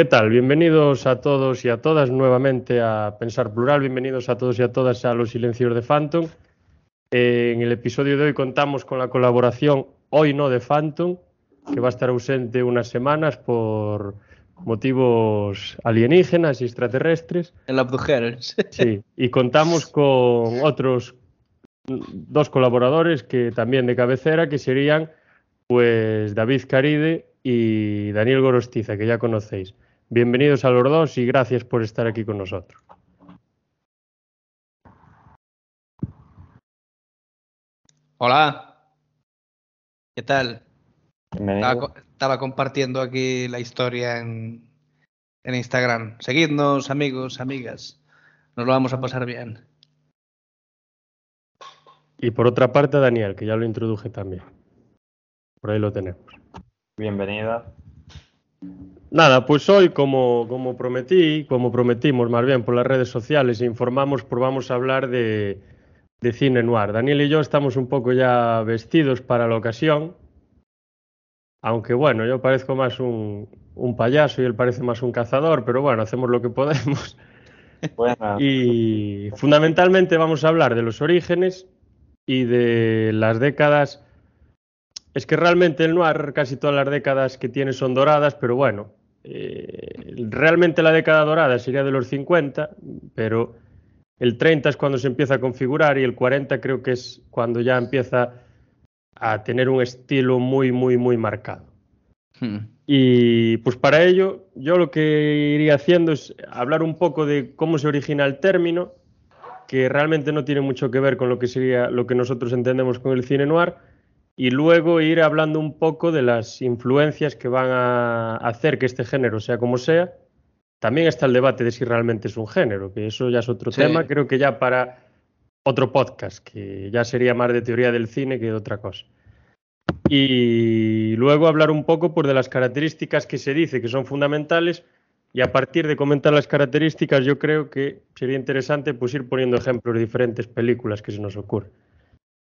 ¿Qué tal? Bienvenidos a todos y a todas nuevamente a Pensar Plural. Bienvenidos a todos y a todas a Los Silencios de Phantom. Eh, en el episodio de hoy contamos con la colaboración Hoy no de Phantom, que va a estar ausente unas semanas por motivos alienígenas y extraterrestres. El abdujeres. Sí, y contamos con otros dos colaboradores que también de cabecera, que serían pues David Caride y Daniel Gorostiza, que ya conocéis. Bienvenidos a los dos y gracias por estar aquí con nosotros. Hola. ¿Qué tal? Estaba, estaba compartiendo aquí la historia en, en Instagram. Seguidnos, amigos, amigas. Nos lo vamos a pasar bien. Y por otra parte, Daniel, que ya lo introduje también. Por ahí lo tenemos. Bienvenida. Nada, pues hoy, como, como prometí, como prometimos más bien por las redes sociales, informamos, vamos a hablar de, de cine noir. Daniel y yo estamos un poco ya vestidos para la ocasión, aunque bueno, yo parezco más un, un payaso y él parece más un cazador, pero bueno, hacemos lo que podemos. Buenas. Y fundamentalmente vamos a hablar de los orígenes y de las décadas. Es que realmente el noir, casi todas las décadas que tiene son doradas, pero bueno, eh, realmente la década dorada sería de los 50, pero el 30 es cuando se empieza a configurar y el 40 creo que es cuando ya empieza a tener un estilo muy, muy, muy marcado. Hmm. Y pues para ello, yo lo que iría haciendo es hablar un poco de cómo se origina el término, que realmente no tiene mucho que ver con lo que sería lo que nosotros entendemos con el cine noir, y luego ir hablando un poco de las influencias que van a hacer que este género sea como sea. También está el debate de si realmente es un género, que eso ya es otro Sí. tema, creo que ya para otro podcast, que ya sería más de teoría del cine que de otra cosa. Y luego hablar un poco pues, de las características que se dice que son fundamentales y a partir de comentar las características yo creo que sería interesante pues, ir poniendo ejemplos de diferentes películas que se nos ocurren.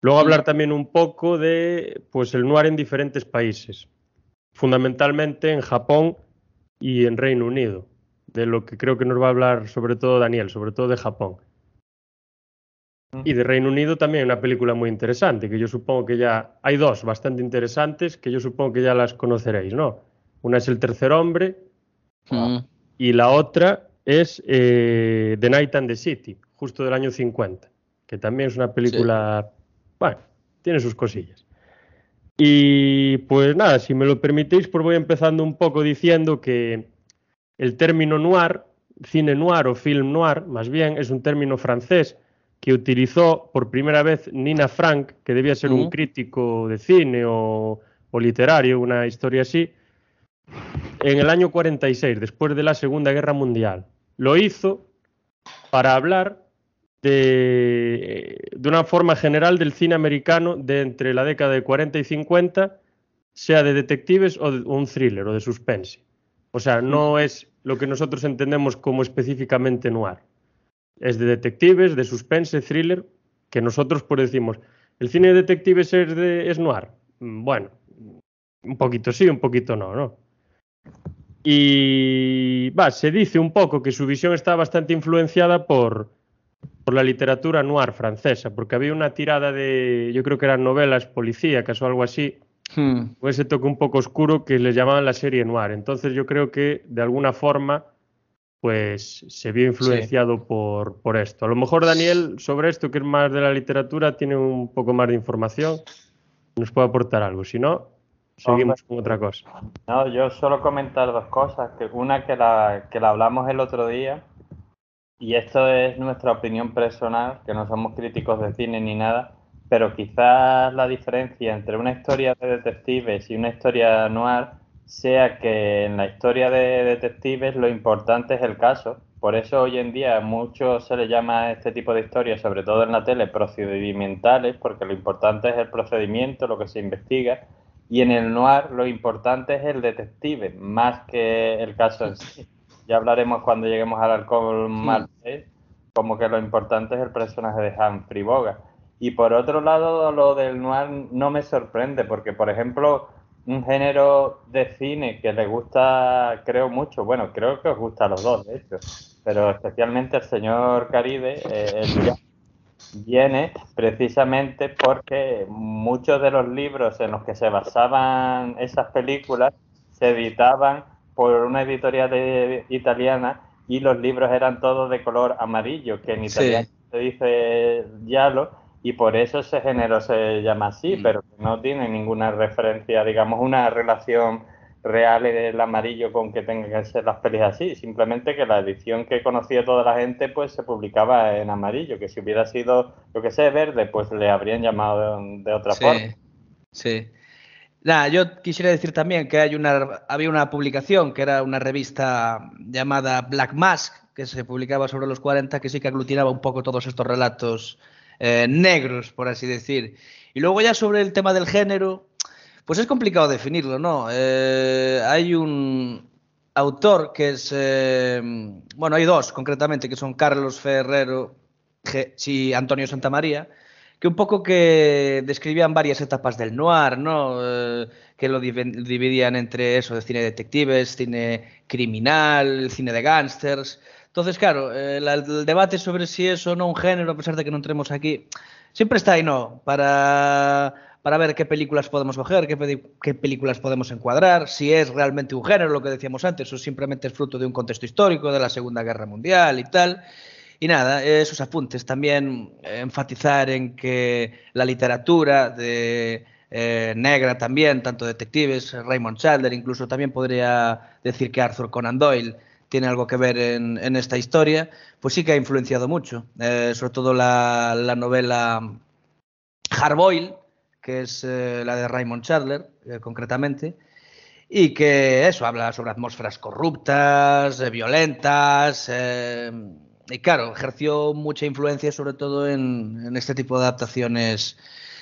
Luego hablar también un poco de pues, el noir en diferentes países, fundamentalmente en Japón y en Reino Unido, de lo que creo que nos va a hablar sobre todo Daniel, sobre todo de Japón. Y de Reino Unido también una película muy interesante, que yo supongo que ya hay dos bastante interesantes, que yo supongo que ya las conoceréis, ¿no? Una es El Tercer Hombre Hmm. y la otra es eh, The Night and the City, justo del año 50, que también es una película, bueno, tiene sus cosillas. Y pues nada, si me lo permitéis, pues voy empezando un poco diciendo que el término noir, cine noir o film noir, más bien, es un término francés que utilizó por primera vez Nina Frank, que debía ser un crítico de cine o, o literario, una historia así, en el año 46, después de la Segunda Guerra Mundial. Lo hizo para hablar de, de una forma general del cine americano de entre la década de 40 y 50, sea de detectives o de un thriller o de suspense. O sea, no es lo que nosotros entendemos como específicamente noir. Es de detectives, de suspense, thriller, que nosotros pues decimos, ¿el cine de detectives es, de, es noir? Mm, Bueno, un poquito sí, un poquito no, ¿no? Y va, se dice un poco que su visión está bastante influenciada por, por la literatura noir francesa, porque había una tirada de, yo creo que eran novelas policíacas o algo así, Hmm. con ese toque un poco oscuro que les llamaban la serie noir. Entonces yo creo que de alguna forma pues se vio influenciado por, por esto. A lo mejor Daniel sobre esto, que es más de la literatura, tiene un poco más de información, nos puede aportar algo. Si no, seguimos con otra cosa. No, yo solo comentar dos cosas. Que una que la, que la hablamos el otro día, y esto es nuestra opinión personal, que no somos críticos de cine ni nada, pero quizás la diferencia entre una historia de detectives y una historia noir sea que en la historia de detectives lo importante es el caso. Por eso hoy en día mucho se le llama a este tipo de historias, sobre todo en la tele, procedimentales, porque lo importante es el procedimiento, lo que se investiga. Y en el noir lo importante es el detective, más que el caso en sí. Ya hablaremos cuando lleguemos al alcohol como que lo importante es el personaje de Humphrey Bogart. Y por otro lado, lo del noir no me sorprende, porque por ejemplo, un género de cine que le gusta, creo mucho, bueno, creo que os gusta a los dos, de hecho, pero especialmente al señor Caribe, eh, viene precisamente porque muchos de los libros en los que se basaban esas películas se editaban por una editorial italiana y los libros eran todos de color amarillo, que en italiano se dice giallo, y por eso ese género se llama así, mm. pero no tiene ninguna referencia, digamos, una relación real el amarillo con que tengan que ser las pelis así, simplemente que la edición que conocía toda la gente pues se publicaba en amarillo, que si hubiera sido, lo que sé, verde, pues le habrían llamado de, otra forma. Sí. Yo quisiera decir también que hay una, había una publicación que era una revista llamada Black Mask, que se publicaba sobre los 40, que sí que aglutinaba un poco todos estos relatos eh, negros, por así decir. Y luego ya sobre el tema del género, pues es complicado definirlo, ¿no? Eh, hay un autor que es, eh, bueno, hay dos concretamente, que son Carlos Ferrero y Antonio Santamaría, que un poco que describían varias etapas del noir, ¿no? que lo dividían entre eso, de cine de detectives, cine criminal, cine de gángsters. Entonces, claro, eh, el debate sobre si es o no un género, a pesar de que no entremos aquí, siempre está ahí, ¿no? Para, para ver qué películas podemos coger, qué, qué, películas podemos encuadrar, si es realmente un género, lo que decíamos antes, o simplemente es fruto de un contexto histórico, de la Segunda Guerra Mundial y tal. Y nada, esos apuntes. También enfatizar en que la literatura de, eh, negra también, tanto detectives, Raymond Chandler, incluso también podría decir que Arthur Conan Doyle tiene algo que ver en, esta historia, pues sí que ha influenciado mucho, eh, sobre todo la, novela Hardboiled, que es eh, la de Raymond Chandler, eh, concretamente, y que eso habla sobre atmósferas corruptas, violentas, y claro, ejerció mucha influencia sobre todo en, este tipo de adaptaciones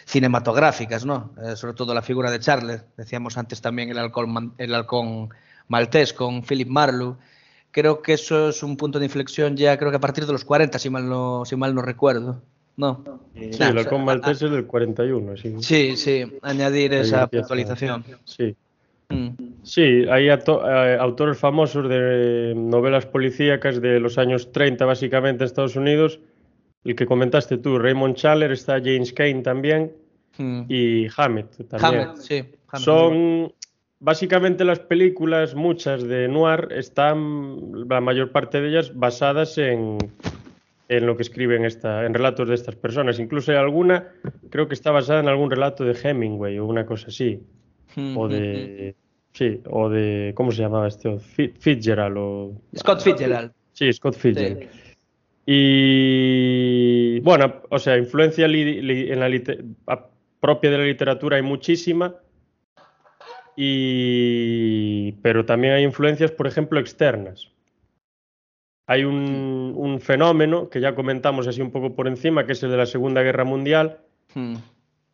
cinematográficas, ¿no? sobre todo la figura de Charles, decíamos antes también el halcón, el halcón maltés con Philip Marlowe, creo que eso es un punto de inflexión ya creo que a partir de los 40, si mal no, si mal no recuerdo. No. Sí, nah, lo con Maltés es del 41, sí. Sí, sí, añadir esa actualización. Sí. Mm. Sí, hay eh, autores famosos de novelas policíacas de los años 30, básicamente, en Estados Unidos. El que comentaste tú, Raymond Chandler, está James Kane también, mm. y Hammett también. Hammett, sí. Son básicamente las películas, muchas de Noir, están, la mayor parte de ellas, basadas en, en lo que escriben esta, en relatos de estas personas. Incluso hay alguna, creo que está basada en algún relato de Hemingway o una cosa así. o de. Sí, o de. ¿Cómo se llamaba este? Fitzgerald o. Scott Fitzgerald. Sí, Scott Fitzgerald. Y. Bueno, o sea, influencia en la propia de la literatura hay muchísima y, pero también hay influencias, por ejemplo, externas. Hay un, fenómeno que ya comentamos así un poco por encima, que es el de la Segunda Guerra Mundial, hmm.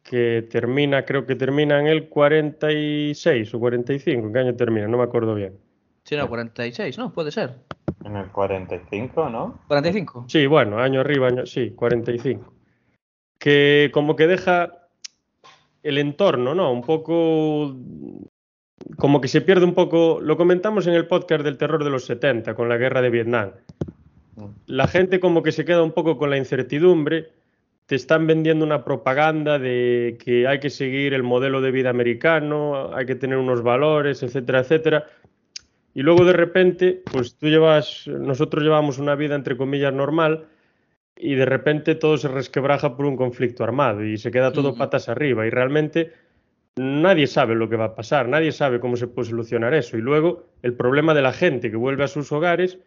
Que termina, creo que termina en el 46 o 45. ¿En qué año termina? No me acuerdo bien. Sí, no, 46, ¿no? Puede ser. En el 45, ¿no? 45. Sí, bueno, año arriba, año, sí, 45. Que como que deja el entorno, ¿no? Un poco como que se pierde un poco, lo comentamos en el podcast del terror de los 70, con la guerra de Vietnam. La gente como que se queda un poco con la incertidumbre, te están vendiendo una propaganda de que hay que seguir el modelo de vida americano, hay que tener unos valores, etcétera, etcétera. Y luego de repente, pues tú llevas, nosotros llevamos una vida entre comillas normal y de repente todo se resquebraja por un conflicto armado y se queda todo patas arriba y realmente nadie sabe lo que va a pasar, nadie sabe cómo se puede solucionar eso. Y luego el problema de la gente que vuelve a sus hogares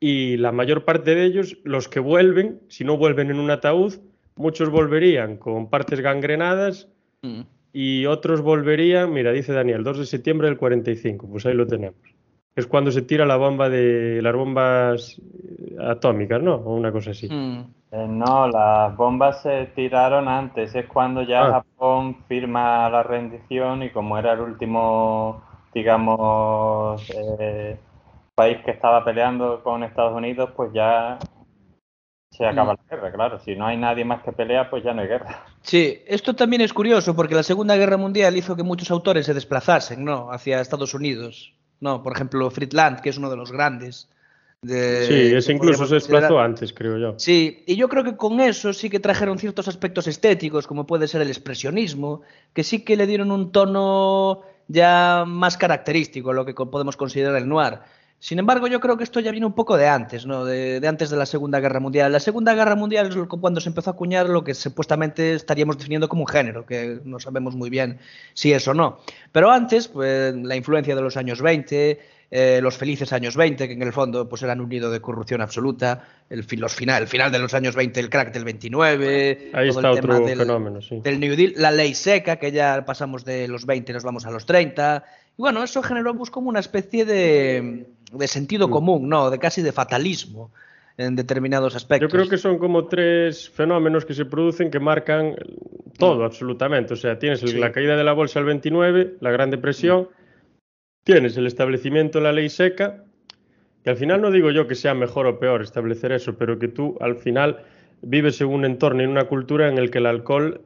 y la mayor parte de ellos, los que vuelven, si no vuelven en un ataúd, muchos volverían con partes gangrenadas mm. y otros volverían, mira, dice Daniel, 2 de septiembre del 45, pues ahí lo tenemos. Es cuando se tira la bomba de las bombas atómicas, ¿no? O una cosa así. Mm. Eh, no, las bombas se tiraron antes, es cuando ya ah. Japón firma la rendición y como era el último, digamos, eh, país que estaba peleando con Estados Unidos, pues ya se acaba mm. la guerra, claro. Si no hay nadie más que pelea, pues ya no hay guerra. Sí, esto también es curioso porque la Segunda Guerra Mundial hizo que muchos autores se desplazasen, ¿no? Hacia Estados Unidos, ¿no? Por ejemplo, Friedland, que es uno de los grandes sí, ese incluso se desplazó antes, creo yo. Sí, y yo creo que con eso sí que trajeron ciertos aspectos estéticos, como puede ser el expresionismo, que sí que le dieron un tono ya más característico, lo que podemos considerar el noir. Sin embargo, yo creo que esto ya viene un poco de antes, ¿no? De, antes de la Segunda Guerra Mundial. La Segunda Guerra Mundial es cuando se empezó a acuñar lo que supuestamente estaríamos definiendo como un género, que no sabemos muy bien si es o no. Pero antes, pues la influencia de los años 20, eh, los felices años 20, que en el fondo pues eran un nido de corrupción absoluta, el, los final, el final de los años 20, el crack del 29, Ahí está el otro del, fenómeno, sí. del New Deal, la ley seca, que ya pasamos de los 20 nos vamos a los 30, y bueno, eso generó pues, como una especie de, de sentido mm. común, ¿no? De casi de fatalismo en determinados aspectos. Yo creo que son como tres fenómenos que se producen que marcan todo, mm. absolutamente. O sea, tienes la caída de la bolsa del 29, la Gran Depresión, mm tienes el establecimiento de la ley seca, que al final no digo yo que sea mejor o peor establecer eso, pero que tú al final vives en un entorno, y en una cultura en el que el alcohol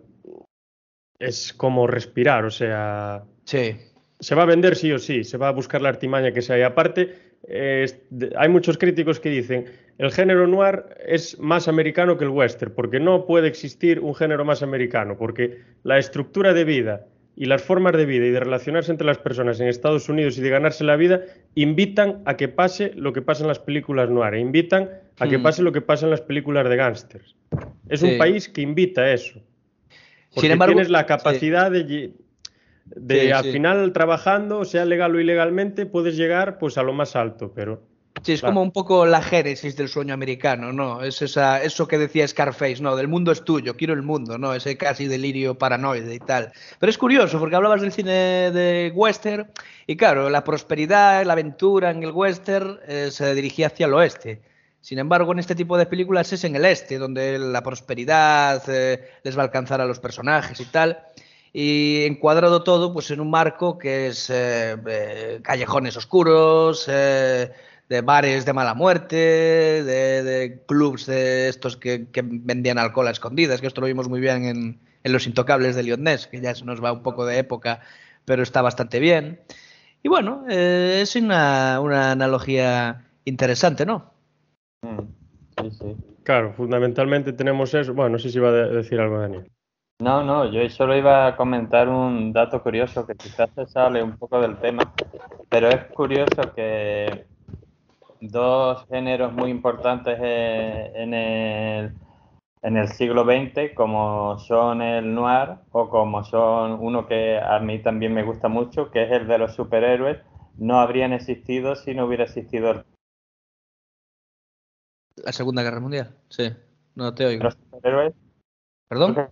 es como respirar, o sea, sí. se va a vender sí o sí, se va a buscar la artimaña que sea. Y aparte, hay muchos críticos que dicen, el género noir es más americano que el western, porque no puede existir un género más americano, porque la estructura de vida y las formas de vida y de relacionarse entre las personas en Estados Unidos y de ganarse la vida invitan a que pase lo que pasa en las películas noir, e invitan a que hmm. pase lo que pasa en las películas de gángsters. Es un país que invita a eso. Porque Sin embargo, tienes la capacidad de, de al final trabajando, sea legal o ilegalmente, puedes llegar pues a lo más alto, pero Sí, es como un poco la génesis del sueño americano, ¿no? Es esa, eso que decía Scarface, ¿no? Del mundo es tuyo, quiero el mundo, ¿no? Ese casi delirio paranoide y tal. Pero es curioso, porque hablabas del cine de western, y claro, la prosperidad, la aventura en el western eh, se dirigía hacia el oeste. Sin embargo, en este tipo de películas es en el este, donde la prosperidad eh, les va a alcanzar a los personajes y tal. Y encuadrado todo pues en un marco que es eh, callejones oscuros, de bares de mala muerte, de, clubs de estos que, vendían alcohol a escondidas, que esto lo vimos muy bien en, Los Intocables de Lyonnais, que ya se nos va un poco de época, pero está bastante bien. Y bueno, eh, es una, analogía interesante, ¿no? Mm, sí, sí. Claro, fundamentalmente tenemos eso. Bueno, no sé si iba a decir algo, Daniel. No, no, yo solo iba a comentar un dato curioso que quizás se sale un poco del tema, pero es curioso que dos géneros muy importantes eh, en el, en el siglo XX, como son el noir o como son uno que a mí también me gusta mucho, que es el de los superhéroes, no habrían existido si no hubiera existido la Segunda Guerra Mundial. Sí, no te oigo. Los superhéroes. ¿Perdón?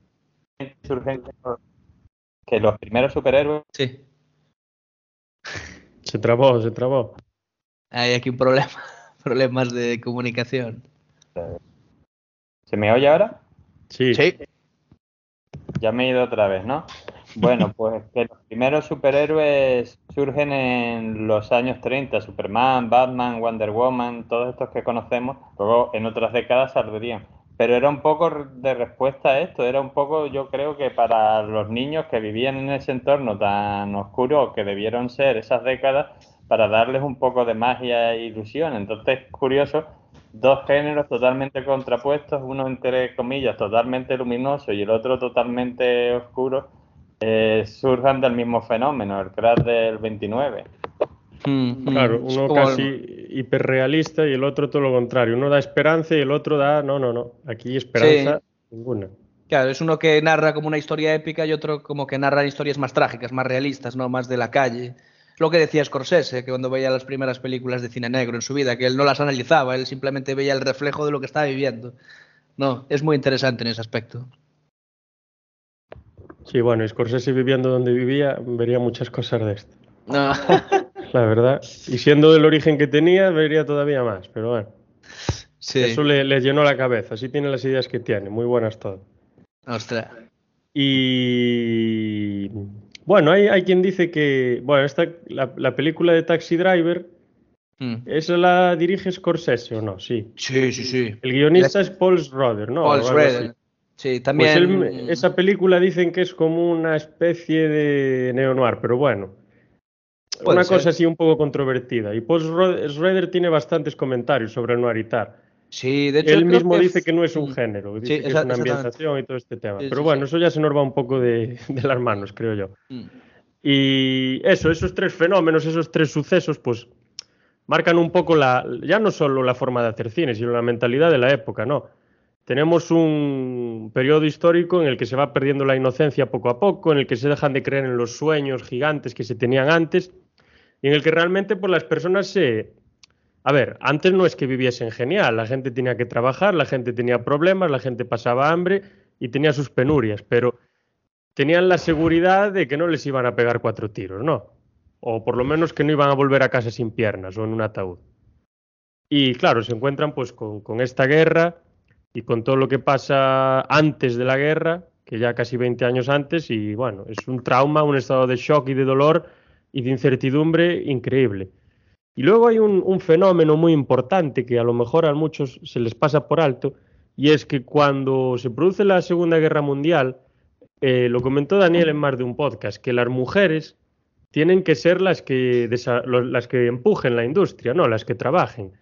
Que los primeros superhéroes. Sí. Se trabó, se trabó. Hay aquí un problema, problemas de comunicación. ¿Se me oye ahora? Sí. Sí. Ya me he ido otra vez, ¿no? Bueno, pues que los primeros superhéroes surgen en los años 30, Superman, Batman, Wonder Woman, todos estos que conocemos, luego en otras décadas saldrían. Pero era un poco de respuesta a esto, era un poco, yo creo que para los niños que vivían en ese entorno tan oscuro que debieron ser esas décadas, para darles un poco de magia e ilusión. Entonces, curioso, dos géneros totalmente contrapuestos, uno entre comillas totalmente luminoso y el otro totalmente oscuro, eh, surjan del mismo fenómeno, el crash del 29. Mm, claro, uno casi hiperrealista y el otro todo lo contrario. Uno da esperanza y el otro da, no, no, no, aquí esperanza ninguna. Claro, es uno que narra como una historia épica y otro como que narra historias más trágicas, más realistas, ¿no? Más de la calle. Lo que decía Scorsese, que cuando veía las primeras películas de cine negro en su vida, que él no las analizaba, él simplemente veía el reflejo de lo que estaba viviendo. No, es muy interesante en ese aspecto. Sí, bueno, Scorsese viviendo donde vivía, vería muchas cosas de esto. No. La verdad. Y siendo del origen que tenía, vería todavía más, pero bueno. sí. Eso le, le llenó la cabeza, así tiene las ideas que tiene, muy buenas todas. Ostras. Y bueno, hay, hay quien dice que, bueno, esta, la, la película de Taxi Driver, Mm. ¿esa la dirige Scorsese o no? Sí. Sí, sí, sí. El guionista es Paul Schroeder, ¿no? Paul. Schrader. Sí, Pues también. él- esa película dicen que es como una especie de neo-noir, pero bueno. Una ser. cosa así un poco controvertida. Y Paul Schro- Schrader tiene bastantes comentarios sobre y tal. Sí, de hecho. Él mismo que dice que no es un género, dice Sí, que es una ambientación y todo este tema. Pero bueno, eso ya se nos va un poco de, de las manos, creo yo. Mm. Y eso, esos tres fenómenos, esos tres sucesos, pues marcan un poco la, ya no solo la forma de hacer cine, sino la mentalidad de la época, ¿no? Tenemos un periodo histórico en el que se va perdiendo la inocencia poco a poco, en el que se dejan de creer en los sueños gigantes que se tenían antes, en el que realmente pues, las personas se... A ver, antes no es que viviesen genial, la gente tenía que trabajar, la gente tenía problemas, la gente pasaba hambre y tenía sus penurias, pero tenían la seguridad de que no les iban a pegar cuatro tiros, ¿no? O por lo menos que no iban a volver a casa sin piernas o en un ataúd. Y claro, se encuentran pues con, con esta guerra y con todo lo que pasa antes de la guerra, que ya casi 20 años antes, y bueno, es un trauma, un estado de shock y de dolor y de incertidumbre increíble. Y luego hay un, un fenómeno muy importante que a lo mejor a muchos se les pasa por alto, y es que cuando se produce la Segunda Guerra Mundial, eh, lo comentó Daniel en más de un podcast, que las mujeres tienen que ser las que, las que empujen la industria, no las que trabajen.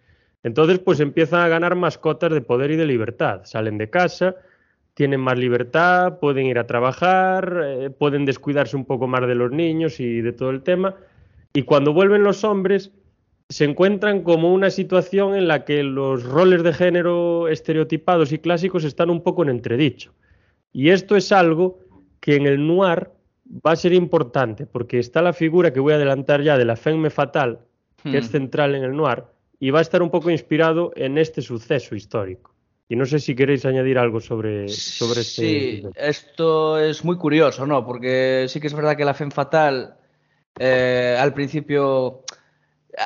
Entonces, pues empiezan a ganar más cotas de poder y de libertad. Salen de casa, tienen más libertad, pueden ir a trabajar, eh, pueden descuidarse un poco más de los niños y de todo el tema. Y cuando vuelven los hombres, se encuentran como una situación en la que los roles de género estereotipados y clásicos están un poco en entredicho. Y esto es algo que en el noir va a ser importante, porque está la figura que voy a adelantar ya de la femme fatale, que es Mm. central en el noir, y va a estar un poco inspirado en este suceso histórico. Y no sé si queréis añadir algo sobre, sobre este. Sí, esto es muy curioso, ¿no? Porque sí que es verdad que la Femme Fatal eh, al principio.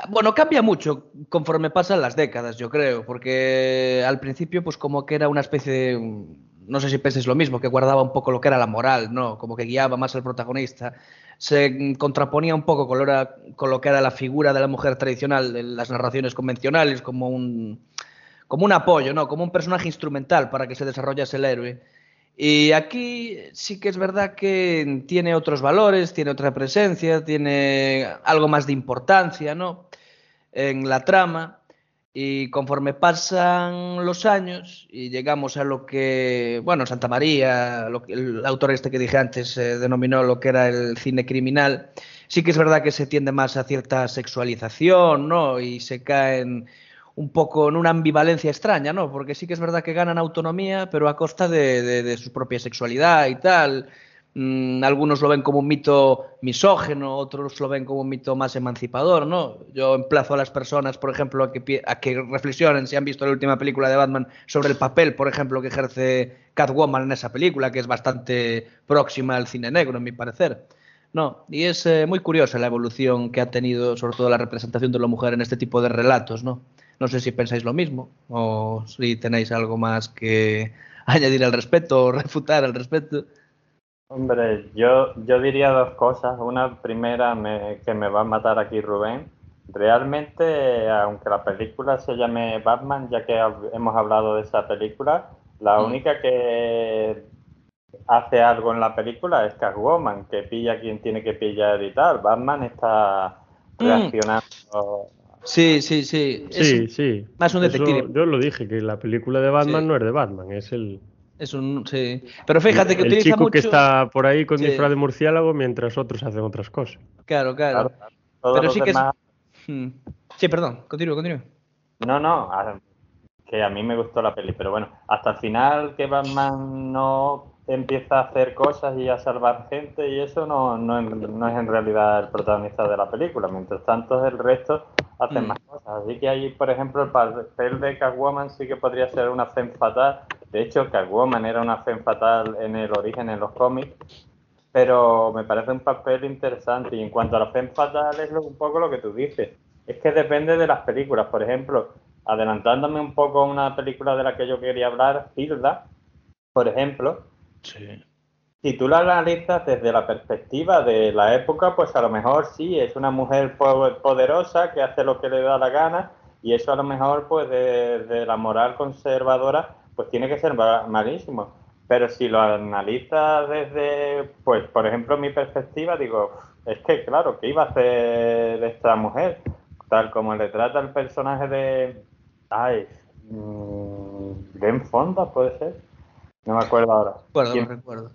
Bueno, cambia mucho conforme pasan las décadas, yo creo, porque al principio, pues como que era una especie de. No sé si pensáis lo mismo, que guardaba un poco lo que era la moral, ¿no? Como que guiaba más al protagonista. Se contraponía un poco con lo, era- con lo que era la figura de la mujer tradicional en las narraciones convencionales, como un, como un apoyo, ¿no? Como un personaje instrumental para que se desarrollase el héroe. Y aquí sí que es verdad que tiene otros valores, tiene otra presencia, tiene algo más de importancia, ¿no? En la trama. Y conforme pasan los años y llegamos a lo que, bueno, Santa María, lo que el autor este que dije antes eh, denominó lo que era el cine criminal, sí que es verdad que se tiende más a cierta sexualización, ¿no? Y se caen un poco en una ambivalencia extraña, ¿no? Porque sí que es verdad que ganan autonomía, pero a costa de, de- de su propia sexualidad y tal. Mm, algunos lo ven como un mito misógeno, otros lo ven como un mito más emancipador, ¿no? Yo emplazo a las personas, por ejemplo, a que, reflexionen si han visto la última película de Batman sobre el papel, por ejemplo, que ejerce Catwoman en esa película, que es bastante próxima al cine negro, en mi parecer. No, y es eh, muy curiosa la evolución que ha tenido, sobre todo la representación de la mujer en este tipo de relatos, ¿no? No sé si pensáis lo mismo o si tenéis algo más que añadir al respecto o refutar al respecto. Hombre, yo, yo diría dos cosas. Una primera me- que me va a matar aquí Rubén. Realmente, aunque la película se llame Batman, ya que hab- hemos hablado de esa película, la Mm. única que hace algo en la película es Catwoman, que pilla a quien tiene que pillar y tal. Batman está Mm. reaccionando. Sí, sí, sí. Es, Sí, sí. más un Eso detective. yo lo dije, que la película de Batman Sí. no es de Batman, es el, es un. Sí. Pero fíjate que el utiliza chico mucho. que está por ahí con Sí. disfraz de murciélago mientras otros hacen otras cosas. Claro, claro. Claro, Todos Pero los sí que es- demás Hmm. Sí, perdón, continúo, continúo. No, no, a- que a mí me gustó la peli, pero bueno, hasta el final que Batman no empieza a hacer cosas y a salvar gente y eso no, no, no, es en realidad el protagonista de la película. Mientras tanto, el resto hacen mm. más cosas. Así que ahí, por ejemplo, el papel de Catwoman sí que podría ser una femme fatal. De hecho, Catwoman era una femme fatal en el origen, en los cómics. Pero me parece un papel interesante. Y en cuanto a la femme fatal, es un poco lo que tú dices. Es que depende de las películas. Por ejemplo, adelantándome un poco a una película de la que yo quería hablar, Hilda, por ejemplo, si tú la analizas desde la perspectiva de la época, pues a lo mejor sí, es una mujer poderosa que hace lo que le da la gana y eso a lo mejor pues de, la moral conservadora pues tiene que ser malísimo. Pero si lo analizas desde, pues por ejemplo mi perspectiva, digo, es que claro, ¿qué iba a hacer esta mujer? Tal como le trata el personaje de... Ay, Ben mm, Fonda puede ser no me acuerdo ahora. recuerdo.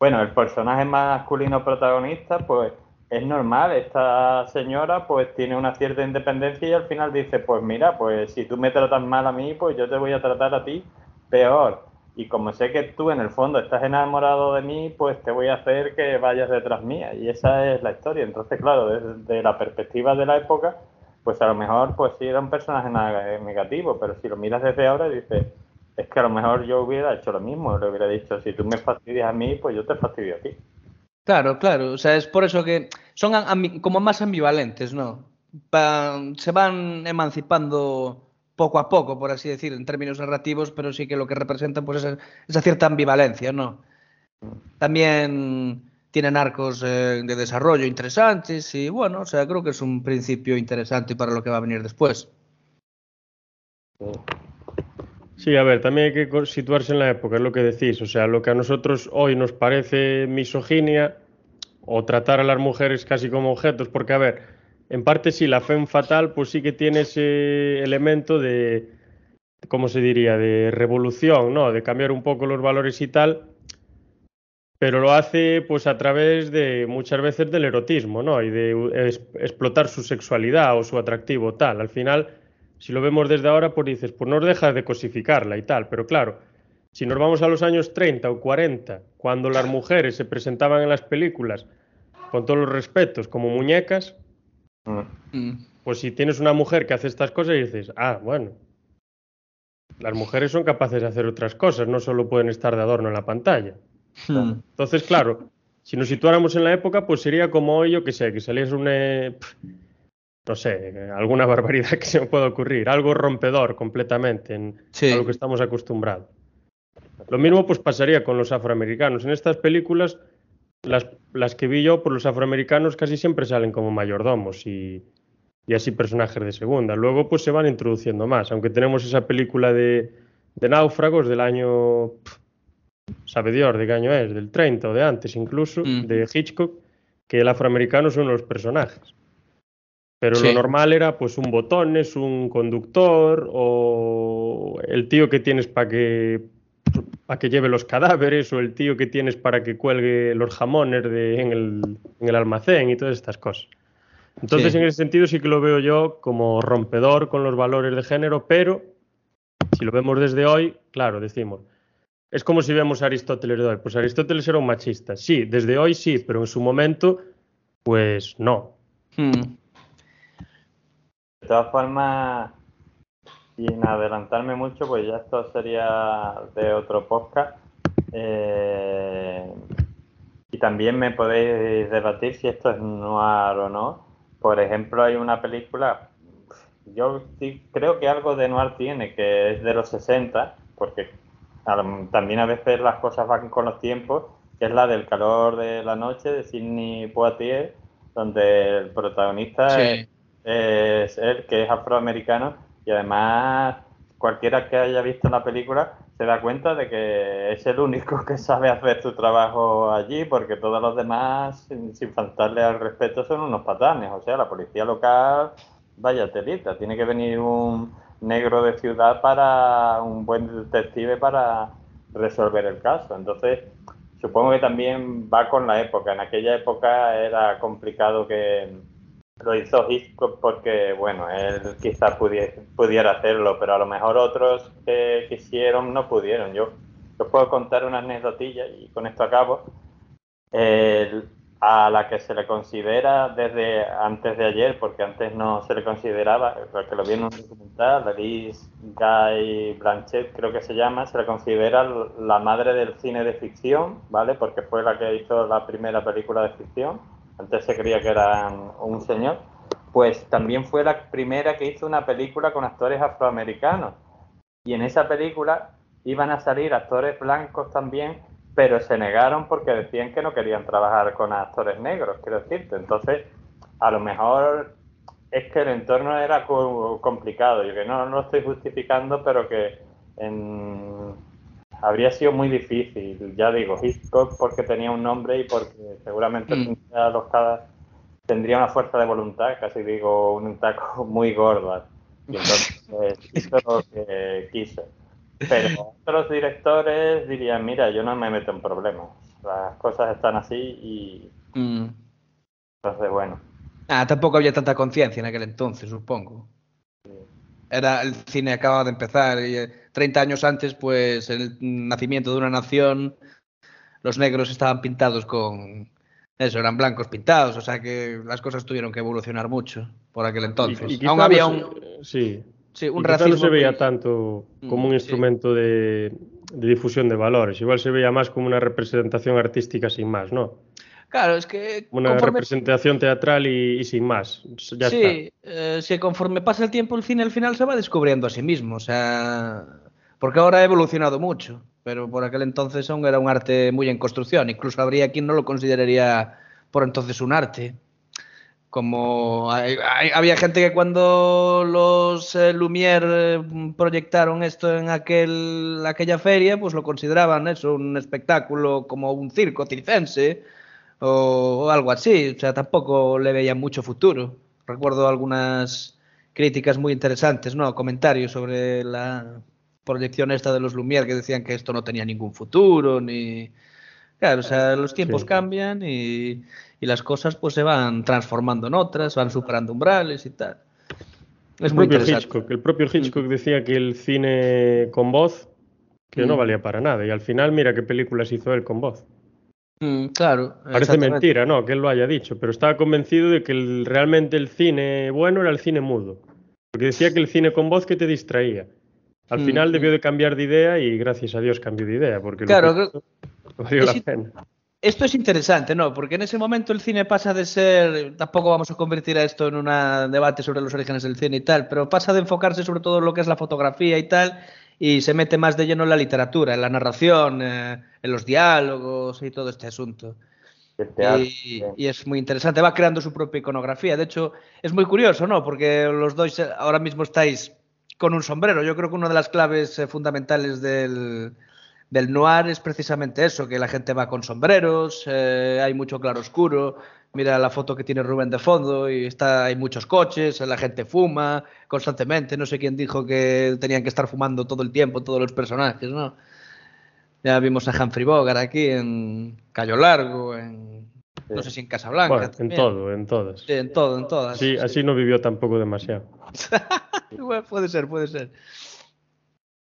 Bueno, el personaje masculino protagonista, pues es normal, esta señora pues tiene una cierta independencia y al final dice, pues mira, pues si tú me tratas mal a mí, pues yo te voy a tratar a ti peor. Y como sé que tú en el fondo estás enamorado de mí, pues te voy a hacer que vayas detrás mía. Y esa es la historia. Entonces, claro, desde la perspectiva de la época, pues a lo mejor pues sí era un personaje negativo, pero si lo miras desde ahora dices, es que a lo mejor yo hubiera hecho lo mismo, le hubiera dicho, si tú me fastidias a mí, pues yo te fastidio a ti. Claro, claro, o sea, es por eso que son como más ambivalentes, ¿no? se van emancipando poco a poco, por así decir, en términos narrativos, pero sí que lo que representan pues es esa cierta ambivalencia, ¿no? También tienen arcos eh, de desarrollo interesantes y bueno, o sea, creo que es un principio interesante para lo que va a venir después. Sí, a ver, también hay que situarse en la época, es lo que decís. O sea, lo que a nosotros hoy nos parece misoginia o tratar a las mujeres casi como objetos, porque, a ver, en parte sí, la femme fatal, pues sí que tiene ese elemento de, ¿cómo se diría?, de revolución, ¿no? De cambiar un poco los valores y tal, pero lo hace pues a través de muchas veces del erotismo, ¿no? Y de explotar su sexualidad o su atractivo tal. Al final si lo vemos desde ahora, pues dices, pues no dejas de cosificarla y tal, pero claro, si nos vamos a los años 30 o 40, cuando las mujeres se presentaban en las películas con todos los respetos como muñecas, mm. pues si tienes una mujer que hace estas cosas y dices, ah, bueno, las mujeres son capaces de hacer otras cosas, no solo pueden estar de adorno en la pantalla. Hmm. Entonces, claro, si nos situáramos en la época, pues sería como hoy, yo que sé, que saliese un... No sé, alguna barbaridad que se me pueda ocurrir, algo rompedor completamente en a lo que estamos acostumbrados. Lo mismo pues pasaría con los afroamericanos. En estas películas, las, las que vi yo, por los afroamericanos casi siempre salen como mayordomos y, y, así personajes de segunda. Luego pues se van introduciendo más, aunque tenemos esa película de, de náufragos del año, sabe Dios de qué año es, del 30 o de antes incluso, mm. de Hitchcock, que el afroamericano es uno de los personajes. Pero lo normal era pues un botones, un conductor o el tío que tienes para que para que lleve los cadáveres o el tío que tienes para que cuelgue los jamones de, en, el, en, el, almacén y todas estas cosas. Entonces, en ese sentido sí que lo veo yo como rompedor con los valores de género, pero si lo vemos desde hoy, claro, decimos, es como si vemos a Aristóteles de hoy. Pues Aristóteles era un machista. Sí, desde hoy sí, pero en su momento, pues no. Hmm. De todas formas, sin adelantarme mucho, pues ya esto sería de otro podcast. Eh, y también me podéis debatir si esto es noir o no. Por ejemplo, hay una película, yo sí creo que algo de noir tiene, que es de los 60, porque también a veces las cosas van con los tiempos, que es la del calor de la noche de Sidney Poitier, donde el protagonista es es él, que es afroamericano, y además cualquiera que haya visto la película se da cuenta de que es el único que sabe hacer su trabajo allí, porque todos los demás, sin, faltarle al respeto, son unos patanes. O sea, la policía local, vaya telita, tiene que venir un negro de ciudad para un buen detective para resolver el caso. Entonces, supongo que también va con la época. En aquella época era complicado que lo hizo Hitchcock porque, bueno, él quizás pudiera, pudiera hacerlo, pero a lo mejor otros que quisieron no pudieron. Yo os puedo contar una anécdotilla y con esto acabo. A la que se le considera desde antes de ayer, porque antes no se le consideraba, porque lo vi en un documental, Guy Blanchett creo que se llama, se le considera la madre del cine de ficción, ¿vale? Porque fue la que hizo la primera película de ficción, antes se creía que era un señor, pues también fue la primera que hizo una película con actores afroamericanos. Y en esa película iban a salir actores blancos también, pero se negaron porque decían que no querían trabajar con actores negros, quiero decirte. Entonces, a lo mejor es que el entorno era co- complicado. Yo que no, no lo estoy justificando, pero que en- habría sido muy difícil. Ya digo, Hitchcock porque tenía un nombre y porque seguramente Mm. tendría, los cada- tendría una fuerza de voluntad, casi digo un taco muy gorda. Y entonces eh, hizo lo que quiso. Pero otros directores dirían, mira, yo no me meto en problemas. Las cosas están así y Mm. entonces, bueno. Ah, tampoco había tanta conciencia en aquel entonces, supongo. Era el cine acababa de empezar y eh, 30 años antes, pues el nacimiento de una nación, los negros estaban pintados con eso, eran blancos pintados, o sea que las cosas tuvieron que evolucionar mucho por aquel entonces. Y- y Aún había un, Sí, sí, un y racismo. no se veía tanto como Mm, un sí. instrumento de, de difusión de valores, igual se veía más como una representación artística sin más, ¿no? Claro, es que Una conforme representación teatral y, y sin más. Ya está. sí, eh, si conforme pasa el tiempo el cine al final se va descubriendo a sí mismo, o sea, porque ahora ha evolucionado mucho, pero por aquel entonces aún era un arte muy en construcción, incluso habría quien no lo consideraría por entonces un arte. Como hay- hay- había gente que cuando los eh, Lumière eh, proyectaron esto en aquel, aquella feria, pues lo consideraban eso, un espectáculo como un circo circense o, o algo así. O sea, tampoco le veían mucho futuro. Recuerdo algunas críticas muy interesantes, ¿no? Comentarios sobre la proyección esta de los Lumière que decían que esto no tenía ningún futuro, ni... Claro, o sea, los tiempos Sí. cambian y, y las cosas pues se van transformando en otras, van superando umbrales y tal. Es el muy interesante. Hitchcock, el propio Hitchcock decía que el cine con voz que no Mm. valía para nada y al final mira qué películas hizo él con voz. Mm, claro. Parece mentira, ¿no? Que él lo haya dicho, pero estaba convencido de que el- realmente el cine bueno era el cine mudo. Porque decía que el cine con voz que te distraía. Al Mm, final mm. debió de cambiar de idea y gracias a Dios cambió de idea, porque lo Claro, que valió es la pena. Esto es interesante, ¿no? Porque en ese momento el cine pasa de ser, tampoco vamos a convertir a esto en un debate sobre los orígenes del cine y tal, pero pasa de enfocarse sobre todo en lo que es la fotografía y tal, y se mete más de lleno en la literatura, en la narración, eh, en los diálogos y todo este asunto. Y, es muy interesante, va creando su propia iconografía. De hecho, es muy curioso, ¿no? Porque los dos eh, ahora mismo estáis con un sombrero. Yo creo que una de las claves eh, fundamentales del, del noir es precisamente eso, que la gente va con sombreros, eh, hay mucho claroscuro. Mira la foto que tiene Rubén de fondo y está, hay muchos coches, la gente fuma constantemente. No sé quién dijo que tenían que estar fumando todo el tiempo todos los personajes, ¿no? Ya vimos a Humphrey Bogart aquí en Cayo Largo, en no sé si en Casablanca. Bueno, en todo, en todas. Sí, en todo, en todas. Sí, así no vivió tampoco demasiado. Bueno, puede ser, puede ser.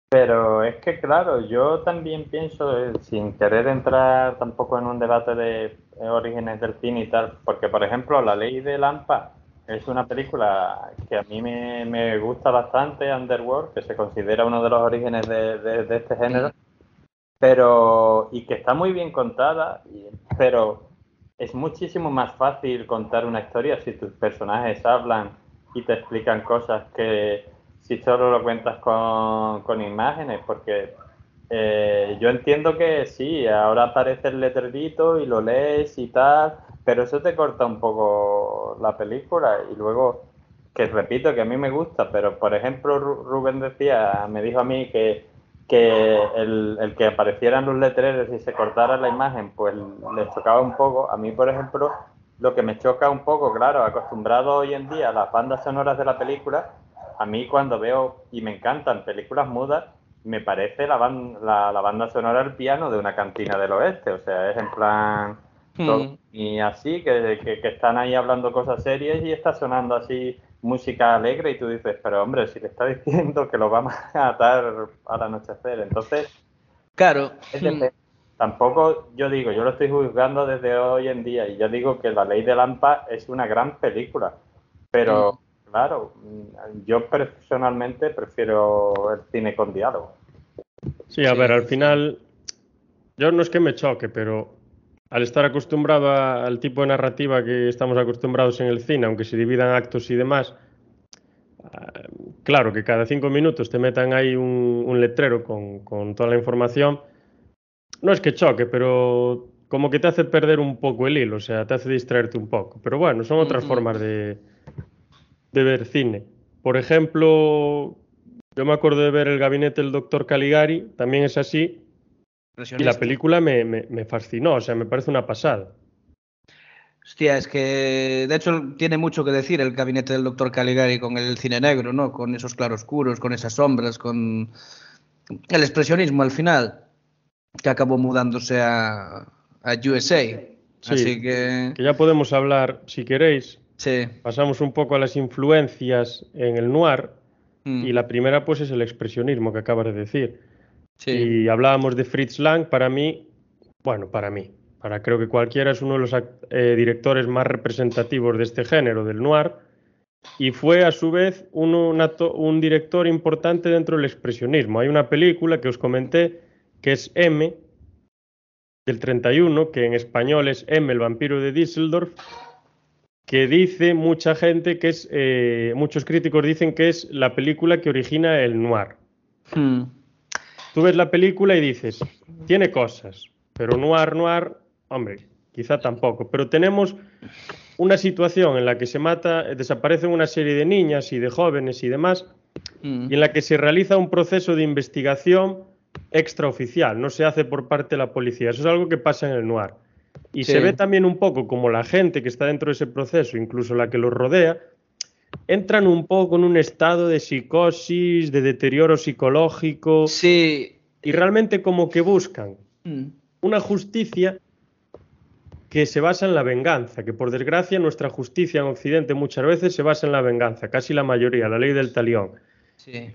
Pero es que, claro, yo también pienso, eh, sin querer entrar tampoco en un debate de orígenes del cine y tal, porque, por ejemplo, La Ley de Lampa es una película que a mí me, me gusta bastante, Underworld, que se considera uno de los orígenes de, de- este género, pero y que está muy bien contada, pero es muchísimo más fácil contar una historia si tus personajes hablan y te explican cosas que si solo lo cuentas con, con imágenes, porque eh, yo entiendo que sí, ahora aparece el letrerito y lo lees y tal, pero eso te corta un poco la película y luego, que repito que a mí me gusta, pero por ejemplo Ru- Rubén decía, me dijo a mí que, que el, el que aparecieran los letreros y se cortara la imagen, pues les chocaba un poco. A mí, por ejemplo, lo que me choca un poco, claro, acostumbrado hoy en día a las bandas sonoras de la película, a mí cuando veo, y me encantan películas mudas, me parece la, ban- la, la banda sonora del piano de una cantina del oeste, o sea, es en plan... todo- Mm. Y así, que, que, que están ahí hablando cosas serias y está sonando así música alegre y tú dices, pero hombre, si le está diciendo que lo va a matar al anochecer. Entonces, Claro. De- Tampoco yo digo, yo lo estoy juzgando desde hoy en día y yo digo que La Ley de Lampa es una gran película, pero claro, mm, yo personalmente prefiero el cine con diálogo. Sí, a Sí. ver, al final, yo no es que me choque, pero al estar acostumbrado a- al tipo de narrativa que estamos acostumbrados en el cine, aunque se dividan actos y demás, ah, claro que cada cinco minutos te metan ahí un, un letrero con, con toda la información, no es que choque, pero como que te hace perder un poco el hilo, o sea, te hace distraerte un poco. Pero bueno, son otras formas de, de ver cine. Por ejemplo, yo me acuerdo de ver El gabinete del doctor Caligari, también es así, y la película me, me- me fascinó, o sea, me parece una pasada. Hostia, es que de hecho tiene mucho que decir el gabinete del doctor Caligari con el cine negro, ¿no? Con esos claroscuros, con esas sombras, con el expresionismo al final, que acabó mudándose a, a USA. Sí. Así que Que ya podemos hablar, si queréis, sí. pasamos un poco a las influencias en el noir, Mm, y la primera pues es el expresionismo que acabas de decir. sí. Y hablábamos de Fritz Lang, para mí, bueno, para mí, para creo que cualquiera es uno de los eh, directores más representativos de este género, del noir, y fue a su vez un, un director importante dentro del expresionismo. Hay una película que os comenté que es M, del 31, que en español es M, el vampiro de Düsseldorf, que dice mucha gente que es, eh, muchos críticos dicen que es la película que origina el noir. Mm, Tú ves la película y dices, tiene cosas, pero noir, noir, hombre, quizá tampoco. Pero tenemos una situación en la que se mata, desaparecen una serie de niñas y de jóvenes y demás, mm, y en la que se realiza un proceso de investigación extraoficial, no se hace por parte de la policía. Eso es algo que pasa en el noir. Y Sí. se ve también un poco como la gente que está dentro de ese proceso, incluso la que los rodea, entran un poco en un estado de psicosis, de deterioro psicológico, Sí. y realmente como que buscan Mm, una justicia que se basa en la venganza, que por desgracia nuestra justicia en Occidente muchas veces se basa en la venganza, casi la mayoría, la ley del talión. sí.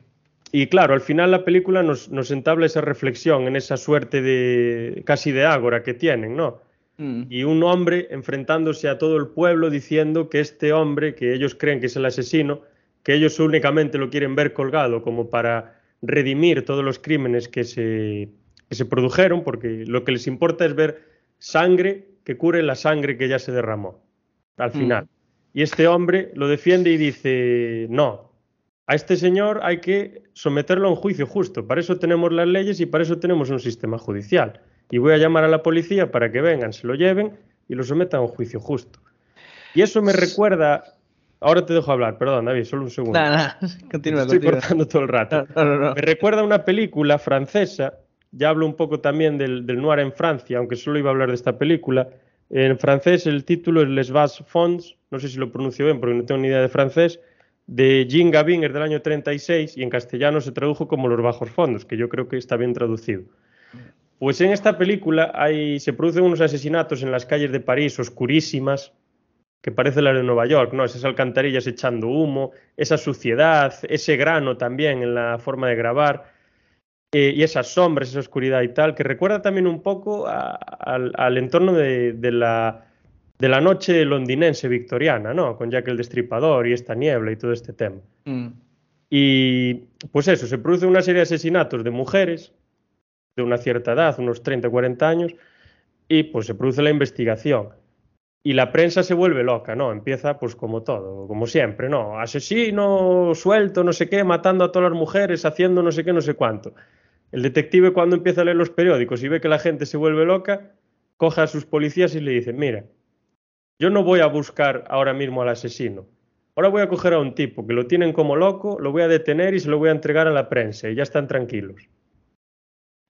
Y claro, al final la película nos, nos entabla esa reflexión en esa suerte de casi de ágora que tienen, ¿no? Mm, Y un hombre enfrentándose a todo el pueblo diciendo que este hombre, que ellos creen que es el asesino, que ellos únicamente lo quieren ver colgado como para redimir todos los crímenes que se, que se produjeron, porque lo que les importa es ver sangre que cure la sangre que ya se derramó al Mm. final. Y este hombre lo defiende y dice, no, a este señor hay que someterlo a un juicio justo, para eso tenemos las leyes y para eso tenemos un sistema judicial. Y voy a llamar a la policía para que vengan, se lo lleven y lo sometan a un juicio justo. Y eso me recuerda, ahora te dejo hablar, perdón David, solo un segundo. Nada, nada. Continúa, Estoy continúa. cortando todo el rato. No, no, no. Me recuerda a una película francesa, ya hablo un poco también del, del noir en Francia, aunque solo iba a hablar de esta película. En francés el título es Les Bas Fonds, no sé si lo pronuncio bien porque no tengo ni idea de francés, de Jean Gabin, es del año 36 y en castellano se tradujo como Los Bajos Fondos, que yo creo que está bien traducido. Pues en esta película hay, se producen unos asesinatos en las calles de París oscurísimas, que parecen las de Nueva York, ¿no? Esas alcantarillas echando humo, esa suciedad, ese grano también en la forma de grabar, eh, y esas sombras, esa oscuridad y tal, que recuerda también un poco a- al, al entorno de, de la, de la noche londinense victoriana, ¿no? Con Jack el Destripador y esta niebla y todo este tema. Mm, Y pues eso, se produce una serie de asesinatos de mujeres de una cierta edad, unos 30, 40 años, y pues se produce la investigación. Y la prensa se vuelve loca, ¿no? Empieza pues como todo, como siempre, ¿no? Asesino, suelto, no sé qué, matando a todas las mujeres, haciendo no sé qué, no sé cuánto. El detective cuando empieza a leer los periódicos y ve que la gente se vuelve loca, coge a sus policías y le dice, mira, yo no voy a buscar ahora mismo al asesino. Ahora voy a coger a un tipo que lo tienen como loco, lo voy a detener y se lo voy a entregar a la prensa y ya están tranquilos.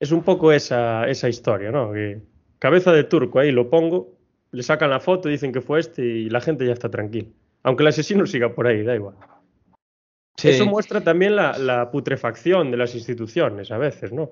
Es un poco esa, esa historia, ¿no? Que cabeza de turco ahí lo pongo, le sacan la foto, dicen que fue este y la gente ya está tranquila. Aunque el asesino siga por ahí, da igual. sí. Eso muestra también la, la putrefacción de las instituciones a veces, ¿no?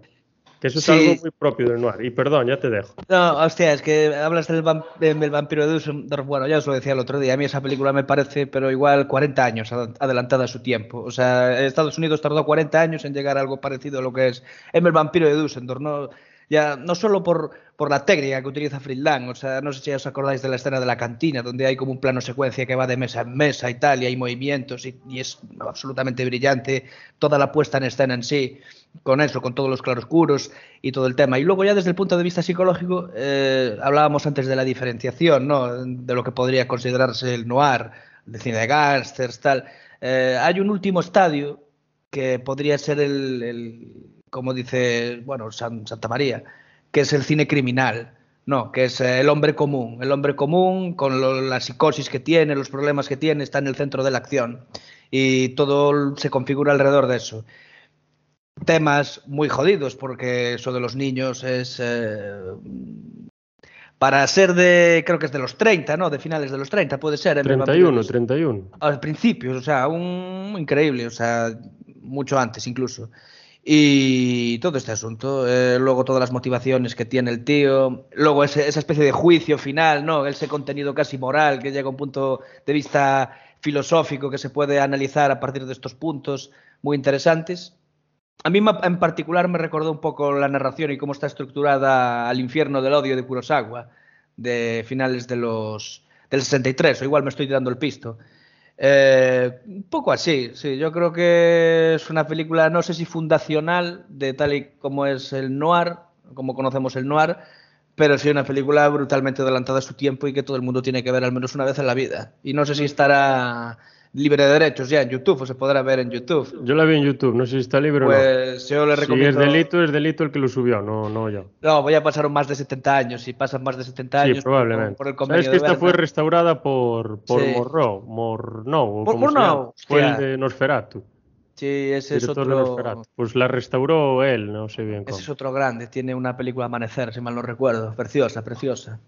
Que eso es Sí. algo muy propio del noir. Y perdón, ya te dejo. No, hostia, es que hablas del, vam- del vampiro de Düsseldorf. Bueno, ya os lo decía el otro día. A mí esa película me parece, pero igual 40 años ad- adelantada a su tiempo. O sea, Estados Unidos tardó 40 años en llegar a algo parecido a lo que es el vampiro de Düsseldorf. No, ya, no solo por, por la técnica que utiliza Friedland. O sea, no sé si os acordáis de la escena de la cantina, donde hay como un plano secuencia que va de mesa en mesa y tal, y hay movimientos, y, y es absolutamente brillante. Toda la puesta en escena en sí con eso, con todos los claroscuros y todo el tema. Y luego ya desde el punto de vista psicológico, eh, hablábamos antes de la diferenciación, ¿no? De lo que podría considerarse el noir, el cine de gángsters, tal. Eh, hay un último estadio que podría ser el, como dice, bueno, San- Santa María, que es el cine criminal, ¿no? Que es eh, el hombre común. El hombre común, con la psicosis que tiene, los problemas que tiene, está en el centro de la acción. Y todo se configura alrededor de eso temas muy jodidos, porque eso de los niños es. eh, para ser de. Creo que es de los 30, ¿no? De finales de los 30, puede ser. el 31, Vampiro de- 31. Al principio, o sea, un increíble, o sea, mucho antes incluso. Y todo este asunto, eh, luego todas las motivaciones que tiene el tío, luego ese- esa especie de juicio final, ¿no? Ese contenido casi moral que llega a un punto de vista filosófico que se puede analizar a partir de estos puntos muy interesantes. A mí en particular me recordó un poco la narración y cómo está estructurada al infierno del odio de Kurosawa, de finales de los del 63, o igual me estoy dando el pisto. Eh, un poco así, sí. Yo creo que es una película, no sé si fundacional, de tal y como es el noir, como conocemos el noir, pero sí una película brutalmente adelantada a su tiempo y que todo el mundo tiene que ver al menos una vez en la vida. Y no sé si estará libre de derechos ya en YouTube o se podrá ver en YouTube. Yo la vi en YouTube, no sé si está libre o no. Pues yo le Si recomiendo. es delito, es delito el que lo subió, no, no yo. No, voy a pasar más de 70 años. Si pasan más de 70 años, Sí, probablemente. por, por el convenio Sabes que esta fue restaurada por, por Sí. Morro, Morneau, o Por- llama. Fue el de Nosferatu, Sí, ese es otro. Pues la restauró él, no sé bien cómo. Ese es otro grande. Tiene una película Amanecer, si mal no recuerdo. Preciosa, preciosa.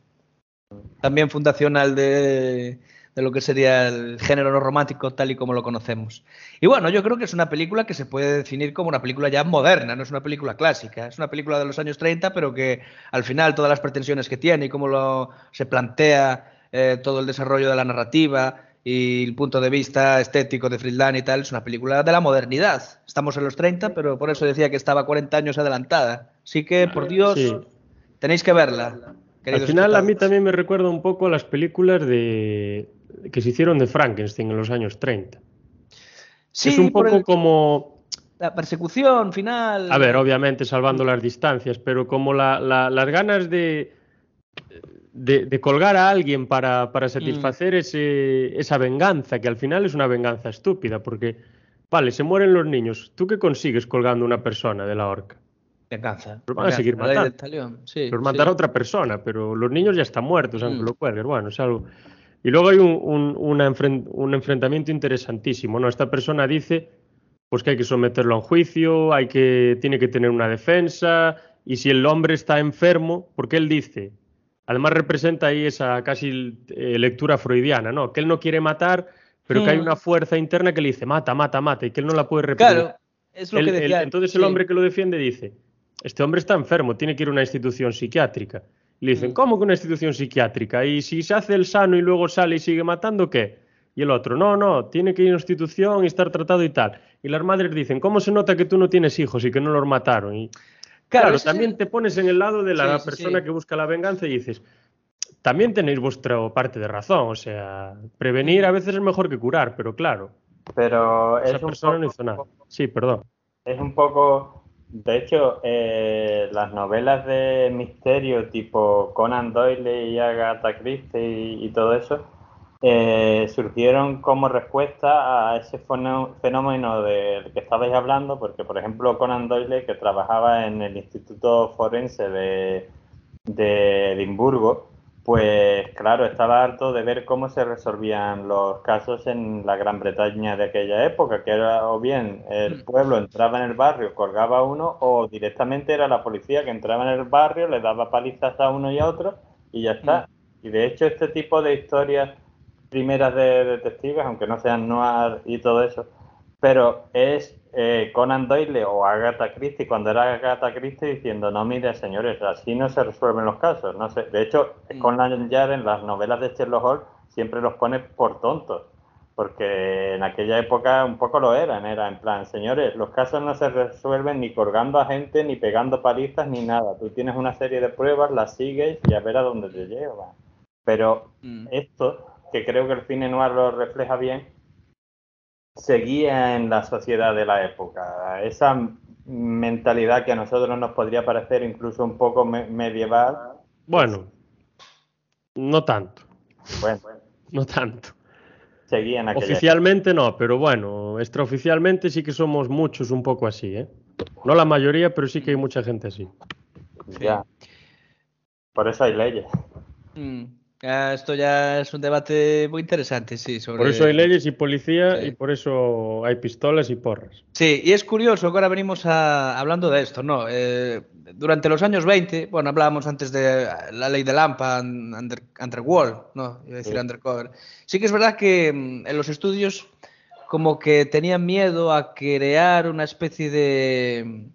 También fundacional de, de lo que sería el género no romántico tal y como lo conocemos. Y bueno, yo creo que es una película que se puede definir como una película ya moderna, no es una película clásica. Es una película de los años 30, pero que al final todas las pretensiones que tiene y cómo lo, se plantea eh, todo el desarrollo de la narrativa y el punto de vista estético de Friedland y tal, es una película de la modernidad. Estamos en los 30, pero por eso decía que estaba 40 años adelantada. Así que, por Dios, Sí. tenéis que verla. Al final a mí también me recuerda un poco a las películas de que se hicieron de Frankenstein en los años 30. Sí, es un poco el- como, la persecución final. a ver, obviamente salvando las distancias, pero como la- la- las ganas de, de, de colgar a alguien para, Mm. para satisfacer ese, esa venganza, que al final es una venganza estúpida, porque, vale, se mueren los niños, ¿tú qué consigues colgando a una persona de la horca? Venganza. Los van a venganza, seguir la ley matando. sí, Los sí. matará otra persona, pero los niños ya están muertos, aunque Mm. lo cuelgues. Bueno, es algo. Y luego hay un, un- una enfren- un enfrentamiento interesantísimo, ¿no? Esta persona dice pues que hay que someterlo a un juicio, hay que, tiene que tener una defensa, y si el hombre está enfermo, porque él dice, además representa ahí esa casi eh, lectura freudiana, ¿no? Que él no quiere matar, pero que hay Mm. una fuerza interna que le dice, mata, mata, mata, y que él no la puede reprimir. Claro, es lo que decía. entonces el hombre que lo defiende dice, este hombre está enfermo, tiene que ir a una institución psiquiátrica. Le dicen, Mm. ¿cómo que una institución psiquiátrica? Y si se hace el sano y luego sale y sigue matando, ¿qué? Y el otro, no, no, tiene que ir a una institución y estar tratado y tal. Y las madres dicen, ¿cómo se nota que tú no tienes hijos y que no los mataron? Y claro, también te pones en el lado de la Sí, persona sí. que busca la venganza y dices, también tenéis vuestra parte de razón. O sea, prevenir a veces es mejor que curar, pero claro, Pero esa es un, persona no hizo nada. Sí, perdón. es un poco, de hecho, eh, las novelas de misterio tipo Conan Doyle y Agatha Christie y, todo eso eh, surgieron como respuesta a ese fenómeno del que estabais hablando, porque por ejemplo Conan Doyle, que trabajaba en el Instituto Forense de, de Edimburgo, pues claro, estaba harto de ver cómo se resolvían los casos en la Gran Bretaña de aquella época, que era o bien el pueblo entraba en el barrio, colgaba a uno, o directamente era la policía que entraba en el barrio, le daba palizas a uno y a otro, y ya está. Y de hecho este tipo de historias primeras de detectives, aunque no sean noir y todo eso, pero es eh, Conan Doyle o Agatha Christie, cuando era Agatha Christie, diciendo, no, mire, señores, así no se resuelven los casos. No sé. De hecho, Mm. Conan ya en las novelas de Sherlock Holmes siempre los pone por tontos, porque en aquella época un poco lo eran, era en plan, señores, los casos no se resuelven ni colgando a gente, ni pegando palizas, ni nada. Tú tienes una serie de pruebas, las sigues y a ver a dónde te lleva. Pero Mm. esto, que creo que el cine noir lo refleja bien, seguía en la sociedad de la época. Esa mentalidad que a nosotros nos podría parecer incluso un poco me- medieval. Bueno, no tanto, Bueno, no tanto. seguía en aquella Oficialmente no, pero bueno, extraoficialmente sí que somos muchos un poco así, ¿eh? No la mayoría, pero sí que hay mucha gente así. Ya. Por eso hay leyes. Mm. Ah, esto ya es un debate muy interesante, sí, sobre... Por eso hay leyes y policía Sí. y por eso hay pistolas y porras. Sí, y es curioso que ahora venimos a- hablando de esto, ¿no? Eh, durante los años 20, bueno, hablábamos antes de la ley de Lampa, un- under, Underworld, ¿no? Iba a decir Sí. Undercover. Sí que es verdad que mm, en los estudios como que tenían miedo a crear una especie de,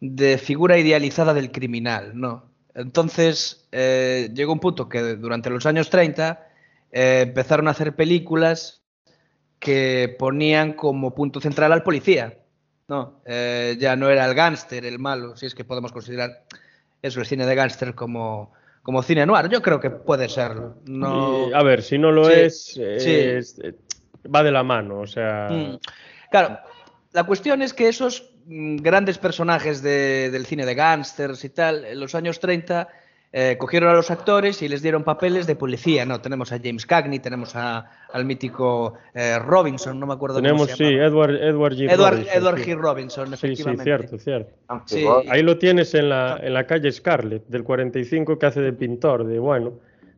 de figura idealizada del criminal, ¿no? Entonces, eh, llegó un punto que durante los años 30 eh, empezaron a hacer películas que ponían como punto central al policía. No, eh, ya no era el gángster el malo, si es que podemos considerar eso, el cine de gángster como, como cine noir. Yo creo que puede serlo. No... Y, a ver, si no lo Sí, es, sí. es- va de la mano, o sea... Mm. Claro, la cuestión es que esos grandes personajes de- del cine de gángsters y tal, en los años 30 eh, cogieron a los actores y les dieron papeles de policía, ¿no? Tenemos a James Cagney, tenemos a- al mítico eh, Robinson, no me acuerdo Tenemos, cómo se sí. Edward, Edward G. Edward, Robinson, Edward. G. Robinson, Sí, sí, cierto, cierto. Sí. Ahí lo tienes en la, en la calle Scarlett, del 45, que hace de pintor, de bueno.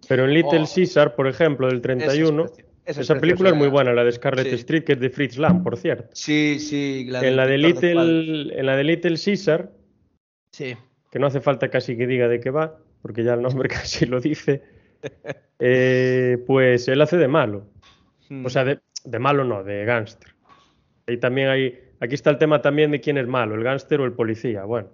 Pero en Little Oh. Caesar, por ejemplo, del 31, Esa es esa esa es película es muy buena, la de Scarlett Sí. Street, que es de Fritz Lang, por cierto. Sí, sí. en, la de del pintor de. Little, en la de Little Caesar, Sí. que no hace falta casi que diga de qué va, porque ya el nombre casi lo dice, eh, pues él hace de malo. O sea, de, de malo no, de gángster. Y también hay, aquí está el tema también de quién es malo, el gángster o el policía. Bueno,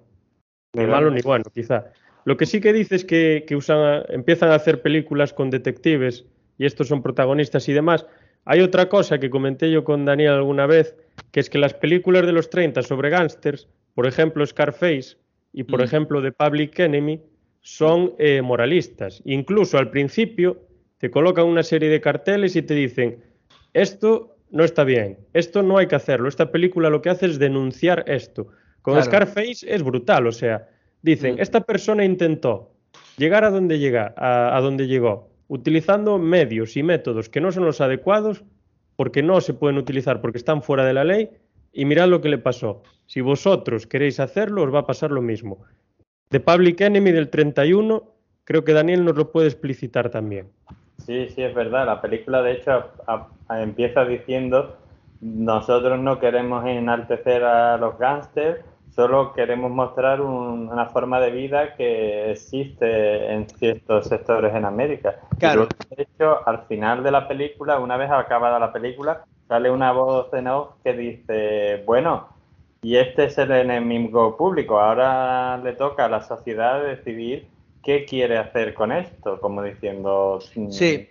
ni malo ni bueno, quizá. Lo que sí que dice es que, que usan empiezan a hacer películas con detectives y estos son protagonistas y demás. Hay otra cosa que comenté yo con Daniel alguna vez, que es que las películas de los 30 sobre gángsters, por ejemplo Scarface y por Mm. ejemplo The Public Enemy, son eh, moralistas. Incluso al principio te colocan una serie de carteles y te dicen, esto no está bien, esto no hay que hacerlo, esta película lo que hace es denunciar esto. Con Claro. Scarface es brutal, o sea, dicen, Mm. esta persona intentó llegar a donde, llega, a, a donde llegó, utilizando medios y métodos que no son los adecuados, porque no se pueden utilizar, porque están fuera de la ley, y mirad lo que le pasó. Si vosotros queréis hacerlo, os va a pasar lo mismo. The Public Enemy del 31, creo que Daniel nos lo puede explicitar también. Sí, sí, es verdad. La película, de hecho, empieza diciendo, nosotros no queremos enaltecer a los gángsters, solo queremos mostrar un- una forma de vida que existe en ciertos sectores en América. Claro. de hecho, al final de la película, una vez acabada la película, sale una voz en off que dice, bueno, y este es el enemigo público, ahora le toca a la sociedad decidir qué quiere hacer con esto, como diciendo... Sí.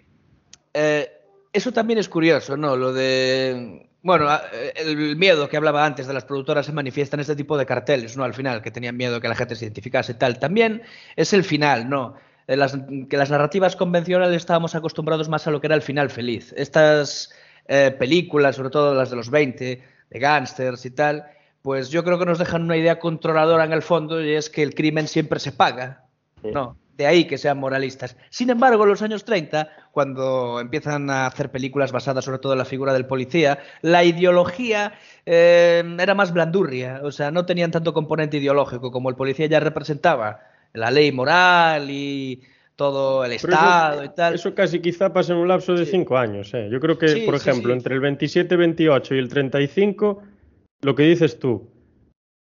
Eh, eso también es curioso, ¿no? Lo de. Bueno, eh, el miedo que hablaba antes de las productoras se manifiesta en este tipo de carteles, ¿no? Al final, que tenían miedo que la gente se identificase y tal. También es el final, ¿no? Eh, Las, que las narrativas convencionales estábamos acostumbrados más a lo que era el final feliz. Estas eh, películas, sobre todo las de los 20, de gángsters y tal, pues yo creo que nos dejan una idea controladora en el fondo y es que el crimen siempre se paga. Sí. No, de ahí que sean moralistas. Sin embargo, en los años 30, cuando empiezan a hacer películas basadas sobre todo en la figura del policía, la ideología eh, era más blandurria, o sea, no tenían tanto componente ideológico, como el policía ya representaba la ley moral y todo el Estado eso, y tal. eso casi quizá pasa en un lapso de Sí. cinco años. ¿eh? Yo creo que, Sí, por sí, ejemplo, entre el 27, 28 y el 35, lo que dices tú,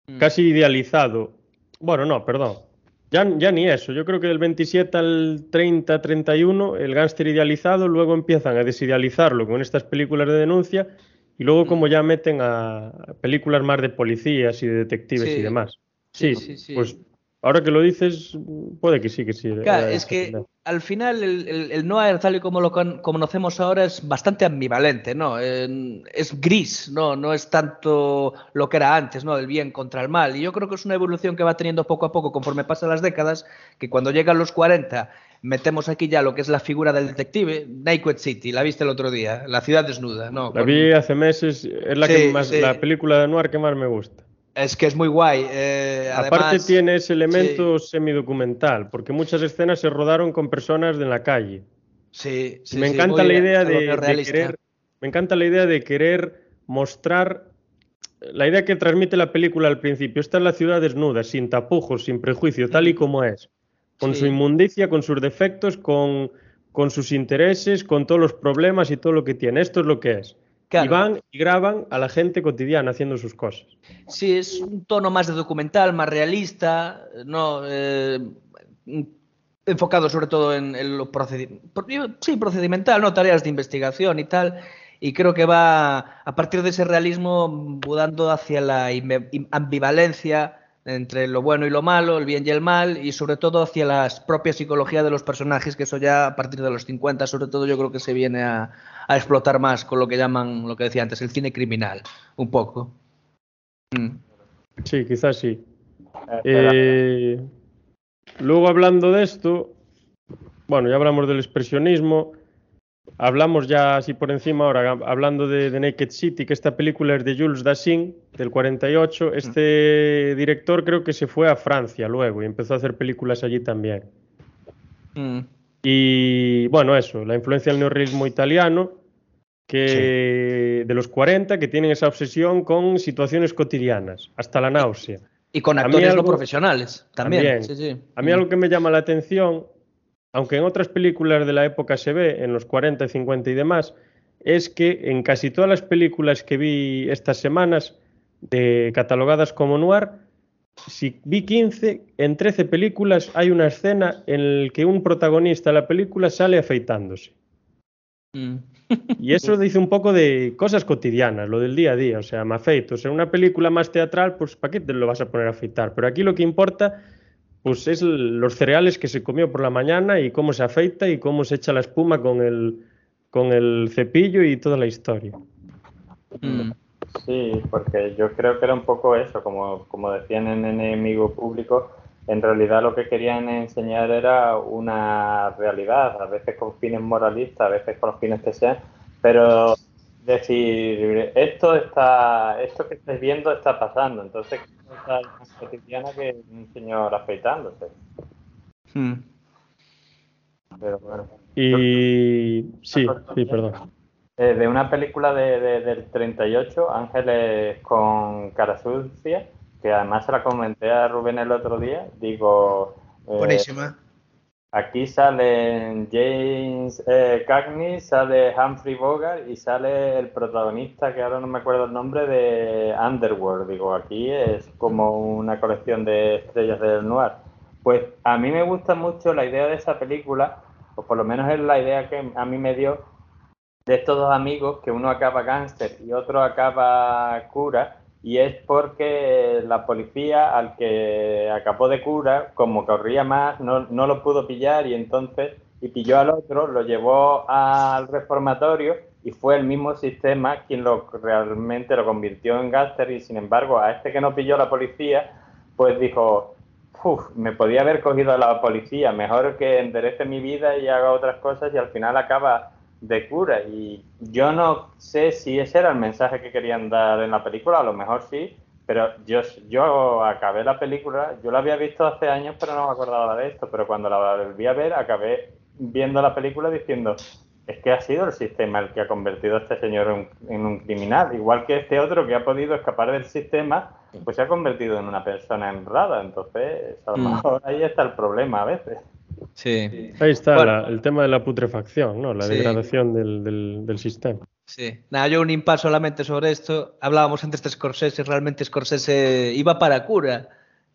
Mm. casi idealizado. Bueno, no, perdón. Ya, ya ni eso. Yo creo que del 27 al 30, 31, el gángster idealizado, luego empiezan a desidealizarlo con estas películas de denuncia y luego como ya meten a películas más de policías y de detectives Sí. y demás. Sí, Sí, sí, sí. pues ahora que lo dices, puede que sí, que sí. Claro, es que al final el, el- el noir tal y como lo con- conocemos ahora es bastante ambivalente, ¿no? Eh, es gris, ¿no? No es tanto lo que era antes, ¿no? El bien contra el mal. Y yo creo que es una evolución que va teniendo poco a poco conforme pasan las décadas, que cuando llegan los 40 metemos aquí ya lo que es la figura del detective, Naked City, la viste el otro día, la ciudad desnuda, ¿no? La Con- vi hace meses, es la, Sí, que más, sí. la película de noir que más me gusta. Es que es muy guay. eh, Aparte además- tiene ese elemento semidocumental, porque muchas escenas se rodaron con personas de la calle. Sí, sí, me sí, encanta la idea de, querer, me encanta la idea de querer mostrar la idea que transmite la película al principio. Esta es la ciudad desnuda, sin tapujos, sin prejuicio, tal y como es, con Sí. su inmundicia, con sus defectos, con, con sus intereses, con todos los problemas y todo lo que tiene. Esto es lo que es. Claro. Y van y graban a la gente cotidiana haciendo sus cosas. Sí, es un tono más de documental, más realista, no Eh, enfocado sobre todo en, en lo procedi- sí, procedimental, no tareas de investigación y tal. Y creo que va a partir de ese realismo mudando hacia la ambivalencia entre lo bueno y lo malo, el bien y el mal, y sobre todo hacia la propia psicología de los personajes, que eso ya a partir de los 50, sobre todo, yo creo que se viene a, a explotar más con lo que llaman, lo que decía antes, el cine criminal, un poco. Mm. Sí, quizás sí. Espera, Eh, luego hablando de esto, bueno, ya hablamos del expresionismo, hablamos ya así por encima ahora, hab- hablando de, de Naked City, que esta película es de Jules Dassin, del 48. Este director creo que se fue a Francia luego y empezó a hacer películas allí también. Mm. Y bueno, eso, la influencia del neorrealismo italiano, que de los 40, que tienen esa obsesión con situaciones cotidianas, hasta la náusea. Y con actores no profesionales también. También. Sí, sí. A mí algo que me llama la atención, aunque en otras películas de la época se ve, en los 40, 50 y demás, es que en casi todas las películas que vi estas semanas, de, catalogadas como noir, si vi 15, en 13 películas hay una escena en la que un protagonista de la película sale afeitándose. Mm. Y eso dice un poco de cosas cotidianas, lo del día a día. O sea, me afeito. O sea, una película más teatral, pues ¿para qué te lo vas a poner a afeitar? Pero aquí lo que importa, pues es los cereales que se comió por la mañana y cómo se afeita y cómo se echa la espuma con el, con el cepillo y toda la historia. Mm. Sí, porque yo creo que era un poco eso, como, como decían en Enemigo Público, en realidad lo que querían enseñar era una realidad, a veces con fines moralistas, a veces con los fines que sean, pero decir, esto está, esto que estáis viendo está pasando, entonces ¿qué cosa es más cotidiana que un señor afeitándose? Mm. Pero bueno. Y sí, sí, perdón. Eh, de una película de, de- del 38, Ángeles con cara sucia, que además se la comenté a Rubén el otro día. Digo, eh, Buenísima. aquí salen James eh, Cagney, sale Humphrey Bogart y sale el protagonista, que ahora no me acuerdo el nombre, de Underworld. Digo, aquí es como una colección de estrellas del noir. Pues a mí me gusta mucho la idea de esa película, o por lo menos es la idea que a mí me dio de estos dos amigos, que uno acaba gángster y otro acaba cura, y es porque la policía al que acabó de cura, como corría más, no, no lo pudo pillar y entonces, y pilló al otro, lo llevó al reformatorio y fue el mismo sistema quien lo realmente lo convirtió en gángster y sin embargo a este que no pilló la policía, pues dijo, "Uf, me podía haber cogido a la policía, mejor que enderece mi vida y haga otras cosas y al final acaba de cura. Y yo no sé si ese era el mensaje que querían dar en la película, a lo mejor sí, pero yo, yo acabé la película, yo la había visto hace años, pero no me acordaba de esto, pero cuando la volví a ver, acabé viendo la película diciendo, es que ha sido el sistema el que ha convertido a este señor en, en un criminal, igual que este otro que ha podido escapar del sistema, pues se ha convertido en una persona honrada, entonces a lo Mm. mejor ahí está el problema a veces. Sí, Ahí está Bueno. la- el tema de la putrefacción, ¿no? La Sí. degradación del, del- del sistema. sí. Nada, yo un impasse solamente sobre esto. Hablábamos antes de Scorsese, realmente Scorsese iba para cura.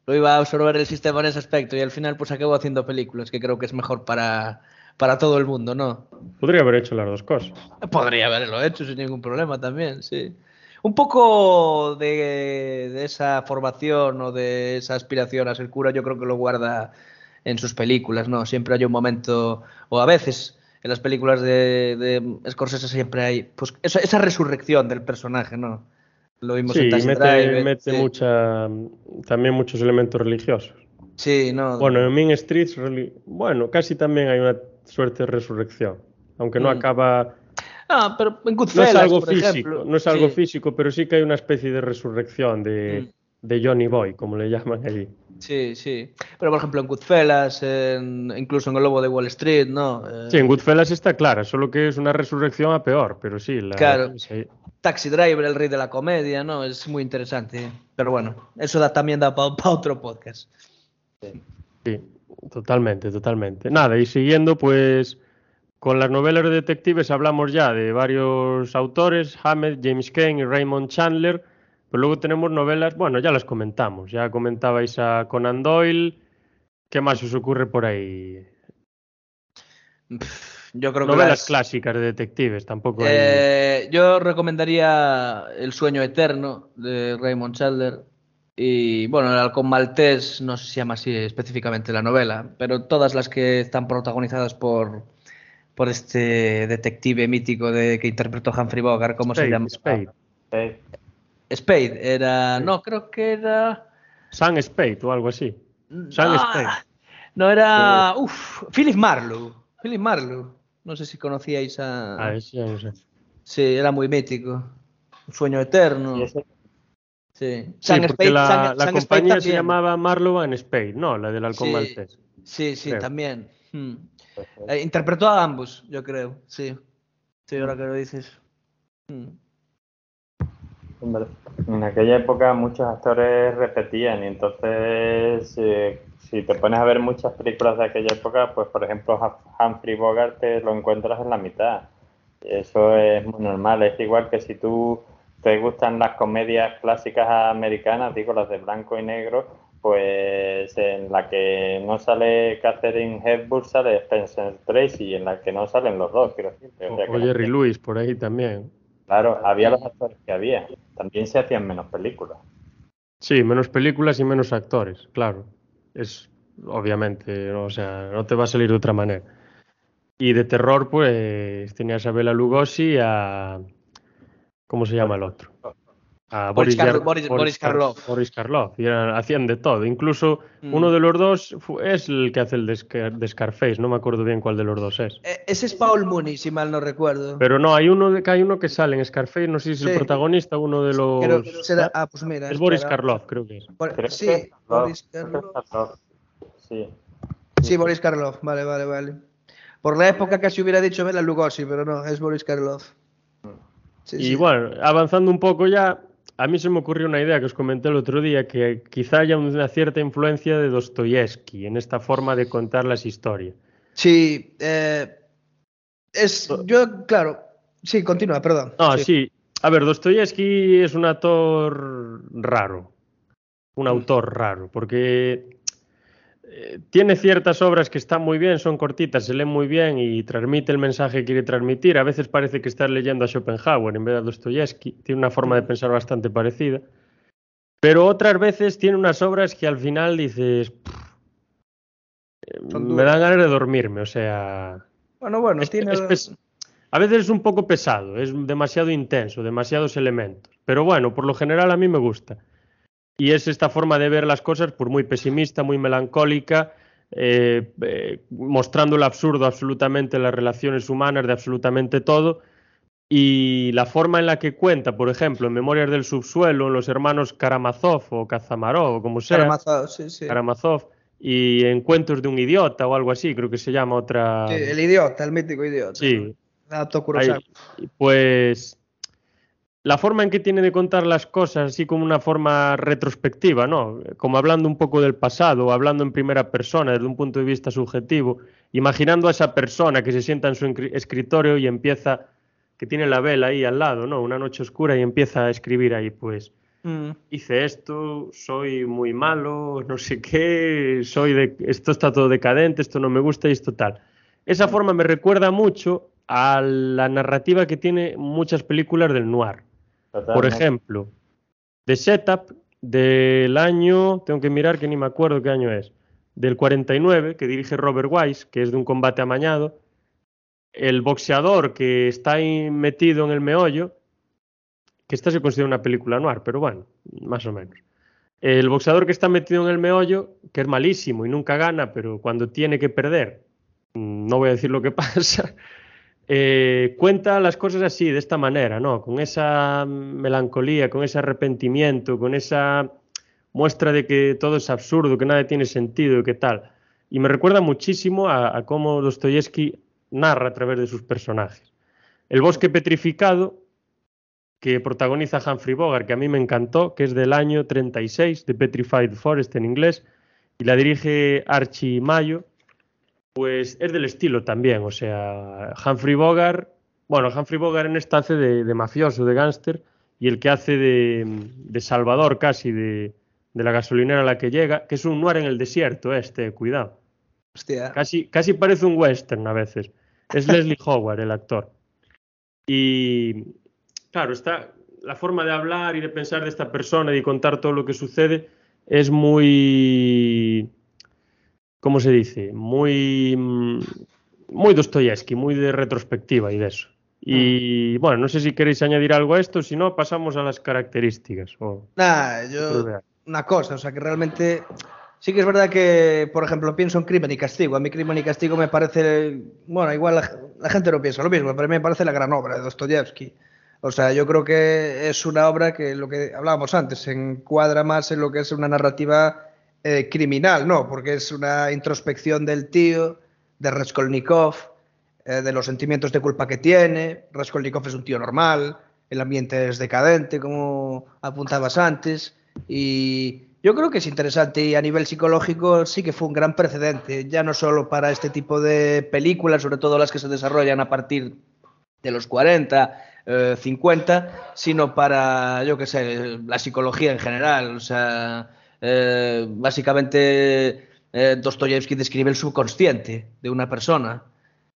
Lo iba a absorber el sistema en ese aspecto y al final pues acabó haciendo películas que creo que es mejor para, para todo el mundo, ¿no? Podría haber hecho las dos cosas. Podría haberlo hecho sin ningún problema también, sí. Un poco de, de esa formación o de esa aspiración a ser cura, yo creo que lo guarda en sus películas, ¿no? Siempre hay un momento, o a veces en las películas de, de Scorsese siempre hay pues esa, esa resurrección del personaje, ¿no? Lo vimos Sí, en Taxi mete, mete sí. mucha, también muchos elementos religiosos. Sí, no. Bueno, en Mean Streets, bueno, casi también hay una suerte de resurrección, aunque no Mm. acaba, Ah, pero en no Goodfellas, es algo por físico, ejemplo, no es algo sí. físico, pero sí que hay una especie de resurrección de, Mm. De Johnny Boy, como le llaman allí. Sí, sí. Pero por ejemplo en Goodfellas, en- incluso en El Lobo de Wall Street, ¿no? Eh, Sí, en Goodfellas está clara, solo que es una resurrección a peor, pero sí, la, Claro. sí. Taxi Driver, el rey de la comedia, ¿no? Es muy interesante. Pero bueno, eso da, también da para otro podcast. Sí, totalmente, totalmente. Nada, y siguiendo, pues con las novelas de detectives hablamos ya de varios autores, Hammett, James Cain y Raymond Chandler, pero luego tenemos novelas, bueno, ya las comentamos, ya comentabais a Conan Doyle, ¿qué más os ocurre por ahí? Yo creo que Novelas las- clásicas de detectives, tampoco hay... Eh, yo recomendaría El sueño eterno de Raymond Chandler. Y bueno, El halcón maltés, no sé si se llama así específicamente la novela, pero todas las que están protagonizadas por, por este detective mítico de, que interpretó Humphrey Bogart, ¿cómo se llama? Spade. Sí. Spade, era. No, creo que era. Sam Spade o algo así. Sam no, Spade. no era. Uf, Philip Marlowe. Philip Marlowe. No sé si conocíais a. Ah, ese ya no sé. Sí, era muy mítico. Un sueño eterno. Sí, Sí, porque Spade- la, la Spade compañía se llamaba Marlowe and Spade, no, la del halcón Sí. maltés. Sí, sí, creo. también. Hmm. Eh, interpretó a ambos, yo creo. Sí. Sí, ahora que lo dices. Hmm. Hombre, En aquella época muchos actores repetían y entonces eh, si te pones a ver muchas películas de aquella época, pues por ejemplo Hum- Humphrey Bogart te lo encuentras en la mitad. Eso es muy normal. Es igual que si tú te gustan las comedias clásicas americanas, digo las de blanco y negro, pues en la que no sale Catherine Hepburn sale Spencer Tracy y en la que no salen los dos, quiero decir. O sea O, Jerry Lewis por ahí también. Claro, había los actores que había. También se hacían menos películas. Sí, menos películas y menos actores, claro. Es obviamente, o sea, no te va a salir de otra manera. Y de terror, pues tenías a Bela Lugosi y a ¿cómo se llama el otro? A Boris Boris- Boris Kar- Karloff. Boris Karloff. Y eran- hacían de todo. Incluso Mm. uno de los dos es el que hace el de, Scar- de Scarface. No me acuerdo bien cuál de los dos es. Eh, Ese es Paul Mooney, si mal no recuerdo. Pero no, hay uno de, que hay uno que sale en Scarface. No sé si es el Sí. protagonista, uno de los. Creo que será- ah, pues mira. es Boris. Karloff, creo que es. Sí, que es Boris Karloff. Sí. Sí, Boris Karloff. Vale, vale, vale. Por la época casi hubiera dicho Bela Lugosi, pero no, es Boris Karloff. Sí, Y sí. bueno, avanzando un poco ya, a mí se me ocurrió una idea que os comenté el otro día, que quizá haya una cierta influencia de Dostoyevsky en esta forma de contar las historias. Sí, eh, es. Yo, claro. Sí, continúa, perdón. No, sí. A ver, Dostoyevsky es un autor raro, un Mm. autor raro, porque eh, tiene ciertas obras que están muy bien, son cortitas, se leen muy bien y transmite el mensaje que quiere transmitir. A veces parece que estás leyendo a Schopenhauer en vez de a Dostoyevsky. Tiene una forma de pensar bastante parecida. Pero otras veces tiene unas obras que al final dices, "Pff, eh, Son me dan ganas de dormirme, o sea... Bueno, bueno, Es- tiene. es a veces es un poco pesado, es demasiado intenso, demasiados elementos. Pero bueno, por lo general a mí me gusta. Y es esta forma de ver las cosas, por muy pesimista, muy melancólica, eh, eh, mostrando el absurdo absolutamente en las relaciones humanas, de absolutamente todo. Y la forma en la que cuenta, por ejemplo, en Memorias del Subsuelo, en los hermanos Karamazov o Kazamarov, o como sea, Karamazov, sí, sí. Karamazov, y en Cuentos de un idiota o algo así, creo que se llama otra. Sí, el idiota, el mítico idiota. Sí, pues la forma en que tiene de contar las cosas, así como una forma retrospectiva, ¿no? Como hablando un poco del pasado, hablando en primera persona, desde un punto de vista subjetivo, imaginando a esa persona que se sienta en su escritorio y empieza, que tiene la vela ahí al lado, ¿no? Una noche oscura y empieza a escribir ahí, pues Mm. hice esto, soy muy malo, no sé qué, soy de, esto está todo decadente, esto no me gusta y esto tal. esa forma me recuerda mucho a la narrativa que tiene muchas películas del noir. Por ejemplo, The Setup del año, tengo que mirar que ni me acuerdo qué año es, del 49, que dirige Robert Wise, que es de un combate amañado. El boxeador que está ahí metido en el meollo, que esta se considera una película noir, pero bueno, más o menos. El boxeador que está metido en el meollo, que es malísimo y nunca gana, pero cuando tiene que perder, no voy a decir lo que pasa, eh, cuenta las cosas así, de esta manera, ¿no? Con esa melancolía, con ese arrepentimiento, con esa muestra de que todo es absurdo, que nada tiene sentido y qué tal. Y me recuerda muchísimo a, a cómo Dostoyevsky narra a través de sus personajes. El bosque petrificado, que protagoniza Humphrey Bogart, que a mí me encantó, que es del año 36, de Petrified Forest en inglés, y la dirige Archie Mayo, pues es del estilo también, o sea, Humphrey Bogart, bueno, Humphrey Bogart en esta hace de, de mafioso, de gángster, y el que hace de, de Salvador casi, de, de, la gasolinera a la que llega, que es un noir en el desierto este, cuidado. Hostia. Casi, casi parece un western a veces. Es Leslie Howard, el actor. Y claro, está la forma de hablar y de pensar de esta persona y de contar todo lo que sucede es muy ¿cómo se dice? Muy muy Dostoyevsky, muy de retrospectiva y de eso. Y bueno, no sé si queréis añadir algo a esto, si no, pasamos a las características. O... Nah, yo, una cosa, o sea, que realmente sí que es verdad que, por ejemplo, pienso en Crimen y Castigo. A mí Crimen y Castigo me parece, bueno, igual la, la gente no piensa lo mismo, pero a mí me parece la gran obra de Dostoyevsky. O sea, yo creo que es una obra que lo que hablábamos antes, encuadra más en lo que es una narrativa eh, criminal, ¿no? Porque es una introspección del tío, de Raskolnikov, eh, de los sentimientos de culpa que tiene. Raskolnikov es un tío normal, el ambiente es decadente, como apuntabas antes, y yo creo que es interesante y a nivel psicológico sí que fue un gran precedente, ya no solo para este tipo de películas, sobre todo las que se desarrollan a partir de los 40, eh, 50, sino para, yo qué sé, la psicología en general. O sea, eh, básicamente eh, Dostoyevsky describe el subconsciente de una persona,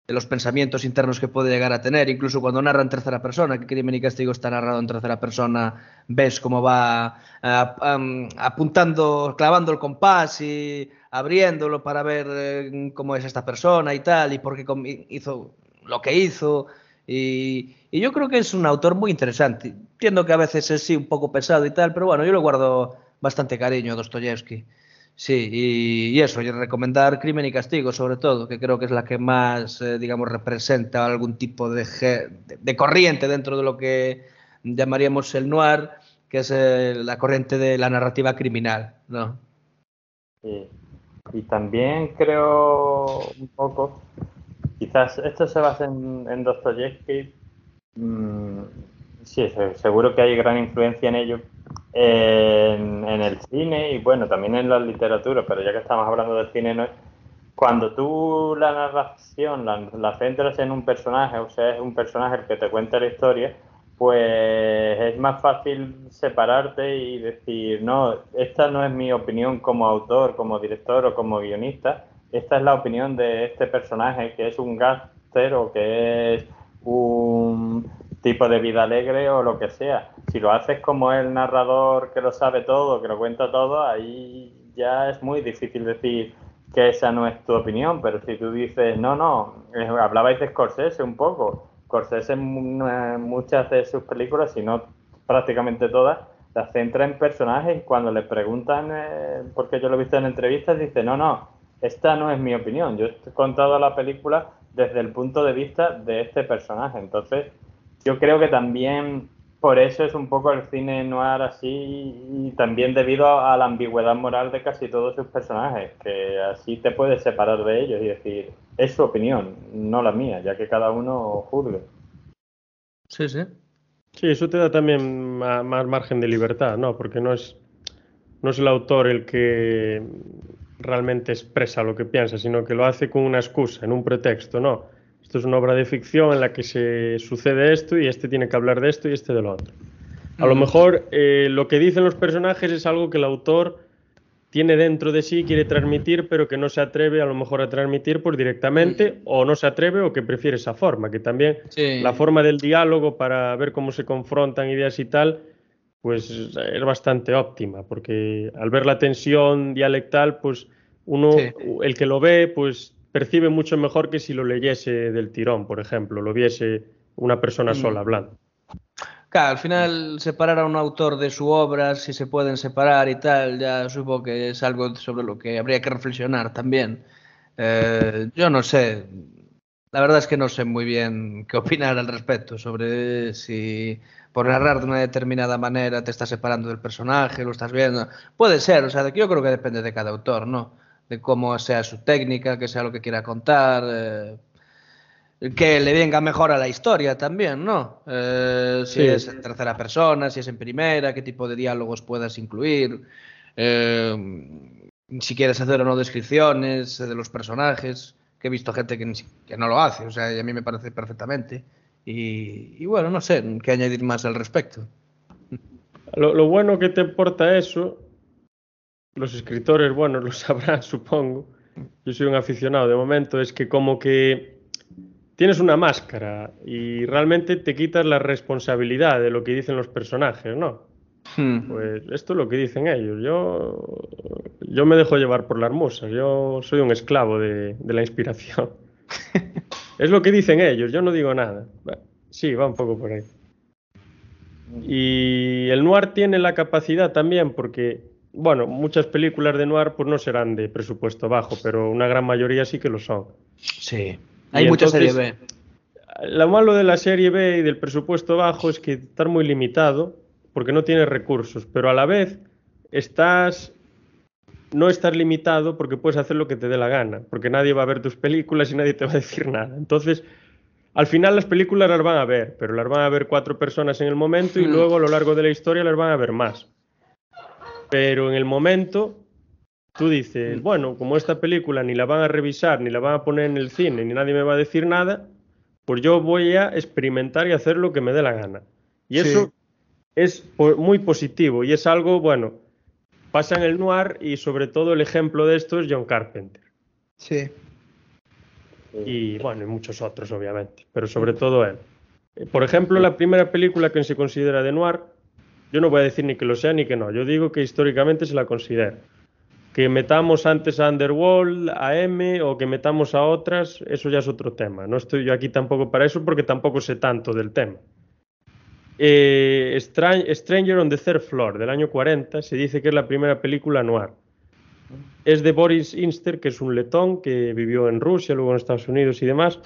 de los pensamientos internos que puede llegar a tener, incluso cuando narra en tercera persona, que Crimen y Castigo está narrado en tercera persona, ves cómo va um, apuntando, clavando el compás y abriéndolo para ver eh, cómo es esta persona y tal, y por qué hizo lo que hizo. Y, y, yo creo que es un autor muy interesante. Entiendo que a veces es sí un poco pesado y tal, pero bueno, yo le guardo bastante cariño a Dostoyevsky. Sí, y, eso, y recomendar Crimen y Castigo, sobre todo, que creo que es la que más, eh, digamos, representa algún tipo de, de, corriente dentro de lo que llamaríamos el noir, que es eh, la corriente de la narrativa criminal, ¿no? Sí. Y también creo un poco, quizás esto se basa en, en Dostoyevsky, mmm, sí, seguro que hay gran influencia en ello, en, el cine y bueno, también en la literatura, pero ya que estamos hablando del cine, cuando tú la narración la, la, centras en un personaje, o sea, es un personaje el que te cuenta la historia, pues es más fácil separarte y decir, no, esta no es mi opinión como autor, como director o como guionista, esta es la opinión de este personaje que es un gáster o que es un tipo de vida alegre o lo que sea. Si lo haces como el narrador que lo sabe todo, que lo cuenta todo, ahí ya es muy difícil decir que esa no es tu opinión, pero si tú dices, no, no, eh, hablabais de Scorsese un poco, Scorsese en muchas de sus películas, si no prácticamente todas, las centra en personajes y cuando le preguntan, eh, porque yo lo he visto en entrevistas, dice, no, no, esta no es mi opinión, yo he contado la película desde el punto de vista de este personaje, entonces yo creo que también por eso es un poco el cine noir así y también debido a, la ambigüedad moral de casi todos sus personajes, que así te puedes separar de ellos y decir, es su opinión, no la mía, ya que cada uno juzgue. Sí, sí. Sí, eso te da también más margen de libertad, ¿no? Porque no es, no es el autor el que realmente expresa lo que piensa, sino que lo hace con una excusa, en un pretexto, ¿no? Esto es una obra de ficción en la que se sucede esto y este tiene que hablar de esto y este de lo otro. A lo mejor eh, lo que dicen los personajes es algo que el autor tiene dentro de sí, quiere transmitir, pero que no se atreve a lo mejor a transmitir pues directamente Mm. o no se atreve o que prefiere esa forma, que también Sí. la forma del diálogo para ver cómo se confrontan ideas y tal, pues es bastante óptima, porque al ver la tensión dialectal, pues uno, Sí. el que lo ve, pues percibe mucho mejor que si lo leyese del tirón, por ejemplo, lo viese una persona Mm. sola hablando. Claro, al final separar a un autor de su obra, si se pueden separar y tal, ya supongo que es algo sobre lo que habría que reflexionar también. Eh, yo no sé, la verdad es que no sé muy bien qué opinar al respecto sobre si por narrar de una determinada manera te estás separando del personaje, lo estás viendo. Puede ser, o sea, yo creo que depende de cada autor, ¿no? De cómo sea su técnica, que sea lo que quiera contar. eh, que le venga mejor a la historia también, ¿no? Eh, si Sí. es en tercera persona, si es en primera, qué tipo de diálogos puedas incluir, eh, si quieres hacer o no descripciones de los personajes, que he visto gente que, que no lo hace, o sea, y a mí me parece perfectamente. Y, y bueno, no sé qué añadir más al respecto. Lo, lo bueno que te aporta eso, los escritores, bueno, lo sabrán, supongo. Yo soy un aficionado de momento, es que como que tienes una máscara y realmente te quitas la responsabilidad de lo que dicen los personajes, ¿no? Hmm. Pues esto es lo que dicen ellos. Yo, yo me dejo llevar por las musas, yo soy un esclavo de, de la inspiración. es lo que dicen ellos, yo no digo nada. Sí, va un poco por ahí. Y el noir tiene la capacidad también, porque, bueno, muchas películas de noir pues no serán de presupuesto bajo, pero una gran mayoría sí que lo son. Sí. Hay mucha serie B. Lo malo de la serie B y del presupuesto bajo es que estás muy limitado porque no tienes recursos, pero a la vez estás no estás limitado porque puedes hacer lo que te dé la gana, porque nadie va a ver tus películas y nadie te va a decir nada. Entonces, al final las películas las van a ver, pero las van a ver cuatro personas en el momento y Hmm. luego a lo largo de la historia las van a ver más. Pero en el momento tú dices, bueno, como esta película ni la van a revisar, ni la van a poner en el cine, ni nadie me va a decir nada, pues yo voy a experimentar y hacer lo que me dé la gana. Y Sí. eso es muy positivo y es algo, bueno, pasa en el noir y sobre todo el ejemplo de esto es John Carpenter. Sí. Y bueno, y muchos otros, obviamente, pero sobre todo él. Por ejemplo, la primera película que se considera de noir, yo no voy a decir ni que lo sea ni que no, yo digo que históricamente se la considera. Que metamos antes a Underworld, a M o que metamos a otras, eso ya es otro tema. No estoy yo aquí tampoco para eso porque tampoco sé tanto del tema. Eh, Stran- Stranger on the Third Floor, del año 40, se dice que es la primera película noir. Es de Boris Inster, que es un letón que vivió en Rusia, luego en Estados Unidos y demás.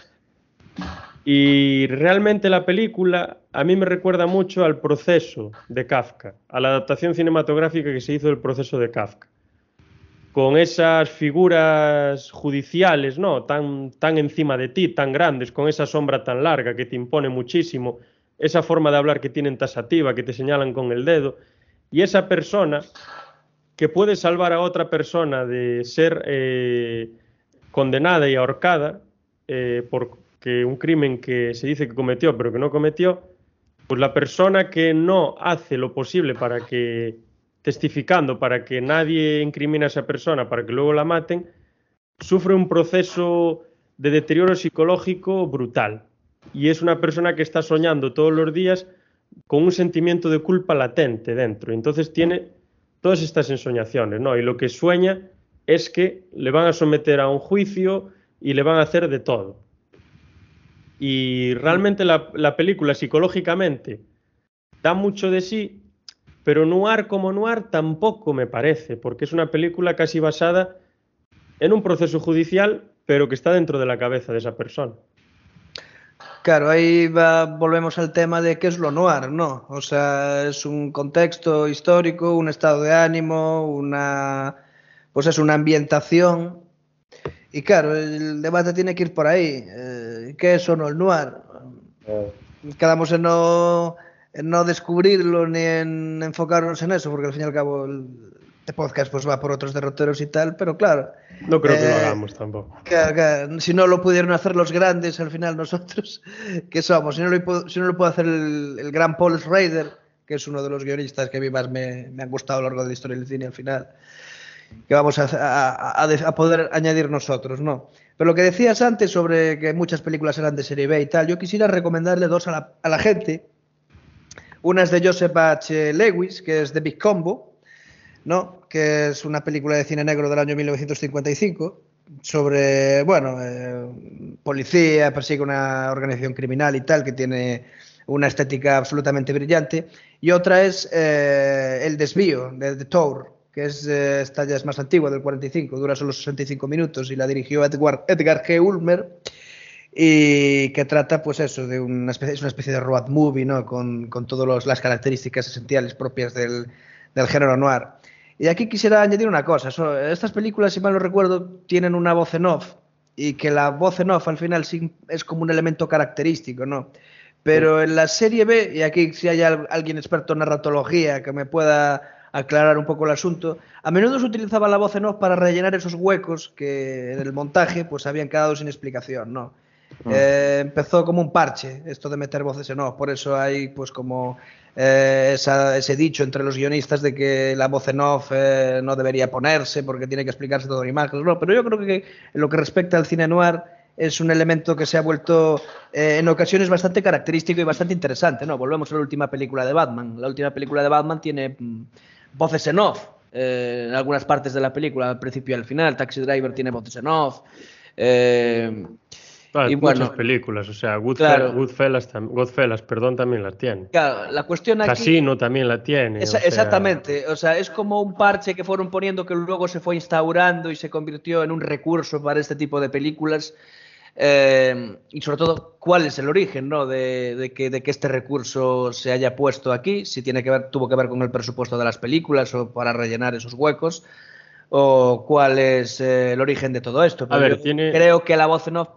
Y realmente la película a mí me recuerda mucho al proceso de Kafka, a la adaptación cinematográfica que se hizo del proceso de Kafka. Con esas figuras judiciales, ¿no? Tan, tan encima de ti, tan grandes, con esa sombra tan larga que te impone muchísimo, esa forma de hablar que tienen tasativa, que te señalan con el dedo, y esa persona que puede salvar a otra persona de ser eh, condenada y ahorcada eh, por un crimen que se dice que cometió pero que no cometió, pues la persona que no hace lo posible para que, testificando, para que nadie incrimine a esa persona, para que luego la maten, sufre un proceso de deterioro psicológico brutal. Y es una persona que está soñando todos los días con un sentimiento de culpa latente dentro. Entonces tiene todas estas ensoñaciones, ¿no? Y lo que sueña es que le van a someter a un juicio y le van a hacer de todo. Y realmente la, la película psicológicamente da mucho de sí, pero noir como noir tampoco me parece, porque es una película casi basada en un proceso judicial, pero que está dentro de la cabeza de esa persona. Claro, ahí va, volvemos al tema de qué es lo noir, ¿no? O sea, es un contexto histórico, un estado de ánimo, una, pues es una ambientación. Y claro, el debate tiene que ir por ahí. Eh, ¿Qué es o no el noir? Eh, Quedamos en no, en no descubrirlo ni en enfocarnos en eso, porque al fin y al cabo el, este podcast pues va por otros derroteros y tal, pero claro, No creo que lo Eh, hagamos tampoco. que- que si no lo pudieron hacer los grandes, al final nosotros, ¿qué somos? Si no lo, si no lo puede hacer el, el gran Paul Schrader, que es uno de los guionistas que a mí más me, me han gustado a lo largo de la historia del cine al final. Que vamos a, poder añadir nosotros, ¿no? Pero lo que decías antes sobre que muchas películas eran de serie B y tal, yo quisiera recomendarle dos a la, a la gente. Una es de Joseph H. Lewis, que es The Big Combo, ¿no? que es una película de cine negro del año 1955 sobre, bueno, eh, policía, persigue una organización criminal y tal, que tiene una estética absolutamente brillante. Y otra es eh, El desvío, de The Tour, que es, eh, esta ya es más antigua, del 45, dura solo 65 minutos y la dirigió Edgar, Edgar G. Ulmer y que trata, pues eso, de una especie, es una especie de road movie, ¿no? Con, con todas las características esenciales propias del, del género noir. Y aquí quisiera añadir una cosa. Estas películas, si mal no recuerdo, tienen una voz en off y que la voz en off al final sí es como un elemento característico, ¿no? Pero en la serie B, y aquí si hay alguien experto en narratología que me pueda aclarar un poco el asunto, a menudo se utilizaba la voz en off para rellenar esos huecos que en el montaje pues habían quedado sin explicación, ¿no? Mm. Eh, empezó como un parche esto de meter voces en off, por eso hay pues como eh, esa, ese dicho entre los guionistas de que la voz en off eh, no debería ponerse porque tiene que explicarse todo en imágenes. No, pero yo creo que en lo que respecta al cine noir es un elemento que se ha vuelto en ocasiones bastante característico y bastante interesante. ¿no? Volvemos a la última película de Batman. La última película de Batman tiene mm, voces en off en algunas partes de la película, al principio y al final. Taxi Driver tiene voces en off. Claro, y muchas películas, o sea, Goodfellas, perdón, también las tiene. Claro, la cuestión aquí... Casino también la tiene. Exactamente, o sea, es como un parche que fueron poniendo que luego se fue instaurando y se convirtió en un recurso para este tipo de películas. Eh, y sobre todo, ¿cuál es el origen ¿no? de, que, de que este recurso se haya puesto aquí? Si tiene que ver, tuvo que ver con el presupuesto de las películas o para rellenar esos huecos o cuál es eh, el origen de todo esto. a ver, tiene... Creo que la voz en off,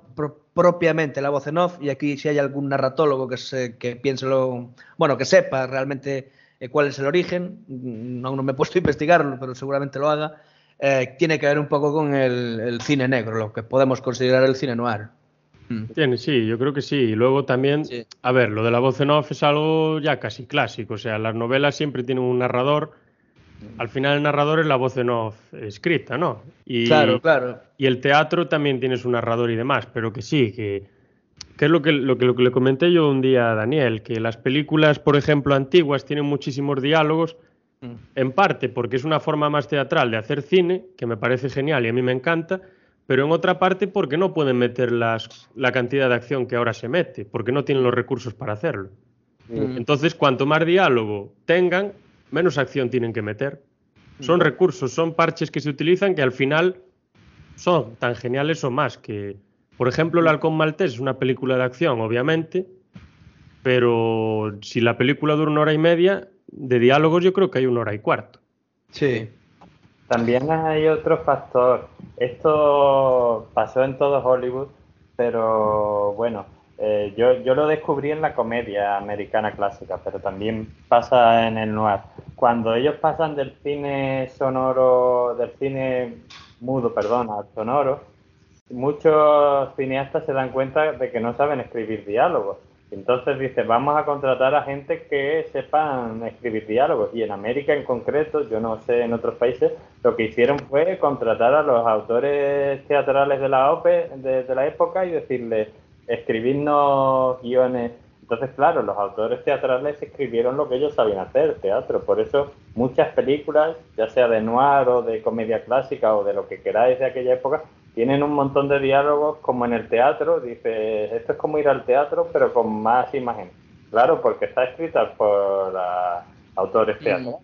propiamente la voz en off, y aquí si hay algún narratólogo que, se, que piense lo, bueno, que sepa realmente eh, cuál es el origen, mm, aún no me he puesto a investigarlo, pero seguramente lo haga, eh, tiene que ver un poco con el, cine negro, lo que podemos considerar el cine noir. Mm. Tiene, sí, yo creo que sí. Y luego también, a ver, lo de la voz en off es algo ya casi clásico. O sea, las novelas siempre tienen un narrador al final el narrador es la voz en off escrita, ¿no? Y, claro, claro. Y el teatro también tiene su narrador y demás, pero que sí, que, que es lo que, lo, que, lo que le comenté yo un día a Daniel, que las películas, por ejemplo, antiguas tienen muchísimos diálogos. En parte porque es una forma más teatral de hacer cine, que me parece genial y a mí me encanta, pero en otra parte porque no pueden meter las, la cantidad de acción que ahora se mete, porque no tienen los recursos para hacerlo. Mm. Entonces, cuanto más diálogo tengan, menos acción tienen que meter. Son recursos, son parches que se utilizan que al final son tan geniales o más que, por ejemplo, El Halcón Maltés es una película de acción, obviamente, pero si la película dura una hora y media, de diálogos yo creo que hay una hora y cuarto. Sí. También hay otro factor. Esto pasó en todo Hollywood, pero bueno, eh, yo, yo lo descubrí en la comedia americana clásica, pero también pasa en el noir. Cuando ellos pasan del cine sonoro, del cine mudo, perdón, al sonoro, muchos cineastas se dan cuenta de que no saben escribir diálogos. Entonces dice, vamos a contratar a gente que sepan escribir diálogos. Y en América en concreto, yo no sé en otros países, lo que hicieron fue contratar a los autores teatrales de la, OPE, de, la época y decirles, escribirnos guiones. Entonces, claro, los autores teatrales escribieron lo que ellos sabían hacer, teatro. Por eso muchas películas, ya sea de noir o de comedia clásica o de lo que queráis de aquella época, tienen un montón de diálogos como en el teatro. Dice, esto es como ir al teatro, pero con más imagen. Claro, porque está escrita por autores teatrales.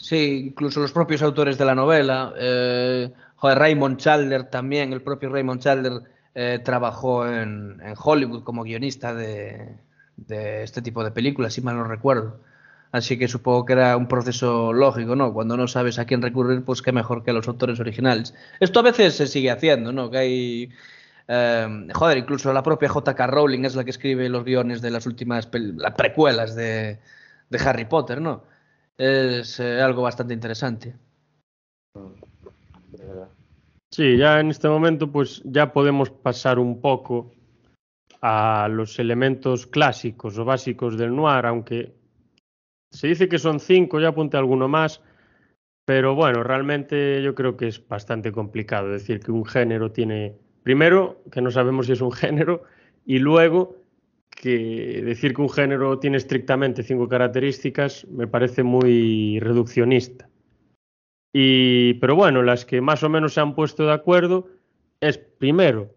Sí, incluso los propios autores de la novela. Eh, joder, Raymond Chandler también, el propio Raymond Chandler eh, trabajó en, Hollywood como guionista de, este tipo de películas, si mal no recuerdo. Así que supongo que era un proceso lógico, ¿no? Cuando no sabes a quién recurrir, pues qué mejor que a los autores originales. Esto a veces se sigue haciendo, ¿no? Que hay... Eh, joder, incluso la propia J.K. Rowling es la que escribe los guiones de las últimas las precuelas de, Harry Potter, ¿no? Es eh, algo bastante interesante. Sí, ya en este momento pues ya podemos pasar un poco a los elementos clásicos o básicos del noir, aunque se dice que son cinco, ya apunté alguno más, Pero bueno, realmente yo creo que es bastante complicado decir que un género tiene, primero, que no sabemos si es un género, y luego que decir que un género tiene estrictamente cinco características me parece muy reduccionista. Y, pero bueno, las que más o menos se han puesto de acuerdo es, primero,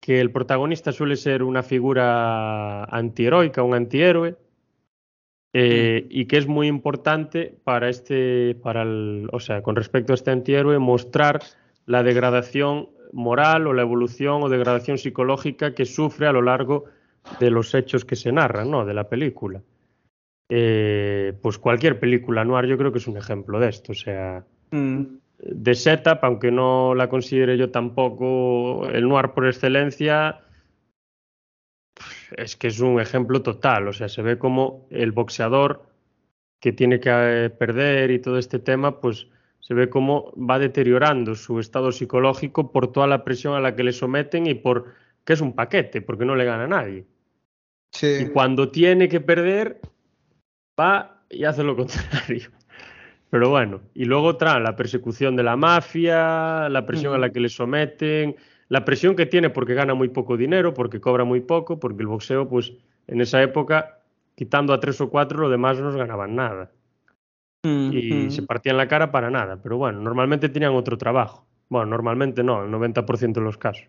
que el protagonista suele ser una figura antiheroica, un antihéroe, eh, y que es muy importante para este, para el, o sea, con respecto a este antihéroe, mostrar la degradación moral o la evolución o degradación psicológica que sufre a lo largo de los hechos que se narran, ¿no? De la película. Eh, pues cualquier película noir yo creo que es un ejemplo de esto, o sea, mm. de setup, aunque no la considere yo tampoco el noir por excelencia, es que es un ejemplo total, o sea, se ve como el boxeador que tiene que eh, perder y todo este tema, pues se ve cómo va deteriorando su estado psicológico por toda la presión a la que le someten y por que es un paquete, porque no le gana a nadie. Y cuando tiene que perder, va y hace lo contrario. Pero bueno, y luego trae la persecución de la mafia, la presión a la que le someten, la presión que tiene porque gana muy poco dinero, porque cobra muy poco, porque el boxeo, pues en esa época, quitando a tres o cuatro, lo demás no ganaban nada. Y se partían la cara para nada. Pero bueno, normalmente tenían otro trabajo. Bueno, normalmente no, el 90% de los casos.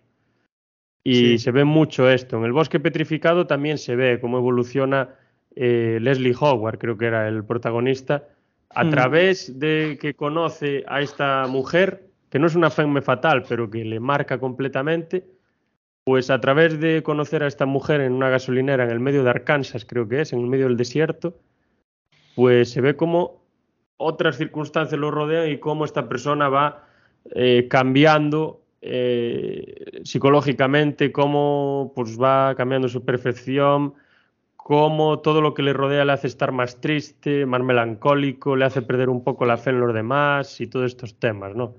Y se ve mucho esto. En el bosque petrificado también se ve cómo evoluciona eh, Leslie Howard, creo que era el protagonista, a través de que conoce a esta mujer que no es una femme fatal, pero que le marca completamente, pues a través de conocer a esta mujer en una gasolinera en el medio de Arkansas, creo que es, en el medio del desierto, pues se ve como otras circunstancias lo rodean y cómo esta persona va eh, cambiando eh, psicológicamente, cómo pues va cambiando su perfección, cómo todo lo que le rodea le hace estar más triste, más melancólico, le hace perder un poco la fe en los demás y todos estos temas, ¿no?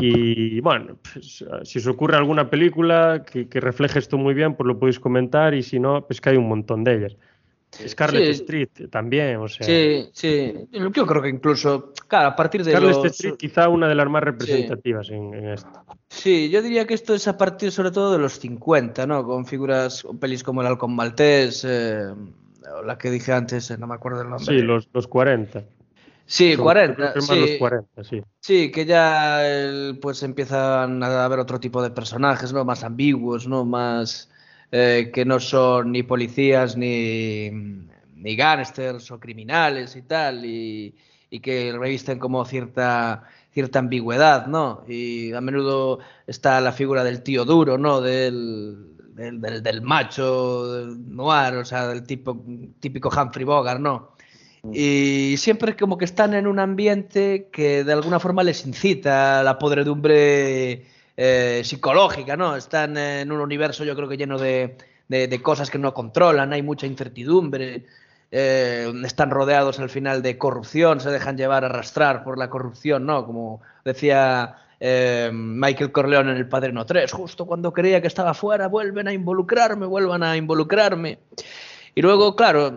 Y bueno, pues, si os ocurre alguna película que, refleje esto muy bien, pues lo podéis comentar y si no, pues que hay un montón de ellas. Scarlet Street también, o sea. Sí, sí. Yo creo que incluso, claro, a partir de. Scarlet Street quizá una de las más representativas en, esto. Sí, yo diría que esto es a partir sobre todo de los 50, ¿no? Con figuras, pelis como El Halcón Maltés, eh, la que dije antes, eh, no me acuerdo el nombre. Sí, los, los 40. Sí, 40. Sí. sí. que ya pues empiezan a haber otro tipo de personajes, ¿no? Más ambiguos, ¿no? Más eh, que no son ni policías ni, ni gángsters o criminales y tal, y, que revisten como cierta cierta ambigüedad, ¿no? Y a menudo está la figura del tío duro, ¿no? Del, del, del, macho noir, o sea, del tipo, típico Humphrey Bogart, ¿no? Mm. Y siempre como que están en un ambiente que de alguna forma les incita a la podredumbre eh, psicológica, ¿no? Están en un universo yo creo que lleno de, de, cosas que no controlan, hay mucha incertidumbre, eh, están rodeados al final de corrupción, se dejan llevar, arrastrar por la corrupción, ¿no? Como decía eh, Michael Corleone en El Padrino 3, justo cuando creía que estaba fuera, vuelven a involucrarme, vuelvan a involucrarme. Y luego, claro,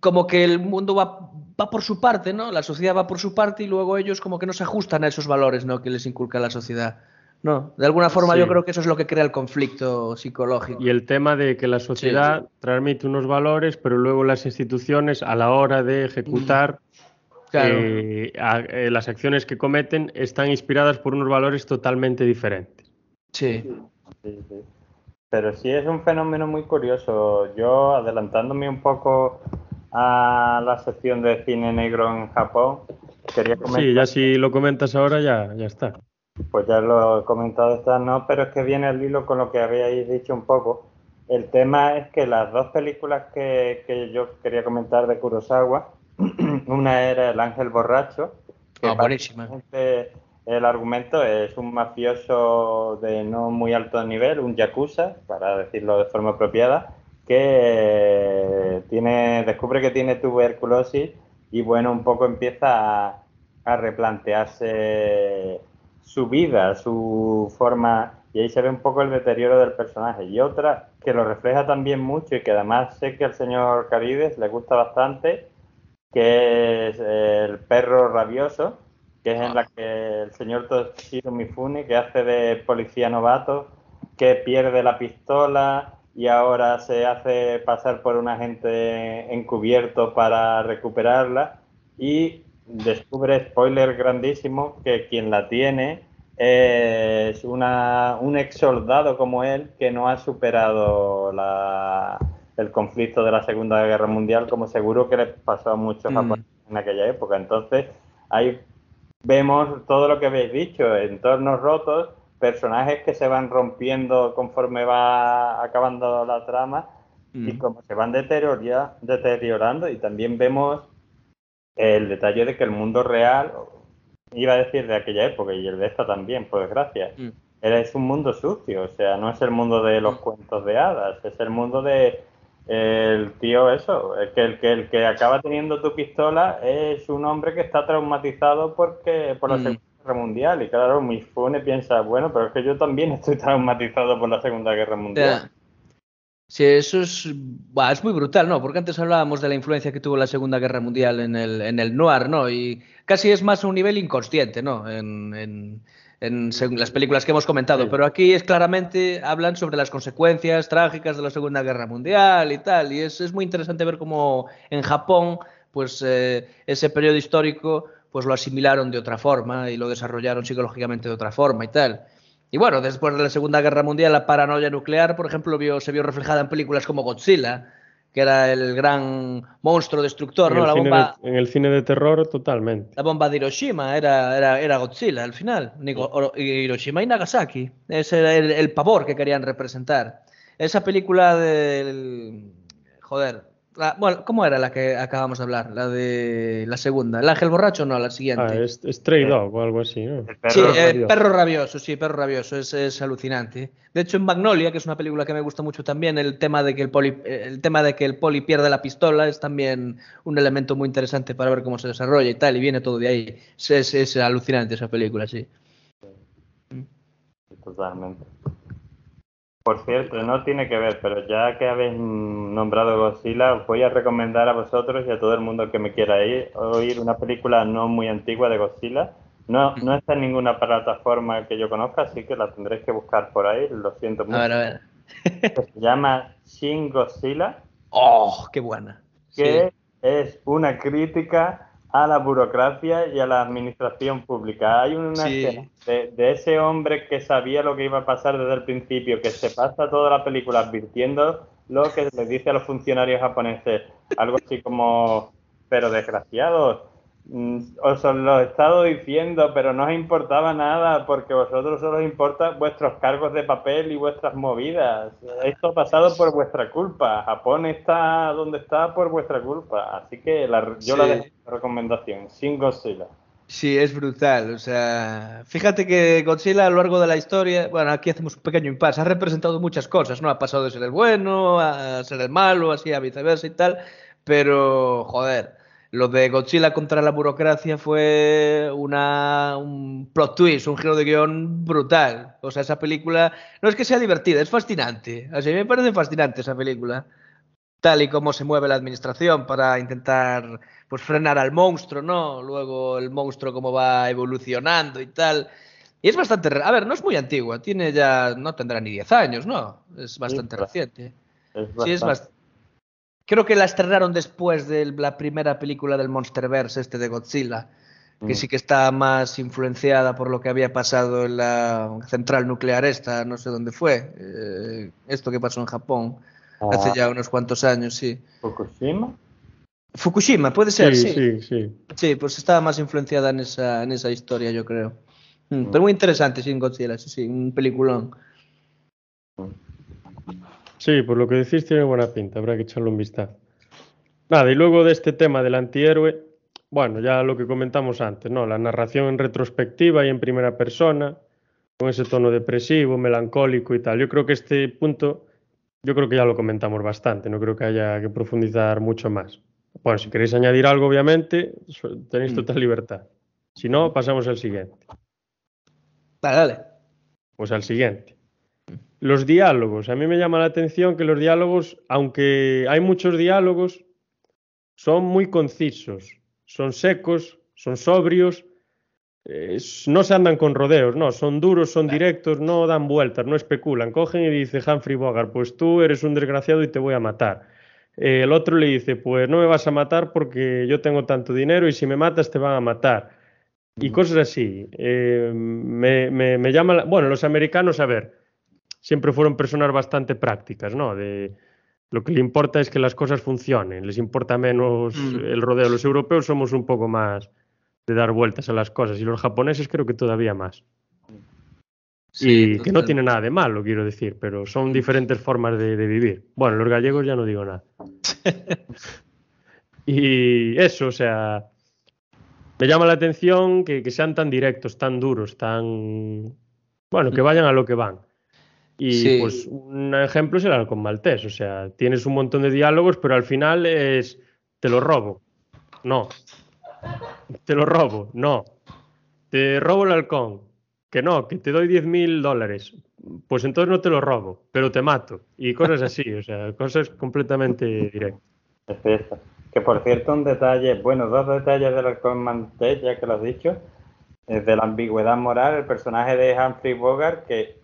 como que el mundo va, va por su parte, ¿no? La sociedad va por su parte y luego ellos como que no se ajustan a esos valores, ¿no? Que les inculca la sociedad. No, de alguna forma yo creo que eso es lo que crea el conflicto psicológico. Y el tema de que la sociedad transmite unos valores, pero luego las instituciones a la hora de ejecutar eh, eh, las acciones que cometen están inspiradas por unos valores totalmente diferentes. sí. Pero sí es un fenómeno muy curioso. Yo, adelantándome un poco a la sección de cine negro en Japón. Quería comentar... Sí, ya si lo comentas ahora ya, ya está. Pues ya lo he comentado esta no, pero es que viene al hilo con lo que habíais dicho un poco. El tema es que las dos películas que, que yo quería comentar de Kurosawa, una era El ángel borracho, que oh, el argumento es un mafioso de no muy alto nivel, un yakuza, para decirlo de forma apropiada, que tiene, descubre que tiene tuberculosis y bueno, un poco empieza a, replantearse su vida, su forma, y ahí se ve un poco el deterioro del personaje. Y otra que lo refleja también mucho y que además sé que al señor Carides le gusta bastante, que es El perro rabioso, que es en la que el señor Toshiro Mifune, que hace de policía novato, que pierde la pistola y ahora se hace pasar por un agente encubierto para recuperarla y descubre, spoiler grandísimo, que quien la tiene es una, un ex soldado como él que no ha superado la, el conflicto de la Segunda Guerra Mundial, como seguro que le pasó a muchos mm. en aquella época. Entonces, ahí vemos todo lo que habéis dicho, entornos rotos personajes que se van rompiendo conforme va acabando la trama y mm. como se van deteriorando y también vemos el detalle de que el mundo real, iba a decir de aquella época y el de esta también, por desgracia, mm. es un mundo sucio, o sea, no es el mundo de los mm. cuentos de hadas, es el mundo de el tío eso, el que, el que el que acaba teniendo tu pistola es un hombre que está traumatizado porque por la Mundial. Y claro, Mifune piensa, bueno, pero es que yo también estoy traumatizado por la Segunda Guerra Mundial. Sí, eso es, es muy brutal, ¿no? Porque antes hablábamos de la influencia que tuvo la Segunda Guerra Mundial en el, en el noir, ¿no? Y casi es más a un nivel inconsciente, ¿no? En, en, en las películas que hemos comentado, pero aquí es claramente hablan sobre las consecuencias trágicas de la Segunda Guerra Mundial y tal, y es, es muy interesante ver cómo en Japón, pues eh, ese periodo histórico pues lo asimilaron de otra forma y lo desarrollaron psicológicamente de otra forma y tal. Y bueno, después de la Segunda Guerra Mundial, la paranoia nuclear, por ejemplo, vio, se vio reflejada en películas como Godzilla, que era el gran monstruo destructor, en ¿no? La bomba, en el cine de terror, totalmente. La bomba de Hiroshima era, era, era Godzilla al final. Hiroshima y Nagasaki. Ese era el, el pavor que querían representar. Esa película del. Joder, bueno, ¿cómo era la que acabamos de hablar? La de la segunda. ¿El ángel borracho no? La siguiente. Ah, es Stray Dog o algo así, ¿no? perro sí, eh, perro rabioso, sí, perro rabioso. Es, es, alucinante. De hecho, en Magnolia, que es una película que me gusta mucho también, el tema de que el poli, el tema de que el poli pierde la pistola es también un elemento muy interesante para ver cómo se desarrolla y tal, y viene todo de ahí. Es, es alucinante esa película, sí. Totalmente. Por cierto, no tiene que ver, pero ya que habéis nombrado Godzilla, os voy a recomendar a vosotros y a todo el mundo que me quiera ir oír una película no muy antigua de Godzilla. No, no está en ninguna plataforma que yo conozca, así que la tendréis que buscar por ahí, lo siento mucho. A ver, a ver. se llama Shin Godzilla. ¡Oh, qué buena! Que es una crítica a la burocracia y a la administración pública. Hay una escena de, ese hombre que sabía lo que iba a pasar desde el principio, que se pasa toda la película advirtiendo lo que le dice a los funcionarios japoneses, algo así como, pero desgraciados, os lo he estado diciendo, pero no os importaba nada porque vosotros solo os importa vuestros cargos de papel y vuestras movidas. Esto ha pasado por vuestra culpa. Japón está donde está por vuestra culpa. Así que yo la dejo recomendación, sin Godzilla. Sí, es brutal. O sea, fíjate que Godzilla a lo largo de la historia, bueno, aquí hacemos un pequeño impasse, ha representado muchas cosas, ¿no? Ha pasado de ser el bueno a ser el malo, así a viceversa y tal, pero, joder, lo de Godzilla contra la burocracia fue una, un plot twist, un giro de guion brutal. O sea, esa película no es que sea divertida, es fascinante. Así me parece fascinante esa película. Tal y como se mueve la administración para intentar pues frenar al monstruo, ¿no? Luego el monstruo cómo va evolucionando y tal. Y es bastante... A ver, no es muy antigua, tiene ya... no tendrá ni 10 años, ¿no? Es bastante reciente. Sí, es bastante... Creo que la estrenaron después de la primera película del Monsterverse, este de Godzilla, que mm. sí que está más influenciada por lo que había pasado en la central nuclear esta, no sé dónde fue, eh, esto que pasó en Japón hace ah. ya unos cuantos años, sí. ¿Fukushima? Fukushima, puede ser, sí. Sí, sí. Sí, pues estaba más influenciada en esa, en esa historia, yo creo. Mm, mm. Pero muy interesante, sin Godzilla, sí, sí, un peliculón. Sí, por lo que decís tiene buena pinta, habrá que echarle un vistazo. Nada, y luego de este tema del antihéroe, bueno, ya lo que comentamos antes, ¿no? La narración en retrospectiva y en primera persona, con ese tono depresivo, melancólico y tal. Yo creo que este punto, yo creo que ya lo comentamos bastante, no creo que haya que profundizar mucho más. Bueno, si queréis añadir algo, obviamente, tenéis mm. total libertad. Si no, pasamos al siguiente. Vale, dale. Pues al siguiente. Los diálogos. A mí me llama la atención que los diálogos, aunque hay muchos diálogos, son muy concisos, son secos, son sobrios, eh, no se andan con rodeos, no, son duros, son directos, no dan vueltas, no especulan. Cogen y dice Humphrey Bogart, pues tú eres un desgraciado y te voy a matar. Eh, el otro le dice, pues no me vas a matar porque yo tengo tanto dinero y si me matas te van a matar. Y cosas así. Eh, me, me, llama, bueno, los americanos, a ver, siempre fueron personas bastante prácticas, ¿no? De, lo que le importa es que las cosas funcionen, les importa menos mm. el rodeo. Los europeos somos un poco más de dar vueltas a las cosas y los japoneses creo que todavía más. y que no tiene nada de malo, quiero decir, pero son diferentes formas de, vivir. Bueno, los gallegos ya no digo nada. y eso, o sea, me llama la atención que, sean tan directos, tan duros, tan... Bueno, que vayan a lo que van. Y pues un ejemplo es el halcón maltés, o sea, tienes un montón de diálogos, pero al final es, te lo robo. No. Te lo robo. No. Te robo el halcón. Que no, que te doy 10 mil dólares. Pues entonces no te lo robo, pero te mato. Y cosas así, o sea, cosas completamente directas. Es Que por cierto, un detalle, bueno, dos detalles del halcón maltés, ya que lo has dicho, es de la ambigüedad moral, el personaje de Humphrey Bogart, que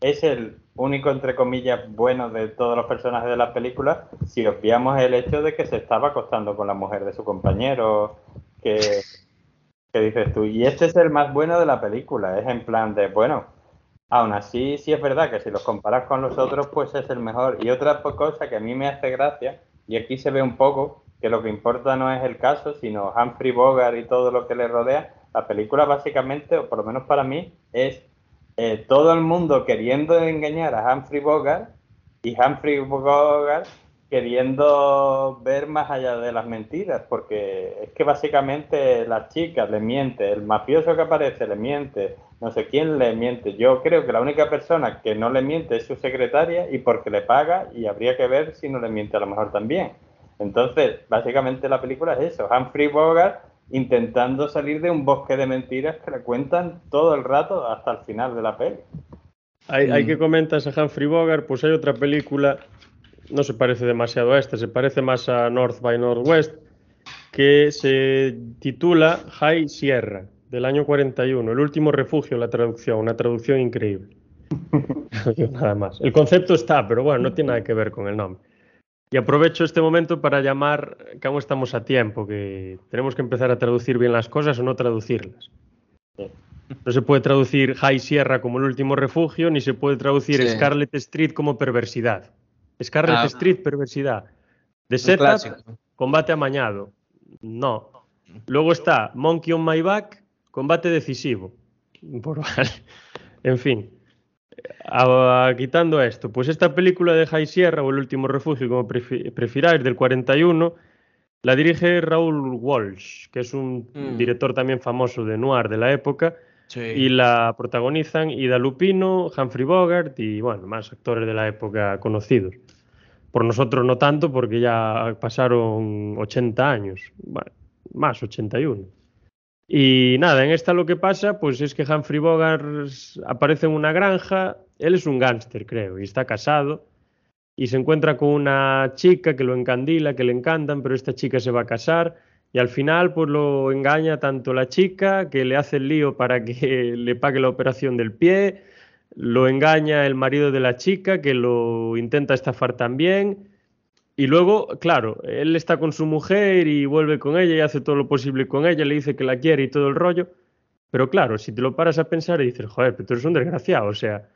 es el único, entre comillas, bueno de todos los personajes de la película, si obviamos el hecho de que se estaba acostando con la mujer de su compañero, que, dices tú. Y este es el más bueno de la película, es en plan de, bueno, aún así sí es verdad que si los comparas con los otros, pues es el mejor. Y otra cosa que a mí me hace gracia, y aquí se ve un poco, que lo que importa no es el caso, sino Humphrey Bogart y todo lo que le rodea. La película básicamente, o por lo menos para mí, es eh, todo el mundo queriendo engañar a Humphrey Bogart y Humphrey Bogart queriendo ver más allá de las mentiras, porque es que básicamente las chicas le miente, el mafioso que aparece le miente, no sé quién le miente. Yo creo que la única persona que no le miente es su secretaria y porque le paga y habría que ver si no le miente a lo mejor también. Entonces, básicamente la película es eso, Humphrey Bogart intentando salir de un bosque de mentiras que le cuentan todo el rato hasta el final de la peli. Hay, hay que comentar a Humphrey Bogart, pues hay otra película, no se parece demasiado a esta, se parece más a North by Northwest, que se titula High Sierra, del año 41, El último refugio, la traducción, una traducción increíble. nada más. El concepto está, pero bueno, no tiene nada que ver con el nombre. Y aprovecho este momento para llamar, que aún estamos a tiempo, que tenemos que empezar a traducir bien las cosas o no traducirlas. No se puede traducir High Sierra como el último refugio, ni se puede traducir Scarlet Street como perversidad. Scarlet ah. Street, perversidad. De setup, combate amañado. No. Luego está Monkey on My Back, combate decisivo. En fin quitando esto, pues esta película de High Sierra o El último refugio, como prefiráis, del 41, la dirige Raúl Walsh, que es un mm. director también famoso de noir de la época, y la protagonizan Ida Lupino, Humphrey Bogart y bueno, más actores de la época conocidos. Por nosotros no tanto, porque ya pasaron 80 años, bueno, más 81. Y nada, en esta lo que pasa, pues es que Humphrey Bogart aparece en una granja, él es un gángster, creo, y está casado, y se encuentra con una chica que lo encandila, que le encantan, pero esta chica se va a casar, y al final pues lo engaña tanto la chica, que le hace el lío para que le pague la operación del pie, lo engaña el marido de la chica, que lo intenta estafar también, y luego, claro, él está con su mujer y vuelve con ella y hace todo lo posible con ella, le dice que la quiere y todo el rollo. Pero claro, si te lo paras a pensar y dices, joder, pero tú eres un desgraciado, o sea,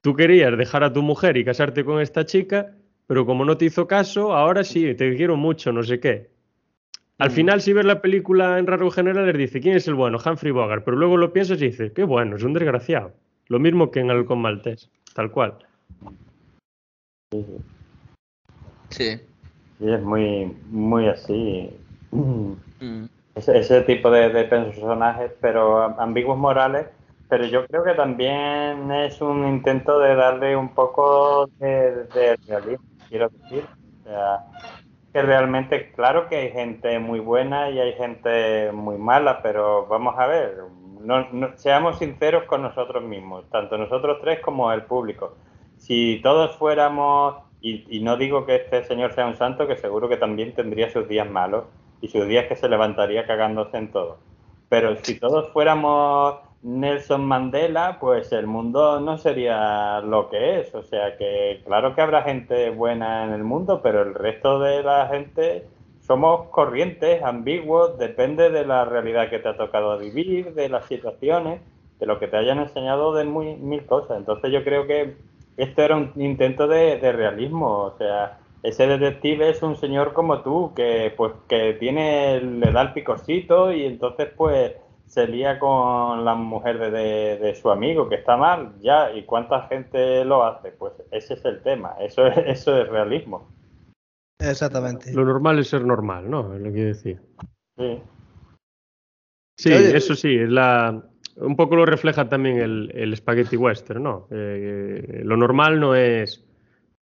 tú querías dejar a tu mujer y casarte con esta chica, pero como no te hizo caso, ahora sí, te quiero mucho, no sé qué. Al mm. final, si ves la película en rasgos generales, dice, ¿quién es el bueno? Humphrey Bogart. Pero luego lo piensas y dices, qué bueno, es un desgraciado. Lo mismo que en Halcón Maltés, tal cual. Sí. Y es muy, muy así. Mm. Ese, tipo de, personajes, pero ambiguos morales. Pero yo creo que también es un intento de darle un poco de, realismo, quiero decir. O sea, que realmente, claro que hay gente muy buena y hay gente muy mala, pero vamos a ver, no, seamos sinceros con nosotros mismos, tanto nosotros tres como el público. Si todos fuéramos Y, y no digo que este señor sea un santo, que seguro que también tendría sus días malos y sus días que se levantaría cagándose en todo. Pero si todos fuéramos Nelson Mandela, pues el mundo no sería lo que es. O sea que claro que habrá gente buena en el mundo, pero el resto de la gente somos corrientes, ambiguos, depende de la realidad que te ha tocado vivir, de las situaciones, de lo que te hayan enseñado de muy, mil cosas. Entonces yo creo que esto era un intento de, de realismo, o sea, ese detective es un señor como tú que pues que tiene le da el picorcito y entonces pues se lía con la mujer de, de, su amigo, que está mal, ya, ¿y cuánta gente lo hace? Pues ese es el tema, eso es, eso es realismo. Exactamente. Lo normal es ser normal, ¿no? Es lo que decía. Sí. Sí, eso sí, es la, un poco lo refleja también el, el spaghetti western, ¿no? Eh, lo normal no es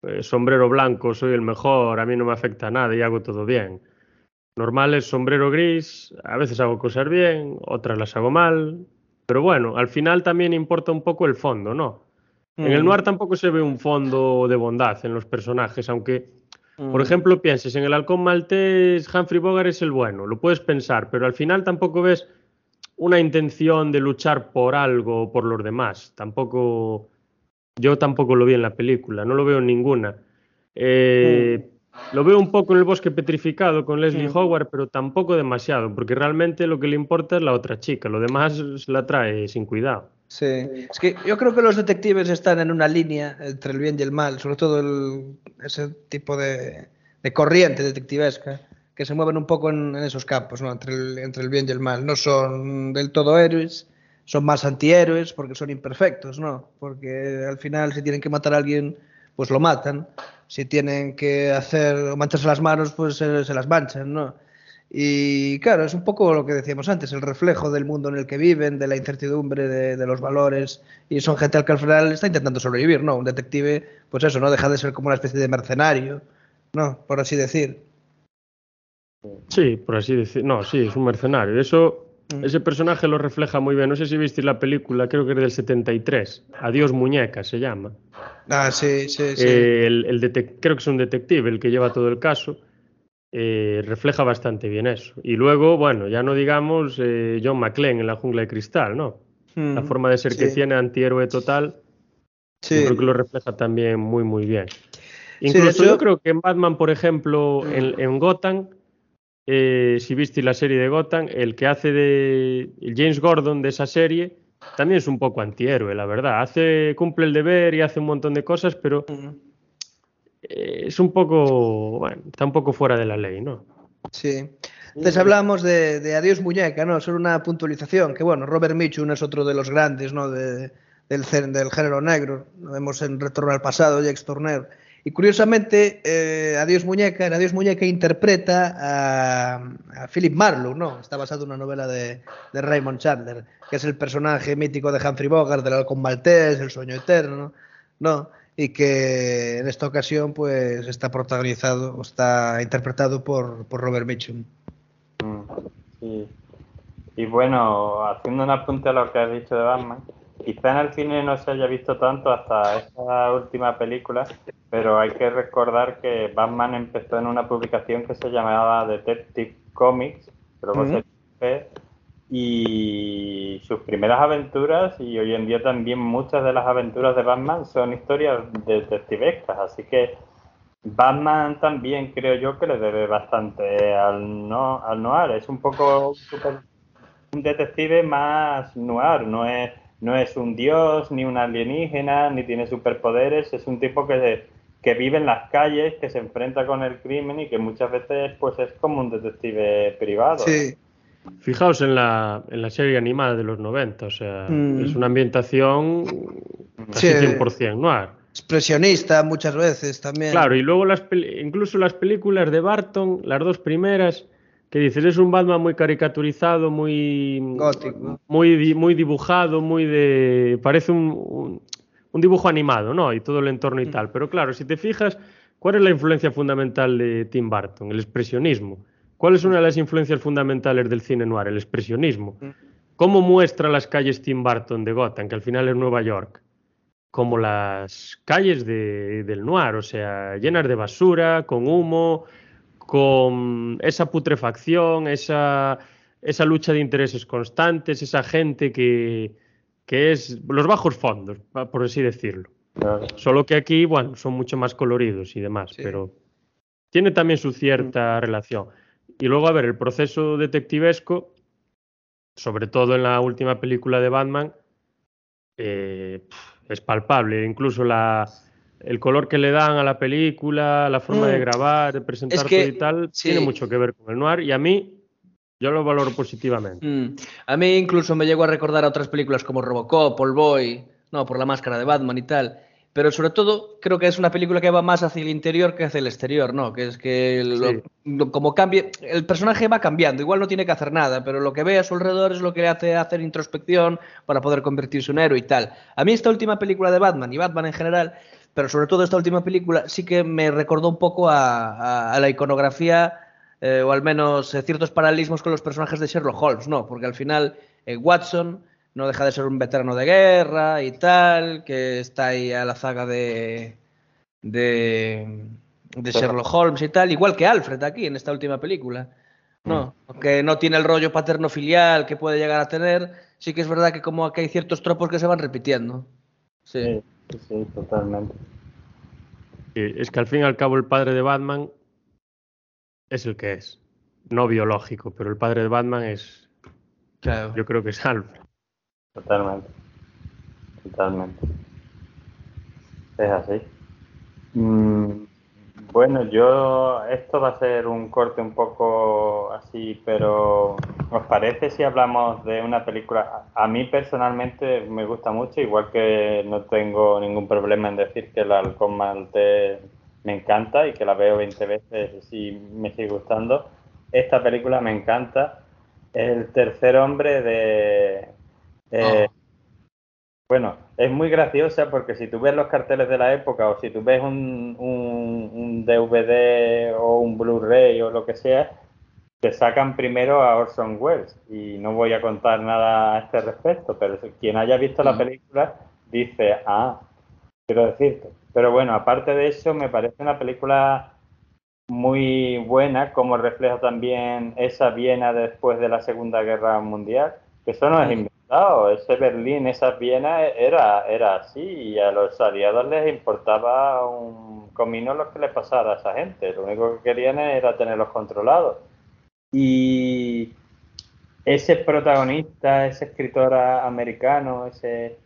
eh, sombrero blanco, soy el mejor, a mí no me afecta nada y hago todo bien. Normal es sombrero gris, a veces hago cosas bien, otras las hago mal, pero bueno, al final también importa un poco el fondo, ¿no? Mm. En el mm. noir tampoco se ve un fondo de bondad en los personajes, aunque, mm. por ejemplo, pienses en el halcón maltés, Humphrey Bogart es el bueno, lo puedes pensar, pero al final tampoco ves una intención de luchar por algo o por los demás. Tampoco, yo tampoco lo vi en la película, no lo veo en ninguna. Eh. Lo veo un poco en el bosque petrificado con Leslie. Howard, pero tampoco demasiado, porque realmente lo que le importa es la otra chica, lo demás se la trae sin cuidado. Sí, es que yo creo que los detectives están en una línea entre el bien y el mal, sobre todo el, ese tipo de, de, corriente detectivesca, que se mueven un poco en, esos campos, ¿no? entre, el, bien y el mal. No son del todo héroes, son más antihéroes porque son imperfectos, ¿no? Porque al final si tienen que matar a alguien, pues lo matan si tienen que hacer mancharse las manos, pues se, se, las manchan, ¿no? Y claro, es un poco lo que decíamos antes, el reflejo del mundo en el que viven, de la incertidumbre, de, de los valores, y son gente al que al final está intentando sobrevivir, ¿no? Un detective, pues eso, no deja de ser como una especie de mercenario, ¿no? Por así decir. Sí, por así decir, no, sí, es un mercenario. Eso Mm. Ese personaje lo refleja muy bien. No sé si visteis la película, creo que es del 73. Adiós muñeca se llama. Ah, sí, sí, sí. Eh, el, el creo que es un detective el que lleva todo el caso. Eh, refleja bastante bien eso. Y luego, bueno, ya no digamos eh, John McClane en La jungla de cristal, ¿no? Mm, la forma de ser sí. que tiene, antihéroe total, sí. creo que lo refleja también muy, muy bien. Incluso sí, hecho... yo creo que en Batman, por ejemplo, mm. en, en Gotham, eh, si viste la serie de Gotham, el que hace de James Gordon de esa serie también es un poco antihéroe, la verdad. Hace, cumple el deber y hace un montón de cosas, pero eh, es un poco, bueno, está un poco fuera de la ley, ¿no? Sí. Antes hablamos de, de, Adiós Muñeca, ¿no? Solo una puntualización, que bueno, Robert Mitchum es otro de los grandes, ¿no? De, del, del género negro. Lo vemos en Retorno al Pasado, Jacques Turner Y curiosamente, eh, Adiós Muñeca, Adiós Muñeca interpreta a, Philip Marlowe, ¿no? Está basado en una novela de, Raymond Chandler, que es el personaje mítico de Humphrey Bogart, del halcón maltés, el sueño eterno, ¿no? Y que en esta ocasión, pues, está protagonizado, está interpretado por, por Robert Mitchum. Mm, sí. Y bueno, haciendo un apunte a lo que has dicho de Batman, quizá en el cine no se haya visto tanto hasta esta última película, pero hay que recordar que Batman empezó en una publicación que se llamaba Detective Comics, pero uh -huh. se y sus primeras aventuras y hoy en día también muchas de las aventuras de Batman son historias detectivescas, así que Batman también creo yo que le debe bastante al, no, al noir, es un poco un detective más noir, no es no es un dios, ni un alienígena, ni tiene superpoderes, es un tipo que, que vive en las calles, que se enfrenta con el crimen y que muchas veces pues es como un detective privado. Sí. Fijaos en la, en la serie animada de los 90, o sea, mm. es una ambientación casi sí. 100% noir. Expresionista muchas veces también. Claro, y luego las incluso las películas de Barton, las dos primeras, que dices, es un Batman muy caricaturizado, muy gótico, muy, muy dibujado, muy de. parece un, un, un, dibujo animado, ¿no? Y todo el entorno y mm. tal. Pero claro, si te fijas, ¿cuál es la influencia fundamental de Tim Burton? El expresionismo. ¿Cuál es una de las influencias fundamentales del cine noir? El expresionismo. Mm. ¿Cómo muestra las calles Tim Burton de Gotham, que al final es Nueva York? como las calles de, del Noir, o sea, llenas de basura, con humo, con esa putrefacción, esa, esa lucha de intereses constantes, esa gente que, que es los bajos fondos, por así decirlo. Solo que aquí, bueno, son mucho más coloridos y demás, Sí. pero tiene también su cierta relación. Y luego, a ver, el proceso detectivesco, sobre todo en la última película de Batman, eh, es palpable. Incluso la, el color que le dan a la película, la forma de Mm. grabar, de presentar que- todo y tal, sí. tiene mucho que ver con el noir y a mí, yo lo valoro positivamente. Mm. A mí incluso me llegó a recordar a otras películas como Robocop, All Boy, no, por la máscara de Batman y tal. Pero sobre todo creo que es una película que va más hacia el interior que hacia el exterior, ¿no? Que es que lo- Sí. lo- como cambie, el personaje va cambiando, igual no tiene que hacer nada, pero lo que ve a su alrededor es lo que le hace hacer introspección para poder convertirse en un héroe y tal. A mí esta última película de Batman y Batman en general, pero sobre todo esta última película, sí que me recordó un poco a, a- a la iconografía eh, o al menos eh, ciertos paralelismos con los personajes de Sherlock Holmes, ¿no? Porque al final eh, Watson no deja de ser un veterano de guerra y tal, que está ahí a la zaga de, de, de Sherlock Holmes y tal, igual que Alfred aquí en esta última película. No, aunque no tiene el rollo paterno filial que puede llegar a tener, sí que es verdad que como que hay ciertos tropos que se van repitiendo. Sí. Sí, sí, sí, totalmente. Es que al fin y al cabo el padre de Batman es el que es. No biológico, pero el padre de Batman es, Claro. yo creo que es Alfred. Totalmente. Totalmente. Es así. Mm, bueno, yo. Esto va a ser un corte un poco así, pero. ¿Os parece si hablamos de una película? A mí personalmente me gusta mucho, igual que no tengo ningún problema en decir que el halcón maltés me encanta y que la veo 20 veces y me sigue gustando. Esta película me encanta. El tercer hombre de. eh, Oh. Bueno, es muy graciosa porque si tú ves los carteles de la época o si tú ves un, un- un DVD o un Blu-ray o lo que sea, te sacan primero a Orson Welles. Y no voy a contar nada a este respecto, pero quien haya visto la película dice, ah, quiero decirte. Pero bueno, aparte de eso, me parece una película muy buena, como refleja también esa Viena después de la Segunda Guerra Mundial, que eso no es Inventado, ese Berlín, esa Viena era, era así y a los aliados les importaba un comino lo que le pasara a esa gente, lo único que querían era tenerlos controlados. Y ese protagonista, ese escritor americano, ese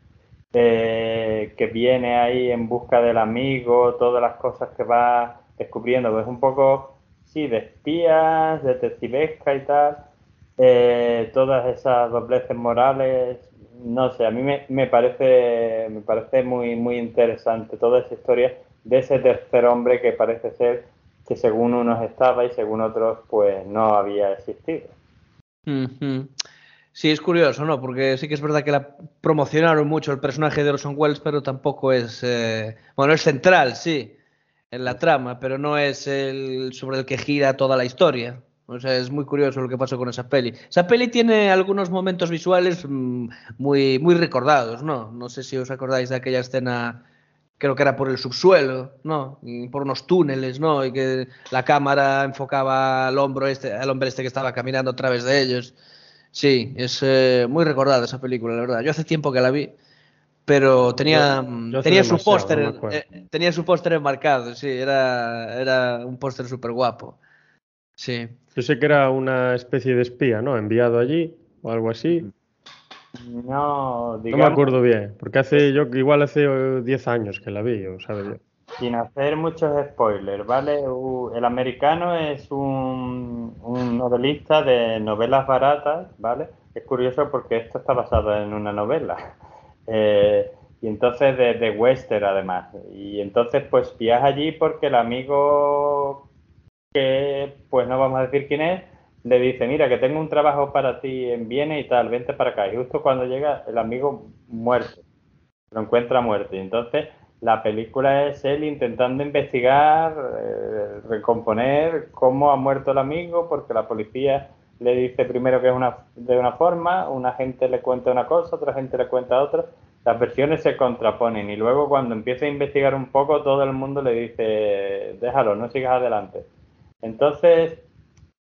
eh, que viene ahí en busca del amigo, todas las cosas que va descubriendo, pues un poco, sí, de espías, detectivesca y tal, eh, todas esas dobleces morales, no sé, a mí me, me parece, me parece muy, muy interesante toda esa historia de ese tercer hombre que parece ser que según unos estaba y según otros pues no había existido. Sí, es curioso, ¿no? Porque sí que es verdad que la promocionaron mucho el personaje de Orson Welles, pero tampoco es. eh, Bueno, es central, sí, en la trama, pero no es el sobre el que gira toda la historia. O sea, es muy curioso lo que pasó con esa peli. Esa peli tiene algunos momentos visuales mm, muy, muy recordados, ¿no? No sé si os acordáis de aquella escena, creo que era por el subsuelo, ¿no? Y por unos túneles, ¿no? Y que la cámara enfocaba al hombro este, al hombre este que estaba caminando a través de ellos. Sí, es eh, muy recordada esa película, la verdad. Yo hace tiempo que la vi, pero tenía, Yo- yo hace tenía su póster, no eh, tenía su póster enmarcado, sí, era, era un póster súper guapo. Sí. Yo sé que era una especie de espía, ¿no? Enviado allí o algo así. No, No me digamos, acuerdo bien, porque hace yo igual hace eh, 10 años que la vi, o sabe yo. sin hacer muchos spoilers, ¿vale? El americano es un, un novelista de novelas baratas, ¿vale? Es curioso porque esto está basado en una novela. Eh, y entonces de, de western además. Y entonces pues viaja allí porque el amigo que pues no vamos a decir quién es, le dice, mira que tengo un trabajo para ti en Viena y tal, vente para acá. Y justo cuando llega el amigo muerto, lo encuentra muerto. Y entonces la película es él intentando investigar, eh, recomponer cómo ha muerto el amigo, porque la policía le dice primero que es una, de una forma, una gente le cuenta una cosa, otra gente le cuenta otra, las versiones se contraponen y luego cuando empieza a investigar un poco todo el mundo le dice, déjalo, no sigas adelante. Entonces,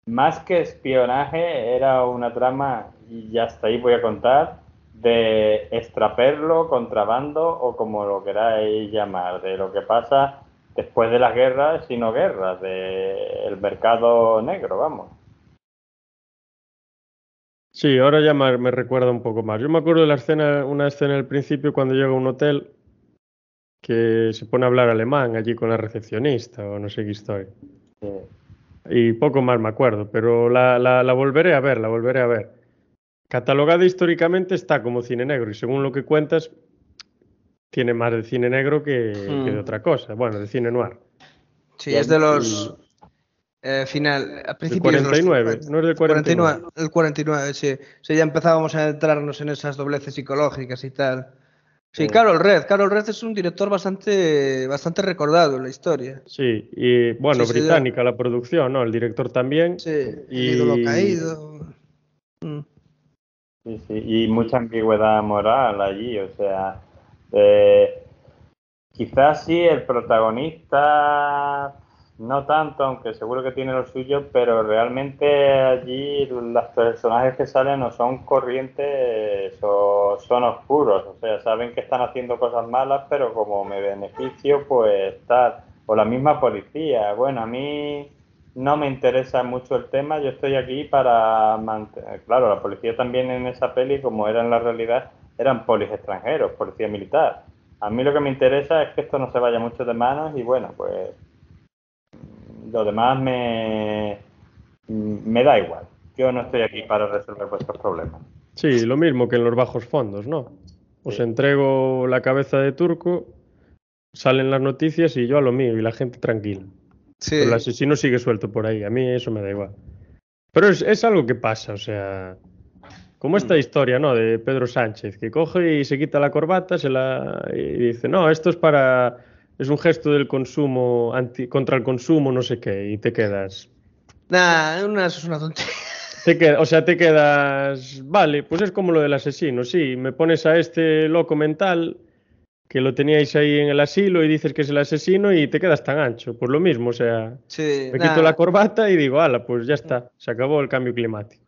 más que espionaje, era una trama, y ya hasta ahí voy a contar, de extraperlo, contrabando o como lo queráis llamar, de lo que pasa después de las guerras y no guerras, del mercado negro, vamos. Sí, ahora ya me, me, recuerda un poco más. Yo me acuerdo de la escena, una escena al principio cuando llega a un hotel que se pone a hablar alemán allí con la recepcionista o no sé qué historia. Sí. Y poco más me acuerdo, pero la, la, la, volveré a ver, la volveré a ver. Catalogada históricamente está como cine negro y según lo que cuentas, tiene más de cine negro que, mm. que de otra cosa. Bueno, de cine noir. Sí, es de los... Eh, final, a principios el 49, los, no es del 49. 49. El 49, sí. sí. Ya empezábamos a entrarnos en esas dobleces psicológicas y tal. Sí, sí, Carol Red. Carol Red es un director bastante, bastante recordado en la historia. Sí, y bueno, sí, británica sí, la producción, ¿no? El director también. Sí, y... ídolo caído. Mm. Sí, sí, y mucha ambigüedad moral allí, o sea, eh, quizás sí el protagonista no tanto, aunque seguro que tiene lo suyo, pero realmente allí los personajes que salen no son corrientes o son oscuros. O sea, saben que están haciendo cosas malas, pero como me beneficio, pues tal. O la misma policía. Bueno, a mí no me interesa mucho el tema. Yo estoy aquí para mantener. Claro, la policía también en esa peli, como era en la realidad, eran polis extranjeros, policía militar. A mí lo que me interesa es que esto no se vaya mucho de manos y bueno, pues lo demás me, me da igual. Yo no estoy aquí para resolver vuestros problemas. Sí, lo mismo que en los bajos fondos, ¿no? Os sí. entrego la cabeza de turco, salen las noticias y yo a lo mío y la gente tranquila. Sí. Pero el asesino sigue suelto por ahí, a mí eso me da igual. Pero es, es algo que pasa, o sea, como esta mm. historia, ¿no? De Pedro Sánchez, que coge y se quita la corbata se la, y dice, no, esto es para es un gesto del consumo anti, contra el consumo, no sé qué, y te quedas. Nah, una, es una tontería. Te queda, o sea, te quedas. Vale, pues es como lo del asesino, sí. Me pones a este loco mental que lo teníais ahí en el asilo y dices que es el asesino y te quedas tan ancho. Pues lo mismo, o sea, sí, me nah. quito la corbata y digo, ala, pues ya está, se acabó el cambio climático.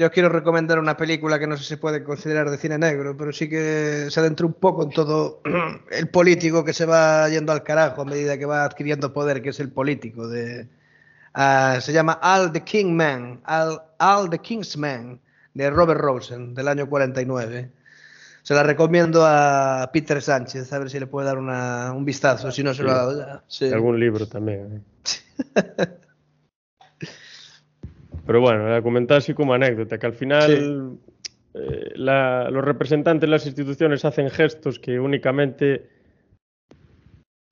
Yo quiero recomendar una película que no sé si se puede considerar de cine negro, pero sí que se adentra un poco en todo el político que se va yendo al carajo a medida que va adquiriendo poder, que es el político. De, uh, se llama Al the Kingman, Al, Al the Kingsman, de Robert Rosen, del año 49. Se la recomiendo a Peter Sánchez, a ver si le puede dar una, un vistazo, si no se lo ha dado ya. Sí. Algún libro también. ¿eh? Pero bueno, la comentar así como anécdota, que al final sí. eh, la, los representantes de las instituciones hacen gestos que únicamente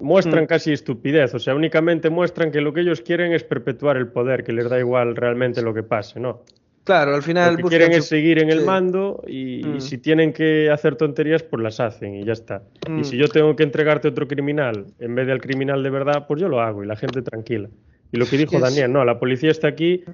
muestran mm. casi estupidez, o sea, únicamente muestran que lo que ellos quieren es perpetuar el poder, que les da igual realmente lo que pase, ¿no? Claro, al final. Lo que quieren es seguir en el mando y, mm. y, si tienen que hacer tonterías, pues las hacen y ya está. Mm. Y si yo tengo que entregarte otro criminal en vez del criminal de verdad, pues yo lo hago y la gente tranquila. Y lo que dijo yes. Daniel, no, la policía está aquí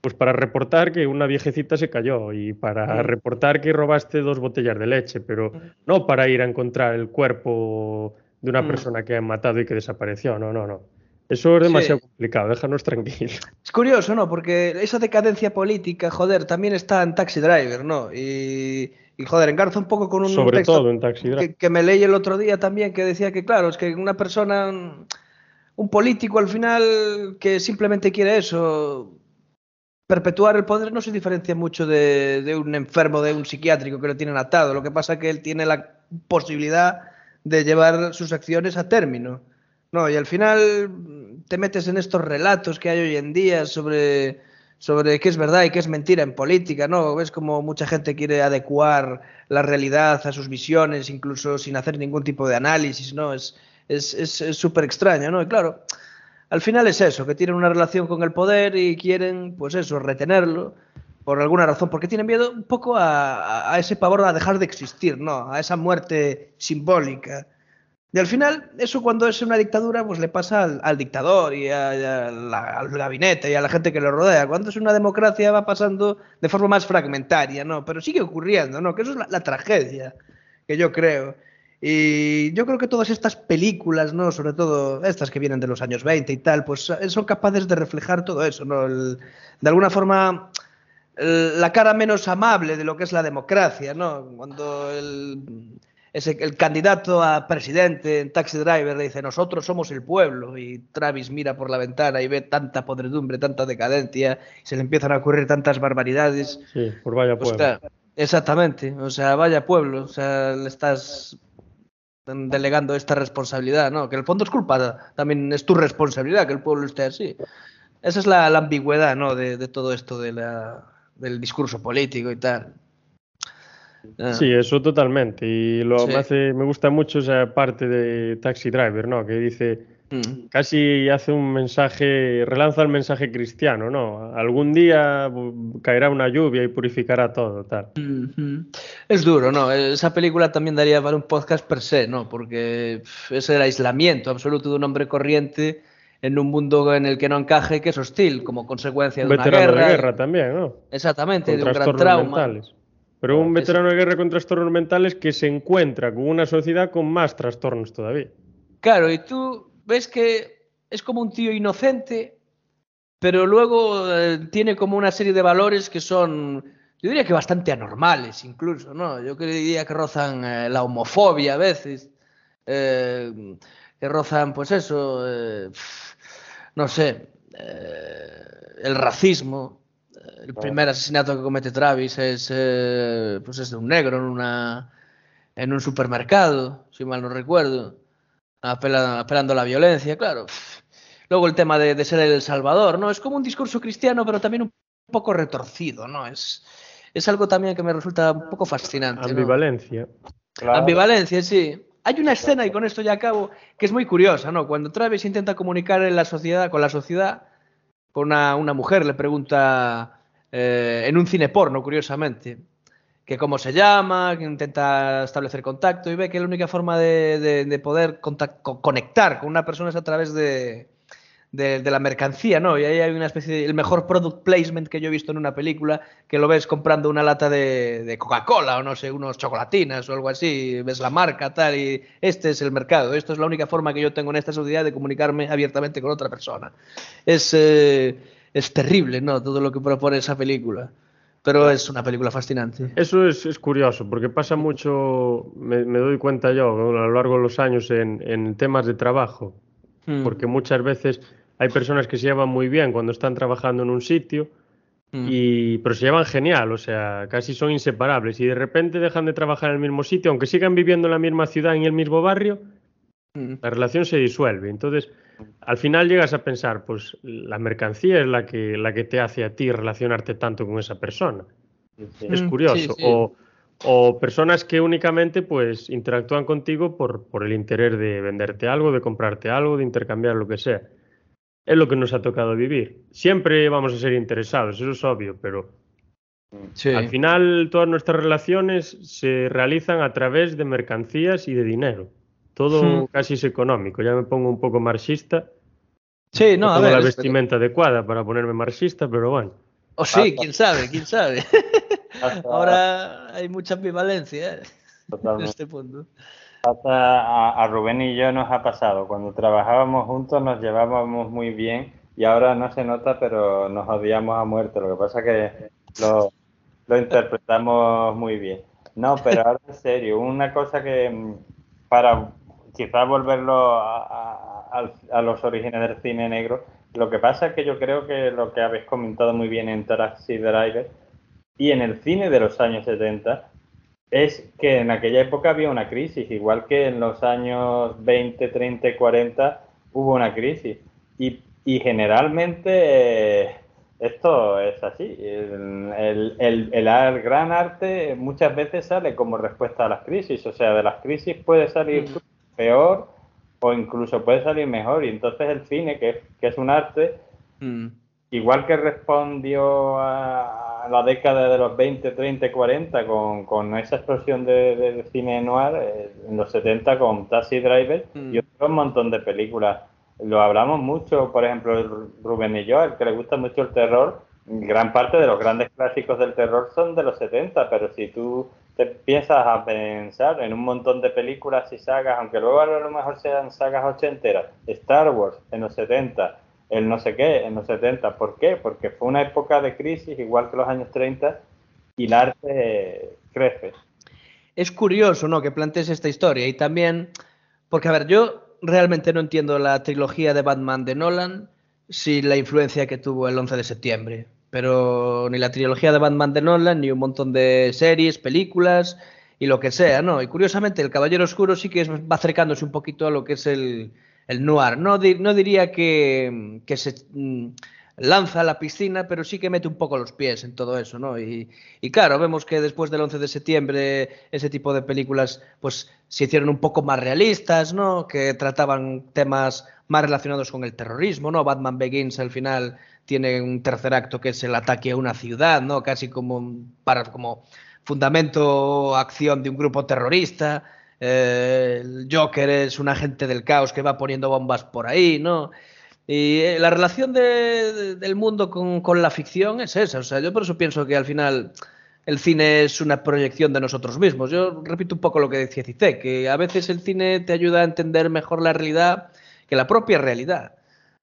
pues para reportar que una viejecita se cayó y para reportar que robaste dos botellas de leche, pero no para ir a encontrar el cuerpo de una persona que han matado y que desapareció. No, no, no. Eso es demasiado sí. complicado, déjanos tranquilos. Es curioso, ¿no? Porque esa decadencia política, joder, también está en Taxi Driver, ¿no? Y, y joder, engarza un poco con un Sobre texto todo en Taxi Driver. Que, que, me leí el otro día también que decía que, claro, es que una persona, un político al final que simplemente quiere eso, perpetuar el poder no se diferencia mucho de, de, un enfermo, de un psiquiátrico que lo tienen atado. Lo que pasa es que él tiene la posibilidad de llevar sus acciones a término. No, y al final te metes en estos relatos que hay hoy en día sobre, sobre qué es verdad y qué es mentira en política, ¿no? Ves como mucha gente quiere adecuar la realidad a sus visiones, incluso sin hacer ningún tipo de análisis, ¿no? Es súper es, extraño, ¿no? Y claro, al final es eso, que tienen una relación con el poder y quieren, pues eso, retenerlo por alguna razón, porque tienen miedo un poco a, ese pavor a dejar de existir, ¿no? A esa muerte simbólica. Y al final, eso cuando es una dictadura, pues le pasa al, dictador y a, al gabinete y a la gente que lo rodea. Cuando es una democracia va pasando de forma más fragmentaria, ¿no? Pero sigue ocurriendo, ¿no? Que eso es la tragedia que yo creo. Y yo creo que todas estas películas, ¿no? Sobre todo estas que vienen de los años 20 y tal, pues eh, son capaces de reflejar todo eso, ¿no? El- de alguna forma, el- la cara menos amable de lo que es la democracia, ¿no? Cuando el, ese, el candidato a presidente en Taxi Driver le dice, nosotros somos el pueblo, y Travis mira por la ventana y ve tanta podredumbre, tanta decadencia, y se le empiezan a ocurrir tantas barbaridades. Sí, por vaya Pues pueblo. claro, exactamente. O sea, vaya pueblo. O sea, le estás delegando esta responsabilidad, ¿no? Que en el fondo es culpa, también es tu responsabilidad que el pueblo esté así. Esa es la, la ambigüedad, ¿no? De, de todo esto de la, del discurso político y tal. Ah, Sí, eso totalmente. Y lo Sí. me hace, me gusta mucho esa parte de Taxi Driver, ¿no? Que dice, mm, casi hace un mensaje, relanza el mensaje cristiano, ¿no? Algún día caerá una lluvia y purificará todo, tal. Es duro, ¿no? Esa película también daría para un podcast per se, ¿no? Porque es el aislamiento absoluto de un hombre corriente en un mundo en el que no encaje, que es hostil, como consecuencia Un de una veterano guerra. de guerra también, ¿no? Exactamente, Con de un gran trauma. mentales. Pero un veterano de guerra con trastornos mentales que se encuentra con una sociedad con más trastornos todavía. Claro, y tú ves que es como un tío inocente, pero luego eh, tiene como una serie de valores que son, yo diría que bastante anormales incluso, ¿no? Yo diría que rozan eh, la homofobia a veces, eh, que rozan, pues eso, eh, no sé, el racismo. El primer asesinato que comete Travis es, eh, pues es de un negro en una en un supermercado, si mal no recuerdo apela- apelando a la violencia, claro. Luego el tema de, de ser el Salvador, ¿no? Es como un discurso cristiano, pero también un poco retorcido, ¿no? Es, es algo también que me resulta un poco fascinante. ¿no? Ambivalencia. Claro. Ambivalencia, sí. Hay una escena, y con esto ya acabo, que es muy curiosa, ¿no? Cuando Travis intenta comunicar en la sociedad, con la sociedad, con una, una mujer le pregunta eh, en un cine porno, curiosamente, que cómo se llama, que intenta establecer contacto y ve que la única forma de, de- de poder conectar con una persona es a través de, la mercancía, ¿no? Y ahí hay una especie de, el mejor product placement que yo he visto en una película, que lo ves comprando una lata de, de Coca-Cola o no sé, unos chocolatinas o algo así, ves la marca, tal, y este es el mercado, esto es la única forma que yo tengo en esta sociedad de comunicarme abiertamente con otra persona. Es, eh, es terrible, ¿no? Todo lo que propone esa película. Pero es una película fascinante. Eso es, es curioso, porque pasa mucho, me, me doy cuenta yo, a lo largo de los años en, en temas de trabajo, Mm, porque muchas veces hay personas que se llevan muy bien cuando están trabajando en un sitio, mm. y, pero se llevan genial, o sea, casi son inseparables, y de repente dejan de trabajar en el mismo sitio, aunque sigan viviendo en la misma ciudad, en el mismo barrio, Mm. La relación se disuelve. Entonces, al final llegas a pensar, pues la mercancía es la que, la que te hace a ti relacionarte tanto con esa persona. Es Mm, curioso. sí, sí. O, o personas que únicamente pues interactúan contigo por, por el interés de venderte algo, de comprarte algo, de intercambiar lo que sea. Es lo que nos ha tocado vivir. Siempre vamos a ser interesados, eso es obvio, pero Sí. al final todas nuestras relaciones se realizan a través de mercancías y de dinero. Todo Hmm. casi es económico. Ya me pongo un poco marxista. Sí, no, no a ver. la es- vestimenta adecuada para ponerme marxista, pero bueno. O sí, quién sabe, quién sabe. Hasta- Ahora hay mucha ambivalencia ¿eh? en este punto. Hasta a, a Rubén y yo nos ha pasado. Cuando trabajábamos juntos nos llevábamos muy bien y ahora no se nota, pero nos odiamos a muerte. Lo que pasa que lo, lo interpretamos muy bien. No, pero ahora en serio, una cosa que mm, para quizás volverlo a, a- a los orígenes del cine negro, lo que pasa es que yo creo que lo que habéis comentado muy bien en Taxi Driver y en el cine de los años 70 es que en aquella época había una crisis, igual que en los años 20, 30 y 40 hubo una crisis. Y, y generalmente eh, esto es así. El, el- el- el gran arte muchas veces sale como respuesta a las crisis. O sea, de las crisis puede salir Mm. Peor o incluso puede salir mejor. Y entonces el cine, que es, que es un arte, Mm. igual que respondió a la década de los 20, 30 y 40 con, con esa explosión de, de cine noir, eh, en los 70 con Taxi Driver Mm. y otro montón de películas. Lo hablamos mucho, por ejemplo, Rubén y yo, al que le gusta mucho el terror, gran parte de los grandes clásicos del terror son de los 70, pero si tú te empiezas a pensar en un montón de películas y sagas, aunque luego a lo mejor sean sagas ochenteras, Star Wars en los 70, el no sé qué en los 70. ¿Por qué? Porque fue una época de crisis, igual que los años 30, y el arte crece. Es curioso, ¿no? Que plantees esta historia y también, porque a ver, yo realmente no entiendo la trilogía de Batman de Nolan sin la influencia que tuvo el 11 de septiembre pero ni la trilogía de Batman de Nolan, ni un montón de series, películas y lo que sea, ¿no? Y curiosamente, el Caballero Oscuro sí que va acercándose un poquito a lo que es el, el noir. No, no diría que, que se mm, lanza a la piscina, pero sí que mete un poco los pies en todo eso, ¿no? Y, claro, vemos que después del 11 de septiembre ese tipo de películas pues se hicieron un poco más realistas, ¿no? Que trataban temas más relacionados con el terrorismo, ¿no? Batman Begins al final tiene un tercer acto que es el ataque a una ciudad, ¿no? Casi como para como fundamento acción de un grupo terrorista. Eh, el Joker es un agente del caos que va poniendo bombas por ahí, ¿no? Y eh, la relación de, del mundo con, con, la ficción es esa. O sea, yo por eso pienso que al final el cine es una proyección de nosotros mismos. Yo repito un poco lo que decía Cité, que a veces el cine te ayuda a entender mejor la realidad que la propia realidad.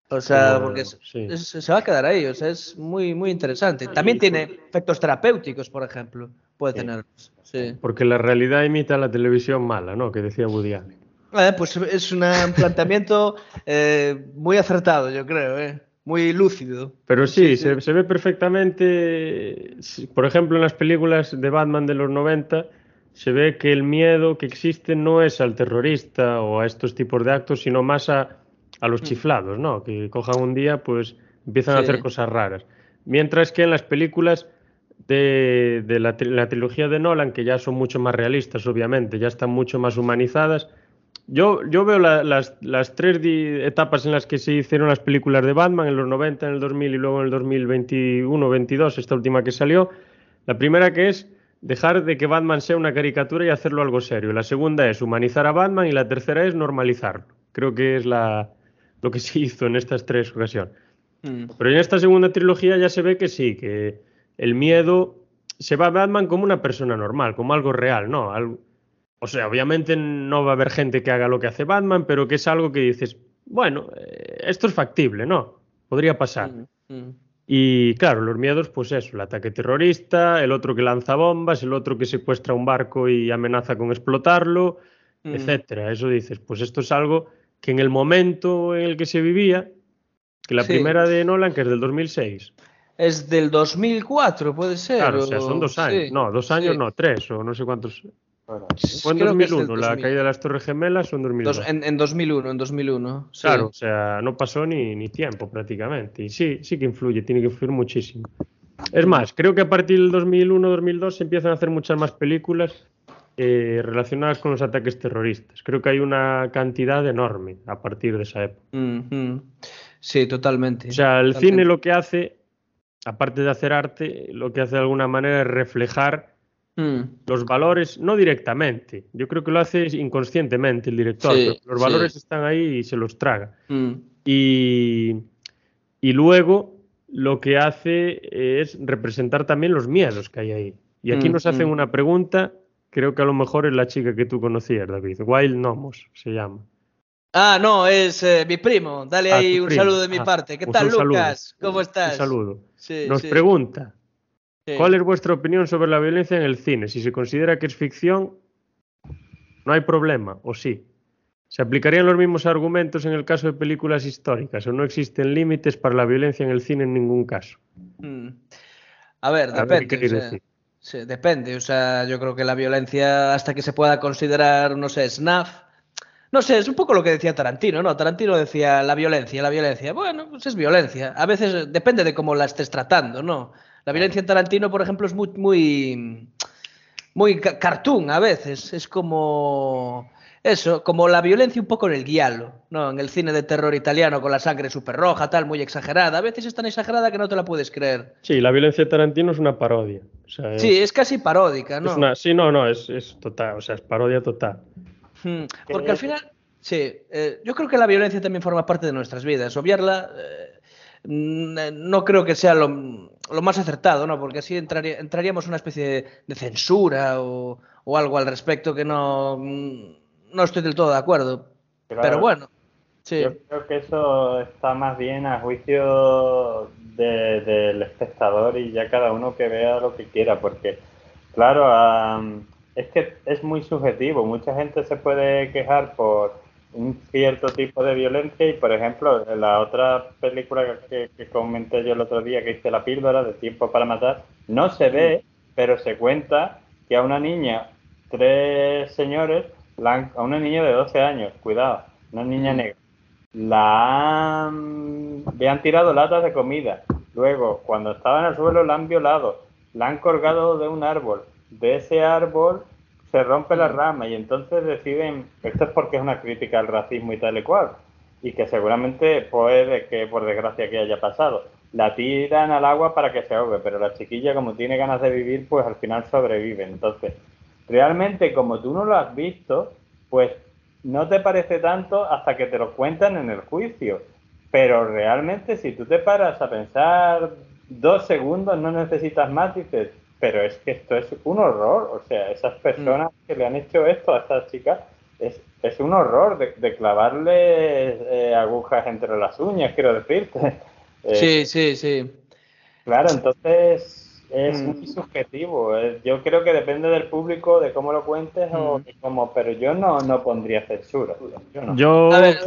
O sea, porque se va a quedar ahí, o sea, es muy, muy interesante. También tiene efectos terapéuticos, por ejemplo, puede tener. Sí. Porque la realidad imita la televisión mala, ¿no? Que decía Woody Allen. Eh, pues es un planteamiento eh, muy acertado, yo creo, ¿eh? muy lúcido. Pero sí, se, se, ve perfectamente, por ejemplo, en las películas de Batman de los 90, se ve que el miedo que existe no es al terrorista o a estos tipos de actos, sino más a a los mm. chiflados, ¿no? Que cojan un día, pues empiezan a hacer cosas raras. Mientras que en las películas de, la, trilogía de Nolan, que ya son mucho más realistas, obviamente, ya están mucho más humanizadas, yo, yo veo las, las, tres etapas en las que se hicieron las películas de Batman, en los 90, en el 2000 y luego en el 2021-22, esta última que salió. La primera que es dejar de que Batman sea una caricatura y hacerlo algo serio. La segunda es humanizar a Batman y la tercera es normalizarlo. Creo que es la, lo que se hizo en estas tres ocasiones. Mm. Pero en esta segunda trilogía ya se ve que sí, que el miedo se va a Batman como una persona normal, como algo real, ¿no? O sea, obviamente no va a haber gente que haga lo que hace Batman, pero que es algo que dices, bueno, eh, esto es factible, ¿no? Podría pasar. Mm, mm. Y claro, los miedos, pues eso, el ataque terrorista, el otro que lanza bombas, el otro que secuestra un barco y amenaza con explotarlo, etcétera. Eso dices, pues esto es algo que en el momento en el que se vivía, que la primera de Nolan, que es del 2006. Es del 2004, puede ser. Claro, o, sea, son dos años. No, dos años no, tres, o no sé cuántos. Fue en 2001, la caída de las Torres Gemelas o en 2002. en, en, 2001, en 2001. Claro, o sea, no pasó ni, ni tiempo prácticamente. Y sí, sí que influye, tiene que influir muchísimo. Es más, creo que a partir del 2001-2002 se empiezan a hacer muchas más películas eh, relacionadas con los ataques terroristas. Creo que hay una cantidad enorme a partir de esa época. Sí, totalmente. O sea, el cine lo que hace, aparte de hacer arte, lo que hace de alguna manera es reflejar mm. los valores, no directamente, yo creo que lo hace inconscientemente el director, los valores están ahí y se los traga. Mm. Y, y luego lo que hace es representar también los miedos que hay ahí. Y aquí mm, nos hacen una pregunta Creo que a lo mejor es la chica que tú conocías, David. Wild Nomos se llama. Ah, no, es eh, mi primo. Dale ah, ahí un saludo de mi ah, parte. ¿Qué tal, Lucas? ¿Cómo estás? Un saludo. Nos pregunta, ¿cuál es vuestra opinión sobre la violencia en el cine? Si se considera que es ficción, no hay problema, o sí. ¿Se aplicarían los mismos argumentos en el caso de películas históricas o no existen límites para la violencia en el cine en ningún caso? Hmm. A ver, depende. Sí, depende. O sea, yo creo que la violencia, hasta que se pueda considerar, no sé, snuff. No sé, es un poco lo que decía Tarantino, ¿no? Tarantino decía la violencia, la violencia. Bueno, pues es violencia. A veces depende de cómo la estés tratando, ¿no? La violencia en Tarantino, por ejemplo, es muy, muy, muy cartoon a veces. Es como eso, como la violencia un poco en el guialo, ¿no? En el cine de terror italiano con la sangre súper roja, tal, muy exagerada. A veces es tan exagerada que no te la puedes creer. Sí, la violencia de Tarantino es una parodia. sí, es casi paródica, ¿no? sí, no, no, es, total, o sea, es parodia total. Hmm, porque al final, sí, eh, yo creo que la violencia también forma parte de nuestras vidas. Obviarla... Eh, no creo que sea lo, lo más acertado, ¿no? Porque así entraría, entraríamos en una especie de, de censura o, o, algo al respecto que no, no estoy del todo de acuerdo. Claro. Pero bueno. Sí. Yo creo que eso está más bien a juicio del de, espectador y ya cada uno que vea lo que quiera, porque, claro, um, es que es muy subjetivo. Mucha gente se puede quejar por un cierto tipo de violencia y, por ejemplo, la otra película que, que comenté yo el otro día, que hice la píldora de Tiempo para Matar, no se ve, pero se cuenta que a una niña, tres señores, a una niña de 12 años, cuidado, una niña negra, la han, le han tirado latas de comida. Luego, cuando estaba en el suelo, la han violado, la han colgado de un árbol. De ese árbol se rompe la rama y entonces deciden, esto es porque es una crítica al racismo y tal y cual, y que seguramente puede que por desgracia que haya pasado. La tiran al agua para que se ahogue, pero la chiquilla como tiene ganas de vivir, pues al final sobrevive. Entonces, realmente como tú no lo has visto, pues no te parece tanto hasta que te lo cuentan en el juicio. Pero realmente si tú te paras a pensar dos segundos, no necesitas más, dices, pero es que esto es un horror. O sea, esas personas mm. que le han hecho esto a estas chicas, es, es un horror de, de clavarle eh, agujas entre las uñas, quiero decirte. Eh, sí, sí, sí. Claro, entonces es mm. muy subjetivo. Eh, yo creo que depende del público, de cómo lo cuentes mm. o cómo, pero yo no, no pondría censura. Yo, no. yo a ver,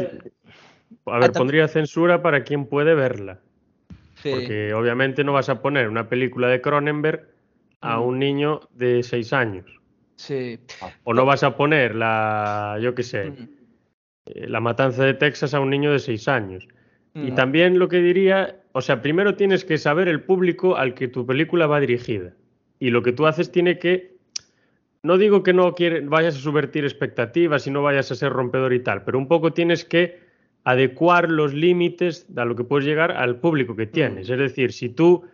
a ver pondría censura para quien puede verla. Sí. Porque obviamente no vas a poner una película de Cronenberg a un niño de seis años. Sí. O no vas a poner la, yo qué sé, mm. la matanza de Texas a un niño de seis años. Y también lo que diría, o sea, primero tienes que saber el público al que tu película va dirigida. Y lo que tú haces tiene que, no digo que no quiere, vayas a subvertir expectativas y no vayas a ser rompedor y tal, pero un poco tienes que adecuar los límites a lo que puedes llegar al público que tienes. Es decir, si tú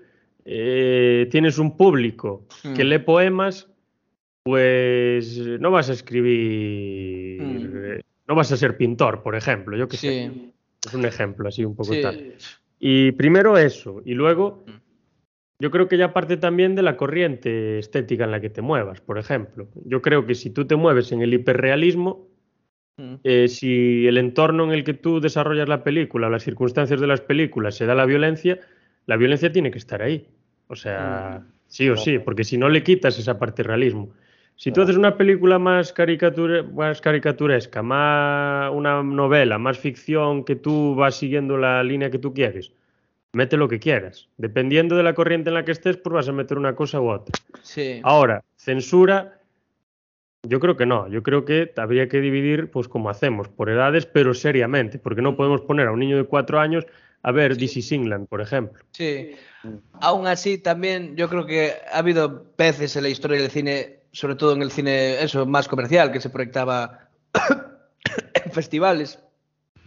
eh, tienes un público mm. que lee poemas, pues no vas a escribir, mm. no vas a ser pintor, por ejemplo, yo que sí. sé. Es un ejemplo así un poco sí. tal. Y primero eso, y luego mm. yo creo que ya parte también de la corriente estética en la que te muevas, por ejemplo. Yo creo que si tú te mueves en el hiperrealismo, eh, si el entorno en el que tú desarrollas la película, las circunstancias de las películas se da la violencia, la violencia tiene que estar ahí. O sea, mm. sí o sí, porque si no le quitas esa parte de realismo. Si tú haces una película más, caricature, más caricaturesca, más una novela, más ficción, que tú vas siguiendo la línea que tú quieres, mete lo que quieras. Dependiendo de la corriente en la que estés, pues vas a meter una cosa u otra. Sí. Ahora, censura, yo creo que no. Yo creo que habría que dividir, pues como hacemos, por edades, pero seriamente, porque no podemos poner a un niño de cuatro años a ver. DC England, por ejemplo. Sí. Aún así, también yo creo que ha habido veces en la historia del cine, sobre todo en el cine eso más comercial, que se proyectaba en festivales,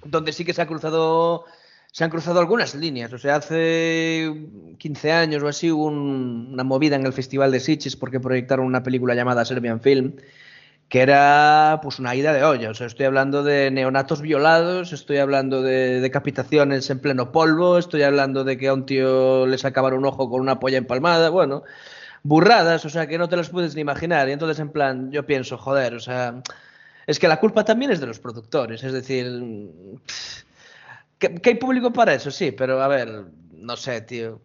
donde sí que se ha cruzado se han cruzado algunas líneas. O sea, hace 15 años o así hubo un, una movida en el Festival de Sitges porque proyectaron una película llamada Serbian Film, que era pues una ida de olla. O sea, estoy hablando de neonatos violados, estoy hablando de decapitaciones en pleno polvo, estoy hablando de que a un tío le sacaban un ojo con una polla empalmada, bueno, burradas, o sea, que no te las puedes ni imaginar. Y entonces, en plan, yo pienso, joder, o sea, es que la culpa también es de los productores, es decir, que, que hay público para eso, sí, pero a ver, no sé, tío.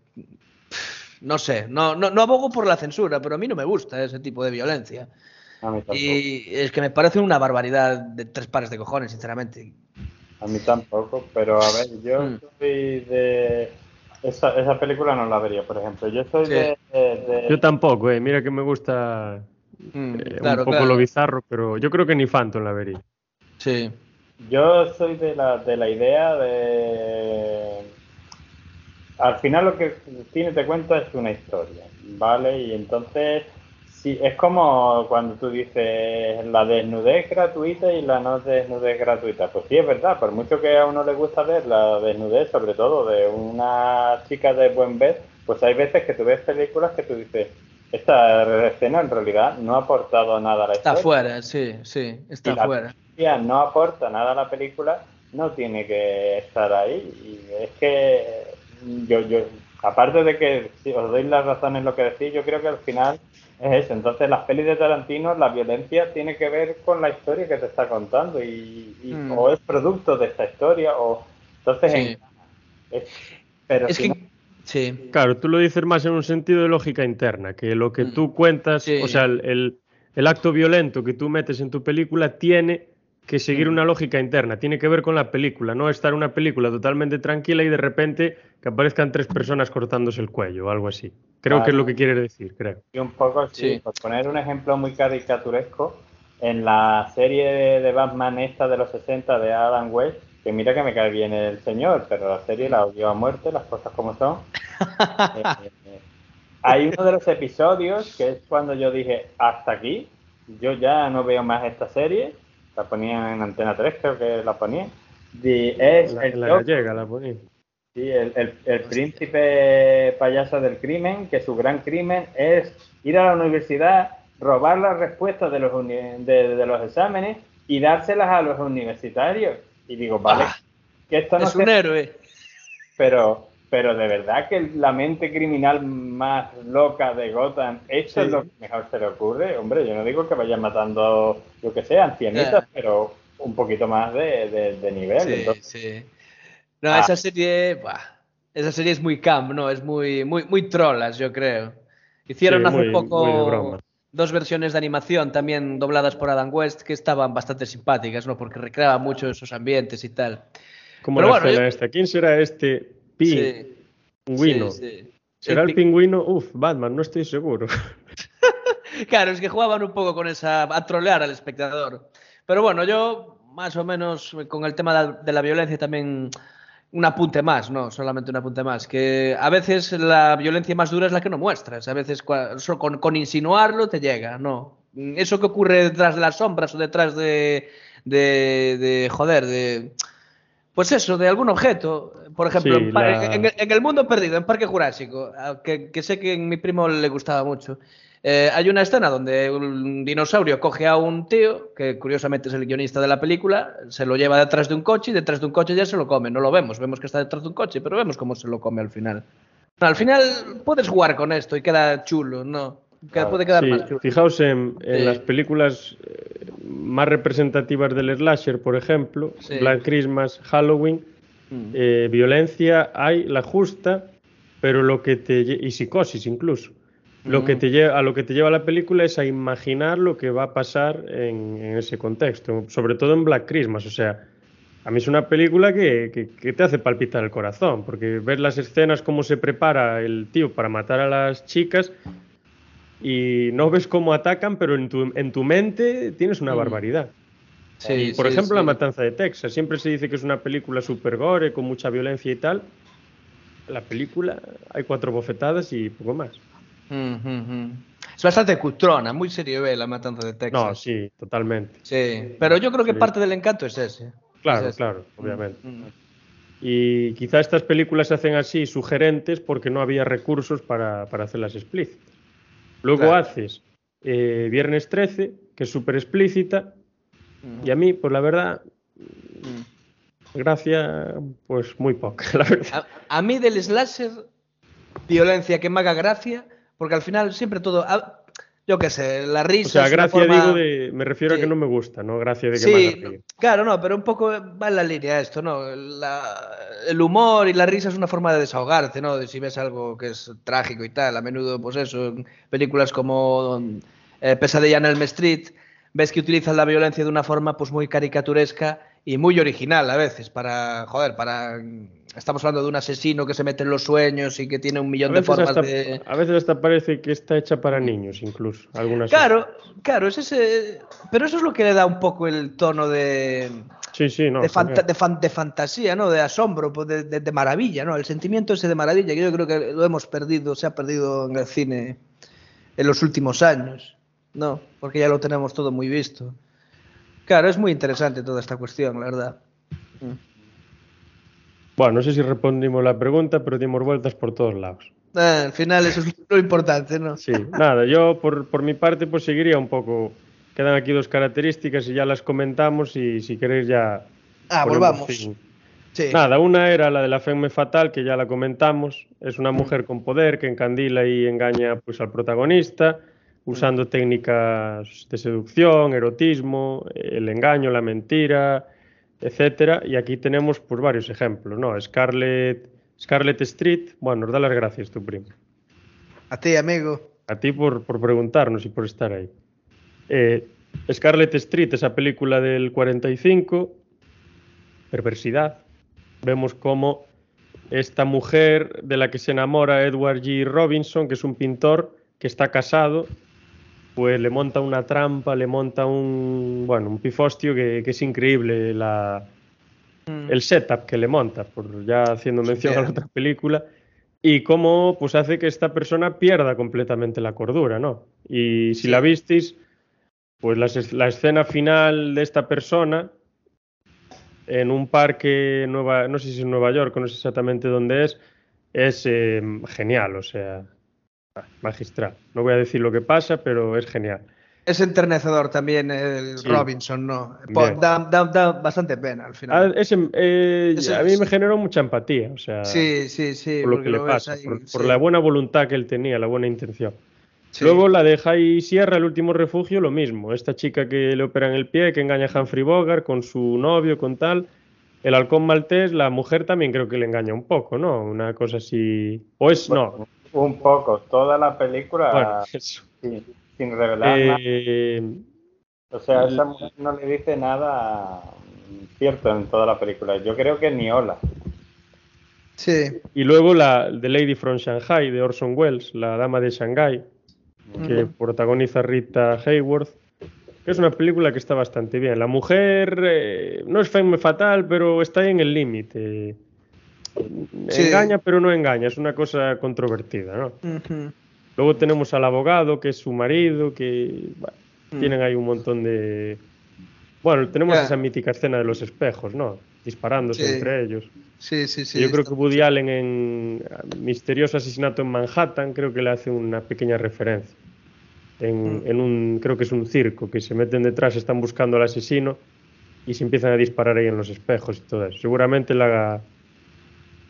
No sé, no, no, no abogo por la censura, pero a mí no me gusta ese tipo de violencia. Y es que me parece una barbaridad de tres pares de cojones, sinceramente. A mí tampoco, pero a ver, yo mm. soy de... Esa, esa, película no la vería, por ejemplo. Yo soy sí. de, de, Yo tampoco, eh. mira que me gusta mm, eh, claro, un poco claro. lo bizarro, pero yo creo que ni Phantom la vería. Sí. Yo soy de la, de la idea de... Al final lo que el cine te cuenta es una historia, ¿vale? Y entonces Sí, es como cuando tú dices la desnudez gratuita y la no desnudez gratuita. Pues sí, es verdad, por mucho que a uno le gusta ver la desnudez, sobre todo de una chica de buen ver, pues hay veces que tú ves películas que tú dices, esta escena en realidad no ha aportado nada a la historia. Está fuera, sí, sí, está y fuera. La no aporta nada a la película, no tiene que estar ahí. Y es que yo, yo, aparte de que si os doy las razones lo que decís, yo creo que al final es eso. Entonces, las pelis de Tarantino, la violencia tiene que ver con la historia que te está contando y, y Mm. o es producto de esta historia o entonces Sí. en- es- pero Es si que. no- Sí. Claro, tú lo dices más en un sentido de lógica interna, que lo que Mm. tú cuentas, Sí. o sea, el, el- el acto violento que tú metes en tu película tiene que seguir una lógica interna, tiene que ver con la película, no estar una película totalmente tranquila y de repente que aparezcan tres personas cortándose el cuello o algo así. Creo que es lo que quieres decir, creo. Y un poco, sí, Sí. por poner un ejemplo muy caricaturesco, en la serie de Batman esta de los 60 de Adam West, que mira que me cae bien el señor, pero la serie la odió a muerte, las cosas como son. Eh, eh, hay uno de los episodios que es cuando yo dije, hasta aquí, yo ya no veo más esta serie, la ponían en Antena 3, creo que la ponían, y es La, el la gallega la ponía. Sí, el, el- el príncipe payaso del crimen, que su gran crimen es ir a la universidad, robar las respuestas de los, uni- de, de los exámenes y dárselas a los universitarios. Y digo, vale, Ah, que esto no Es un se- héroe. pero, pero de verdad que la mente criminal más loca de Gotham, esto Sí. es lo que mejor se le ocurre. Hombre, yo no digo que vayan matando, yo que sé, ancianitas, Ya. pero un poquito más de, de- de nivel. Sí, Entonces, sí. No, Ah. esa serie. esa serie es muy camp, ¿no? Es muy, muy, muy trolas, yo creo. Hicieron Sí, hace muy- poco muy dos versiones de animación también dobladas por Adam West que estaban bastante simpáticas, ¿no? Porque recreaban mucho esos ambientes y tal. Como Pero la bueno, escena yo- esta. ¿Quién será este pi- pingüino? ¿Será el pi- pingüino? Uf, Batman, no estoy seguro. Claro, es que jugaban un poco con esa. a trolear al espectador. Pero bueno, yo más o menos con el tema de la, violencia también. Un apunte más, no, solamente un apunte más. Que a veces la violencia más dura es la que no muestras. A veces con, con insinuarlo te llega, no. Eso que ocurre detrás de las sombras o detrás de. de, de joder, de. Pues eso, de algún objeto. Por ejemplo, Sí, en, pa- la- en el- en el mundo perdido, en Parque Jurásico, que, que sé que a mi primo le gustaba mucho. eh, hay una escena donde un dinosaurio coge a un tío, que curiosamente es el guionista de la película, se lo lleva detrás de un coche y detrás de un coche ya se lo come. No lo vemos, vemos que está detrás de un coche, pero vemos cómo se lo come al final. Al final puedes jugar con esto y queda chulo, ¿no? Claro, puede quedar Sí, más chulo. fijaos en, en Sí. las películas eh, más representativas del slasher, por ejemplo, Sí. Black Christmas, Halloween, Mm. eh, violencia hay la justa, pero lo que te y psicosis incluso. Lo que Mm. te lleva, a lo que te lleva la película es a imaginar lo que va a pasar en, en ese contexto, sobre todo en Black Christmas. O sea, a mí es una película que, que- que te hace palpitar el corazón, porque ves las escenas, cómo se prepara el tío para matar a las chicas y no ves cómo atacan, pero en tu, en tu mente tienes una Mm. barbaridad. Sí, Por sí, ejemplo, La. Matanza de Texas. Siempre se dice que es una película super gore, con mucha violencia y tal. La película hay cuatro bofetadas y poco más. Mm, mm, mm. Es bastante cutrona, muy serio B la matanza de Texas. No, sí, totalmente. Sí, pero yo creo que Sí. parte del encanto es ese. Claro, Es ese. claro, obviamente. Mm. Y quizá estas películas se hacen así, sugerentes, porque no había recursos para, para hacerlas explícitas. Luego Claro. haces eh, Viernes 13, que es súper explícita, y a mí, pues la verdad, Mm. gracia, pues muy poca, la verdad. A, a mí del slasher, violencia que me haga gracia, porque al final siempre todo. a- yo qué sé, la risa. O sea, es gracia forma- digo de, me refiero a que no me gusta, no gracia de que Sí, reír. claro, no, pero un poco va en la línea esto, ¿no? La- el humor y la risa es una forma de desahogarse, ¿no? De si ves algo que es trágico y tal, a menudo, pues eso, en películas como eh, Pesadilla en Elm Street, ves que utilizan la violencia de una forma pues muy caricaturesca y muy original a veces para, joder, para... Estamos hablando de un asesino que se mete en los sueños y que tiene un millón de formas hasta, de... a veces hasta parece que está hecha para niños, incluso. Algunas Claro, claro, es ese... Pero eso es lo que le da un poco el tono de Sí, sí, no. de, fanta- de, fan- de fantasía, ¿no? De asombro, pues, de, de- de maravilla, ¿no? El sentimiento ese de maravilla que yo creo que lo hemos perdido, se ha perdido en el cine en los últimos años, ¿no? Porque ya lo tenemos todo muy visto. Claro, es muy interesante toda esta cuestión, la verdad. Bueno, no sé si respondimos la pregunta, pero dimos vueltas por todos lados. Ah, al final eso es lo importante, ¿no? Sí, nada, yo por, por mi parte pues seguiría un poco. Quedan aquí dos características y ya las comentamos y si queréis ya... Ah, volvamos. fin. Sí. Nada, una era la de la Femme Fatal, que ya la comentamos. Es una mujer con poder que encandila y engaña pues, al protagonista, usando técnicas de seducción, erotismo, el engaño, la mentira, etcétera. Y aquí tenemos pues, varios ejemplos, ¿no? Scarlett, Scarlett Street, bueno, nos da las gracias tu primo. A ti, amigo. A ti por, por preguntarnos y por estar ahí. Eh, Scarlett Street, esa película del 45, perversidad. Vemos cómo esta mujer de la que se enamora Edward G. Robinson, que es un pintor que está casado, pues le monta una trampa, le monta un, bueno, un pifostio que, que es increíble la, Mm. el setup que le monta, por ya haciendo mención a la otra película, y cómo pues hace que esta persona pierda completamente la cordura, ¿no? Y si Sí. la visteis, pues la, la escena final de esta persona en un parque, Nueva, no sé si es en Nueva York, no sé exactamente dónde es, es eh, genial, o sea, magistral. No voy a decir lo que pasa, pero es genial. Es enternecedor también el Sí. Robinson, ¿no? Bien. Da, da- da bastante pena al Ah, final. ese, eh, Ese- a mí me generó mucha empatía, o sea, sí, sí, sí. por lo que le pasa, ahí, por, la buena voluntad que él tenía, la buena intención. sí. Luego la de Jai Sierra, el último refugio, lo mismo. Esta chica que le operan el pie, que engaña a Humphrey Bogart con su novio, con tal. El halcón maltés, la mujer también creo que le engaña un poco, ¿no? Una cosa así. O es, no. Un poco, toda la película Bueno, eso. sin, sin revelar nada. Eh, O sea, esa mujer no le dice nada cierto en toda la película. Yo creo que ni hola. Sí. y luego la The Lady from Shanghai de Orson Welles, la dama de Shanghai, que protagoniza Rita Hayworth, que es una película que está bastante bien. La mujer eh, no es femme fatal, pero está ahí en el límite. Sí. Engaña, pero no engaña, es una cosa controvertida, ¿no? Ujú. Luego tenemos al abogado, que es su marido, que bueno, Mm. tienen ahí un montón de... Bueno, tenemos Ya. esa mítica escena de los espejos, ¿no? Disparándose Sí. entre ellos. Sí, sí, sí. Yo creo que Woody Allen en Misterioso Asesinato en Manhattan creo que le hace una pequeña referencia. En, Mm. en un, creo que es un circo, que se meten detrás, están buscando al asesino y se empiezan a disparar ahí en los espejos y todo eso. Seguramente haga,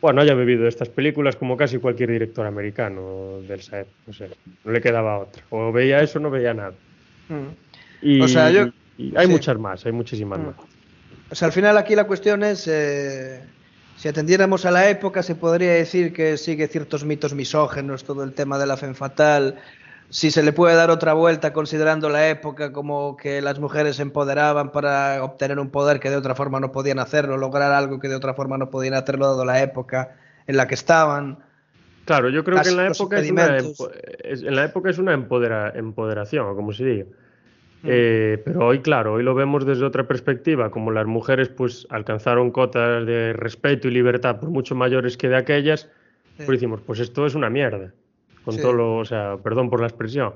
bueno, haya bebido de estas películas como casi cualquier director americano del época, no sé, no le quedaba otra. O veía eso o no veía nada. Mm. Y, O sea, yo- y hay sí. muchas más, hay muchísimas Mm. más. O sea, al final aquí la cuestión es, eh, si atendiéramos a la época, se podría decir que sigue ciertos mitos misógenos, todo el tema de la femme fatal, si se le puede dar otra vuelta considerando la época como que las mujeres se empoderaban para obtener un poder que de otra forma no podían hacerlo, lograr algo que de otra forma no podían hacerlo dado la época en la que estaban. Claro, yo creo que en la época es una, es- en la época es una empodera- empoderación, o como se diga. Mm. Eh, pero hoy, claro, hoy lo vemos desde otra perspectiva, como las mujeres pues alcanzaron cotas de respeto y libertad por mucho mayores que de aquellas, Sí. pues decimos, pues esto es una mierda, con Sí. todo lo, o sea, perdón por la expresión.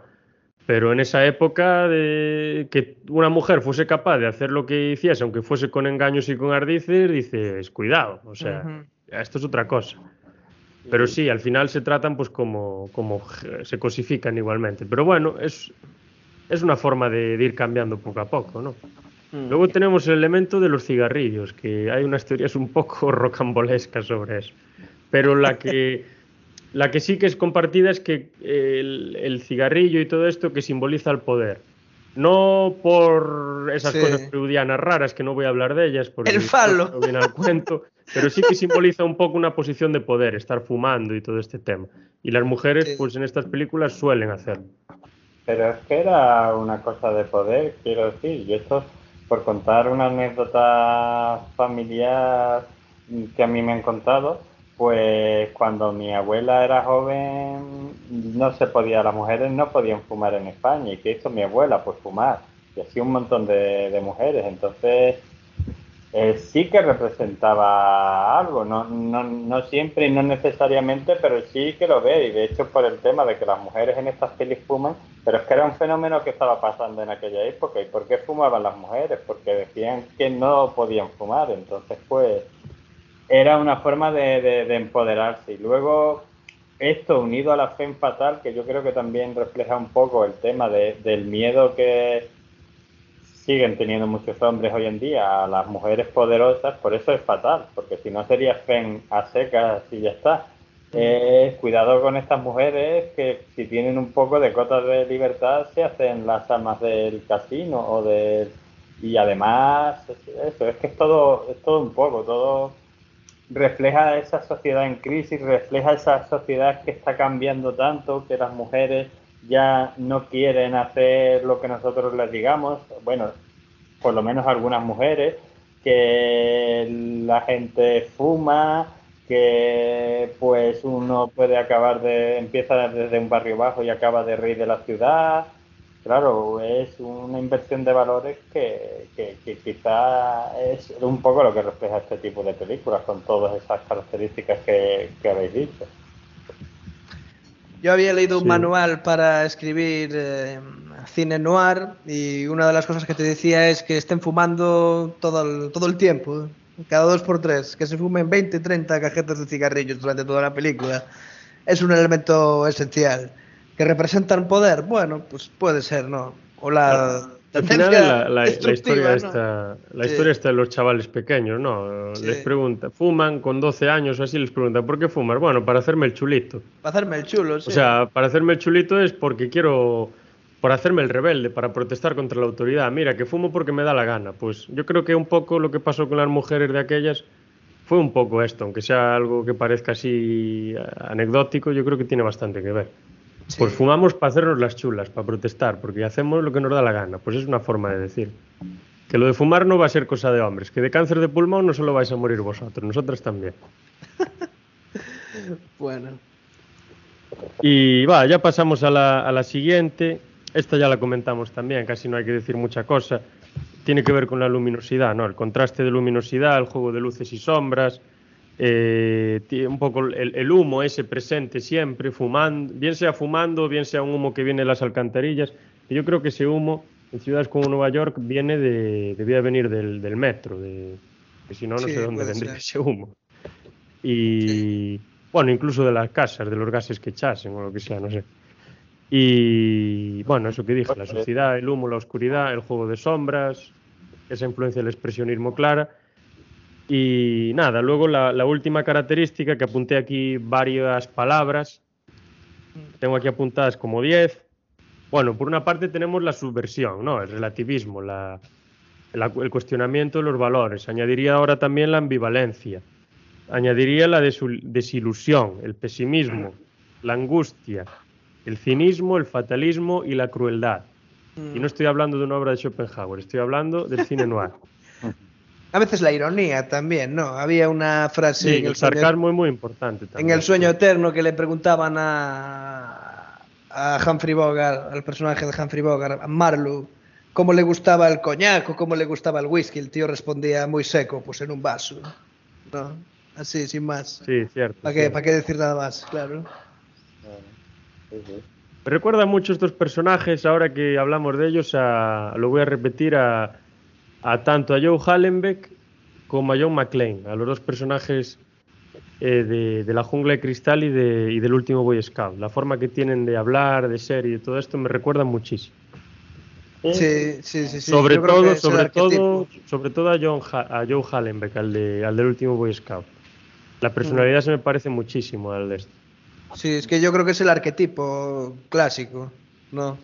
Pero en esa época de que una mujer fuese capaz de hacer lo que hiciese, aunque fuese con engaños y con ardices, dices, cuidado, o sea, esto es otra cosa. Pero sí, al final se tratan pues como, como se cosifican igualmente. Pero bueno, es, es una forma de, de ir cambiando poco a poco, ¿no? Mm. Luego tenemos el elemento de los cigarrillos, que hay unas teorías un poco rocambolescas sobre eso. Pero la que, la que sí que es compartida es que el, el cigarrillo y todo esto que simboliza el poder. No por esas Sí. cosas freudianas raras, que no voy a hablar de ellas, porque El falo. no viene al cuento, pero sí que simboliza un poco una posición de poder, estar fumando y todo este tema. Y las mujeres, Sí. pues en estas películas suelen hacerlo. Pero es que era una cosa de poder, quiero decir. Y esto, por contar una anécdota familiar que a mí me han contado, pues cuando mi abuela era joven, no se podía, las mujeres no podían fumar en España. ¿Y qué hizo mi abuela? Pues fumar. Y así un montón de, mujeres. Entonces, eh, sí que representaba algo, no, no, no siempre y no necesariamente, pero sí que lo ve, y de hecho por el tema de que las mujeres en estas pelis fuman, pero es que era un fenómeno que estaba pasando en aquella época. ¿Y por qué fumaban las mujeres? Porque decían que no podían fumar, entonces pues era una forma de, de- de empoderarse. Y luego esto unido a la fe fatal, que yo creo que también refleja un poco el tema de- del miedo que siguen teniendo muchos hombres hoy en día a las mujeres poderosas, por eso es fatal, porque si no sería fen a secas y ya está. Eh, cuidado con estas mujeres que si tienen un poco de cotas de libertad se hacen las amas del casino o del y además eso es que es todo es todo un poco todo refleja esa sociedad en crisis refleja esa sociedad que está cambiando tanto que las mujeres ya no quieren hacer lo que nosotros les digamos bueno por lo menos algunas mujeres que la gente fuma que pues uno puede acabar de, empieza desde un barrio bajo y acaba de rey de la ciudad. Claro, es una inversión de valores que, que, quizá es un poco lo que refleja este tipo de películas, con todas esas características que, habéis dicho. Yo había leído un manual para escribir eh, cine noir y una de las cosas que te decía es que estén fumando todo el, todo el tiempo cada dos por tres, que se fumen 20, 30 cajetas de cigarrillos durante toda la película, es un elemento esencial. ¿Que representan poder? Bueno, pues puede ser, ¿no? O la... Al final la, la, historia está, la historia está de los chavales pequeños, ¿no? Les pregunta, fuman con 12 años o así, les pregunta, ¿por qué fumas? Bueno, para hacerme el chulito. Para hacerme el chulo, sí. O sea, para hacerme el chulito es porque quiero por hacerme el rebelde, para protestar contra la autoridad. Mira, que fumo porque me da la gana. Pues yo creo que un poco lo que pasó con las mujeres de aquellas fue un poco esto, aunque sea algo que parezca así eh, anecdótico, yo creo que tiene bastante que ver. Pues fumamos para hacernos las chulas, para protestar, porque hacemos lo que nos da la gana. Pues es una forma de decir. Que lo de fumar no va a ser cosa de hombres, que de cáncer de pulmón no solo vais a morir vosotros, nosotras también. bueno. Y va, ya pasamos a la, a la siguiente, esta ya la comentamos también, casi no hay que decir mucha cosa. Tiene que ver con la luminosidad, ¿no? El contraste de luminosidad, el juego de luces y sombras, eh, un poco el, humo ese presente siempre, fumando, bien sea fumando, bien sea un humo que viene de las alcantarillas. yo creo que ese humo en ciudades como Nueva York viene de, debía venir del, metro, de, que si no, no sé dónde vendría ese humo. Y bueno, incluso de las casas, de los gases que echasen o lo que sea, no sé. Y bueno, eso que dije, la sociedad, el humo, la oscuridad, el juego de sombras, esa influencia del expresionismo clara. Y nada, luego la, última característica que apunté aquí varias palabras, tengo aquí apuntadas como 10. Bueno, por una parte tenemos la subversión, ¿no? el relativismo, la, el cuestionamiento de los valores. Añadiría ahora también la ambivalencia. Añadiría la desilusión, el pesimismo, la angustia, el cinismo, el fatalismo y la crueldad. Y no estoy hablando de una obra de Schopenhauer, estoy hablando del cine noir. A veces la ironía también, ¿no? Había una frase... en el, sarcasmo es muy importante también. En El sueño eterno que le preguntaban a, a Humphrey Bogart, al personaje de Humphrey Bogart, a Marlowe, cómo le gustaba el coñac o cómo le gustaba el whisky. El tío respondía muy seco, pues en un vaso. ¿no? Así, sin más. Sí, cierto. ¿Para qué, ¿para qué decir nada más? Claro. Me recuerda mucho estos personajes, ahora que hablamos de ellos, a, lo voy a repetir, a, tanto a Joe Hallenbeck como a John McClane, a los dos personajes eh, de, la jungla de cristal y, de, y del último Boy Scout. La forma que tienen de hablar, de ser y de todo esto me recuerda muchísimo. Sí, sí, sí. Sobre todo, sobre todo, sobre todo a, John, a Joe Hallenbeck, al, de, al del último Boy Scout. La personalidad se me parece muchísimo al de esto. Sí, es que yo creo que es el arquetipo clásico, ¿no?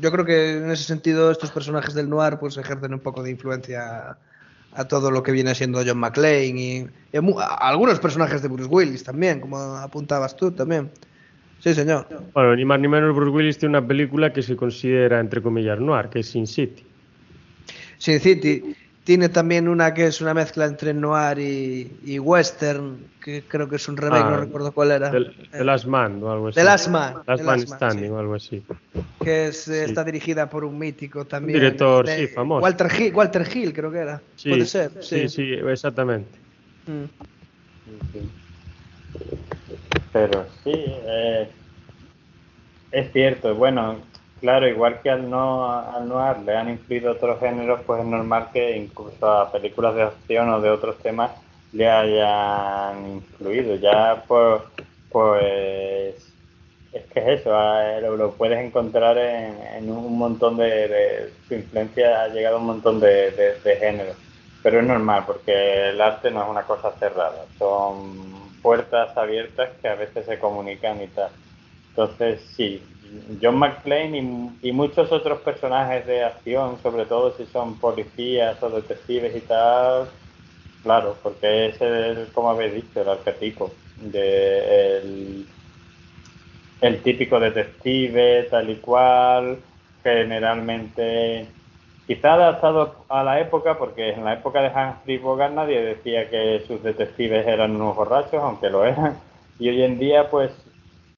Yo creo que en ese sentido estos personajes del noir pues ejercen un poco de influencia a, todo lo que viene siendo John McClane y, a, algunos personajes de Bruce Willis también, como apuntabas tú también. Sí, señor. Bueno, ni más ni menos Bruce Willis tiene una película que se considera, entre comillas, noir, que es Sin City. Sin City. Tiene también una que es una mezcla entre noir y, western, que creo que es un remake, no ah, recuerdo cuál era. The, Last Man o algo así. The Last Man. Last Man Standing o algo así. Que es, está dirigida por un mítico también. Un director, sí, famoso. Walter Hill, Walter Hill creo que era. Puede ser. Sí, sí, exactamente. Mm. Pero sí, eh, es cierto. Bueno, Claro, igual que al no al noir le han incluido otros géneros, pues es normal que incluso a películas de acción o de otros temas le hayan incluido. Ya pues, pues es que es eso, ah, lo, puedes encontrar en, un montón de, Su influencia ha llegado a un montón de, de, géneros. Pero es normal, porque el arte no es una cosa cerrada, son puertas abiertas que a veces se comunican y tal. Entonces, sí, John McClane y, muchos otros personajes de acción, sobre todo si son policías o detectives y tal, claro, porque es, como habéis dicho, el arquetipo de el, el típico detective, tal y cual, generalmente quizá adaptado a la época, porque en la época de Humphrey Bogart nadie decía que sus detectives eran unos borrachos, aunque lo eran, y hoy en día, pues,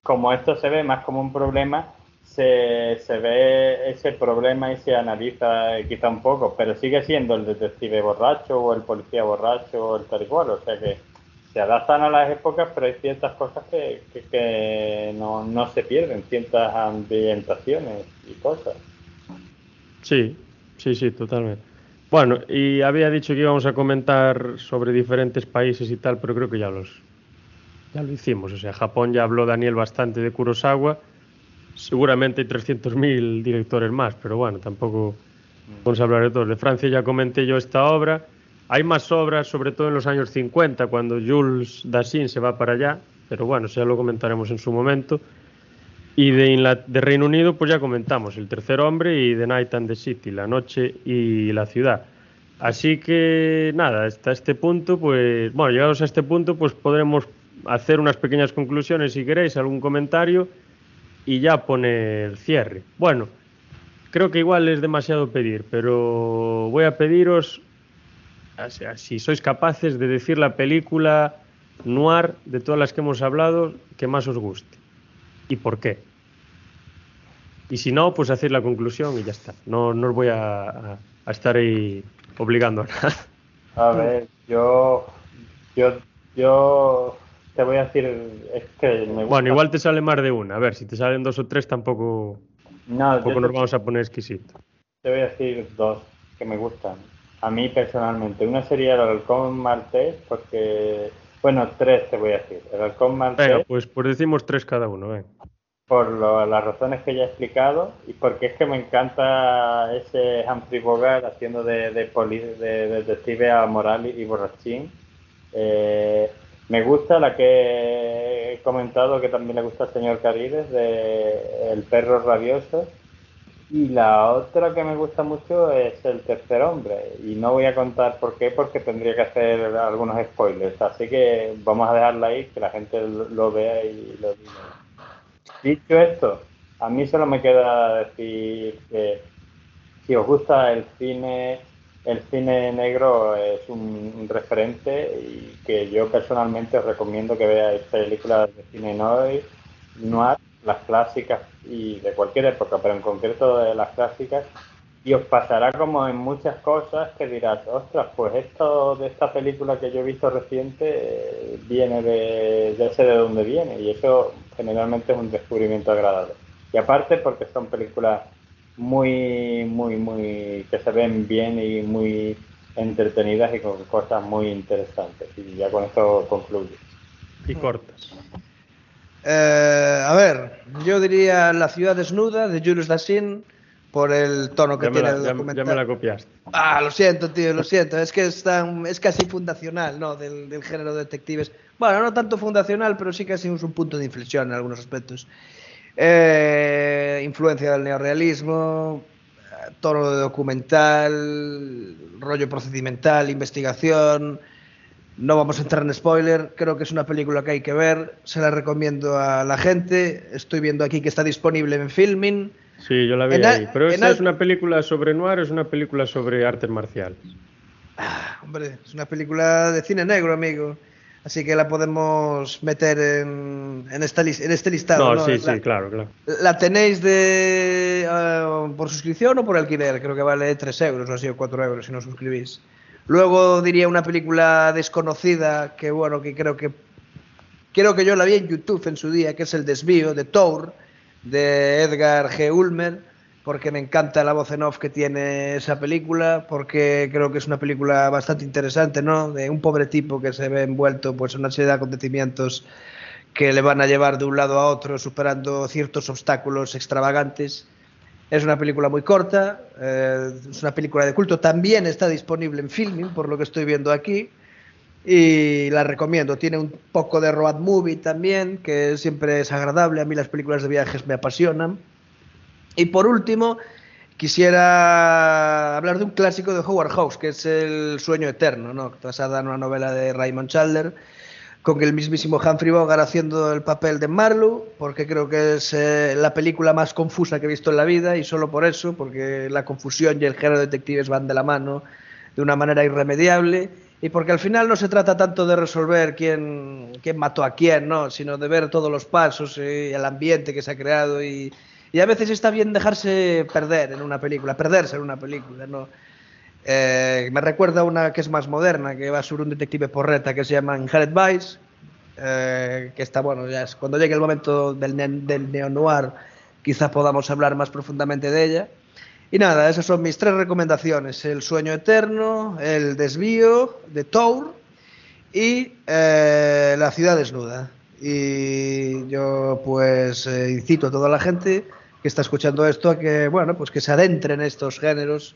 como esto se ve más como un problema, se, se ve ese problema y se analiza quizá un poco, pero sigue siendo el detective borracho o el policía borracho o el tal cual, o sea que se adaptan a las épocas, pero hay ciertas cosas que, que, no, no, se pierden, ciertas ambientaciones y cosas. Sí, sí, sí, totalmente. Bueno, y había dicho que íbamos a comentar sobre diferentes países y tal, pero creo que ya los ya lo hicimos. O sea, Japón ya habló Daniel bastante de Kurosawa. Seguramente hay 300.000 directores más, pero bueno, tampoco vamos a hablar de todos. De Francia ya comenté yo esta obra. Hay más obras, sobre todo en los años 50, cuando Jules Dassin se va para allá, pero bueno, ya lo comentaremos en su momento. Y de, de, Reino Unido, pues ya comentamos, El Tercer Hombre y The Night and the City, La Noche y la Ciudad. Así que nada, hasta este punto, pues bueno, llegados a este punto, pues podremos hacer unas pequeñas conclusiones si queréis, algún comentario y ya poner cierre. Bueno, creo que igual es demasiado pedir, pero voy a pediros si sois capaces de decir la película noir de todas las que hemos hablado que más os guste. ¿Y por qué? Y si no, pues hacéis la conclusión y ya está. No, no os voy a, estar ahí obligando a nada. A ver, yo, yo, yo te voy a decir, es que Bueno, igual te sale más de una. A ver, si te salen dos o tres tampoco, no, tampoco nos vamos a poner exquisito. Te voy a decir dos que me gustan a mí personalmente. Una sería el halcón maltés, porque, bueno, tres te voy a decir. El halcón. Venga, pues, pues decimos tres cada uno, ven. Por las razones que ya he explicado y porque es que me encanta ese Humphrey Bogart haciendo de, de, de, detective a Moral y Borrachín. Eh, me gusta la que he comentado que también le gusta al señor Carides, de El perro rabioso y la otra que me gusta mucho es el tercer hombre. Y no voy a contar por qué, porque tendría que hacer algunos spoilers. Así que vamos a dejarla ahí, que la gente lo vea y lo diga. Dicho esto, a mí solo me queda decir que si os gusta el cine, el cine negro es un, referente y que yo personalmente os recomiendo que veáis películas de cine noir, noir las clásicas y de cualquier época, pero en concreto de las clásicas, y os pasará como en muchas cosas que dirás, ostras, pues esto de esta película que yo he visto reciente eh, viene de, ya sé de dónde viene, y eso generalmente es un descubrimiento agradable. Y aparte porque son películas muy, muy, muy, que se ven bien y muy entretenidas y con cosas muy interesantes. Y ya con esto concluyo. Y cortas. Eh, a ver, yo diría La ciudad desnuda de Julius Dassin por el tono que tiene el documental. Ya, me la copiaste. Ah, lo siento, tío, lo siento. Es que es, es casi fundacional, ¿no? Del, género de detectives. Bueno, no tanto fundacional, pero sí casi es un punto de inflexión en algunos aspectos. Eh, influencia del neorealismo, tono de documental, rollo procedimental, investigación, no vamos a entrar en spoiler, creo que es una película que hay que ver, se la recomiendo a la gente. Estoy viendo aquí que está disponible en Filming. Sí, yo la vi ahí. Pero esta es una película sobre noir, es una película sobre artes marciales. Ah, hombre, es una película de cine negro, amigo. Así que la podemos meter en, en, esta en este listado. No, sí, sí, claro, claro. ¿La tenéis de uh, por suscripción o por alquiler? Creo que vale 3 euros o así, o 4 euros si no suscribís. Luego diría una película desconocida que bueno, que creo que creo que yo la vi en YouTube en su día, que es El desvío de Tour de Edgar G. Ulmer, porque me encanta la voz en off que tiene esa película, porque creo que es una película bastante interesante, ¿no? De un pobre tipo que se ve envuelto pues en una serie de acontecimientos que le van a llevar de un lado a otro superando ciertos obstáculos extravagantes. Es una película muy corta, eh, es una película de culto, también está disponible en filming, por lo que estoy viendo aquí, y la recomiendo. Tiene un poco de road movie también, que siempre es agradable, a mí las películas de viajes me apasionan. Y por último, quisiera hablar de un clásico de Howard Hawks, que es El sueño eterno, ¿no? basada en una novela de Raymond Chandler con el mismísimo Humphrey Bogart haciendo el papel de Marlowe, porque creo que es eh, la película más confusa que he visto en la vida y solo por eso, porque la confusión y el género de detectives van de la mano de una manera irremediable y porque al final no se trata tanto de resolver quién, quién mató a quién, ¿no? sino de ver todos los pasos y el ambiente que se ha creado y, y a veces está bien dejarse perder en una película, perderse en una película, ¿no? Eh, me recuerda una que es más moderna, que va sobre un detective porreta que se llama Inherit Vice, eh, que está, bueno, ya es, cuando llegue el momento del, del neo-noir, quizá podamos hablar más profundamente de ella. Y nada, esas son mis tres recomendaciones: El sueño eterno, El desvío de Tour y eh, La ciudad desnuda. Y yo, pues, incito a toda la gente que está escuchando esto a que, bueno, pues que se adentre en estos géneros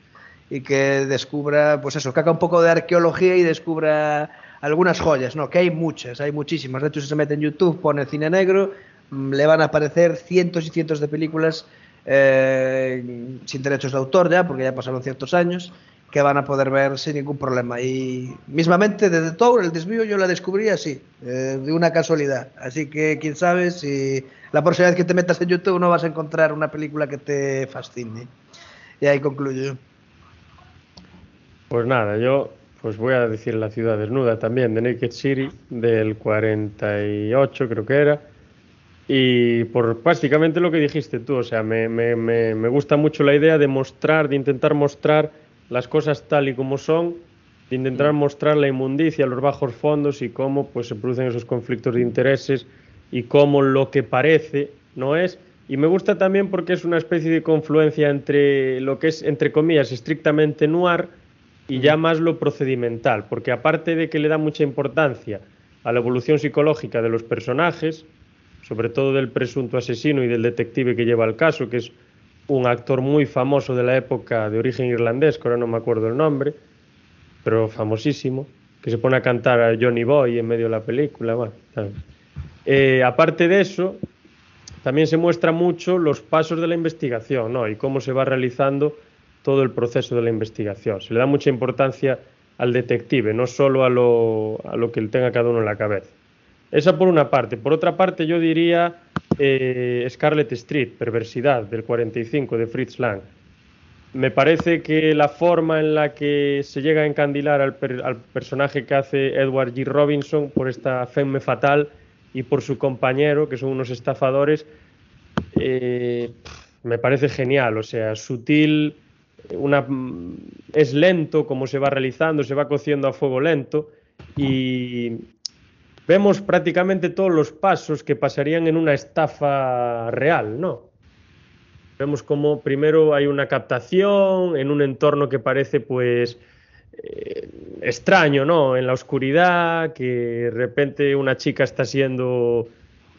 y que descubra, pues eso, que haga un poco de arqueología y descubra algunas joyas, ¿no? Que hay muchas, hay muchísimas. De hecho, si se mete en YouTube, pone cine negro, mm, le van a aparecer cientos y cientos de películas eh, sin derechos de autor ya, porque ya pasaron ciertos años, que van a poder ver sin ningún problema. Y mismamente desde todo el desvío yo la descubrí así, eh, de una casualidad. Así que quién sabe si la próxima vez que te metas en YouTube no vas a encontrar una película que te fascine. Y ahí concluyo. Pues nada, yo pues voy a decir La ciudad desnuda también, de Naked City, del 48 creo que era. Y por básicamente lo que dijiste tú, o sea, me, me, me, me gusta mucho la idea de mostrar, de intentar mostrar las cosas tal y como son, de intentar mm. mostrar la inmundicia, los bajos fondos y cómo pues, se producen esos conflictos de intereses y cómo lo que parece no es. Y me gusta también porque es una especie de confluencia entre lo que es, entre comillas, estrictamente noir y ya más lo procedimental, porque aparte de que le da mucha importancia a la evolución psicológica de los personajes, sobre todo del presunto asesino y del detective que lleva el caso, que es un actor muy famoso de la época de origen irlandés, que ahora no me acuerdo el nombre, pero famosísimo, que se pone a cantar a Johnny Boy en medio de la película. Bueno, eh, aparte de eso, también se muestra mucho los pasos de la investigación ¿no? y cómo se va realizando todo el proceso de la investigación. Se le da mucha importancia al detective, no solo a lo, a lo que tenga cada uno en la cabeza. Esa por una parte. Por otra parte, yo diría eh, Scarlet Street, Perversidad, del 45, de Fritz Lang. Me parece que la forma en la que se llega a encandilar al, personaje que hace Edward G. Robinson por esta femme fatal y por su compañero, que son unos estafadores, eh, me parece genial. O sea, sutil, es lento como se va realizando, se va cociendo a fuego lento y vemos prácticamente todos los pasos que pasarían en una estafa real, ¿no? Vemos como primero hay una captación en un entorno que parece pues eh, extraño, ¿no? En la oscuridad, que de repente una chica está siendo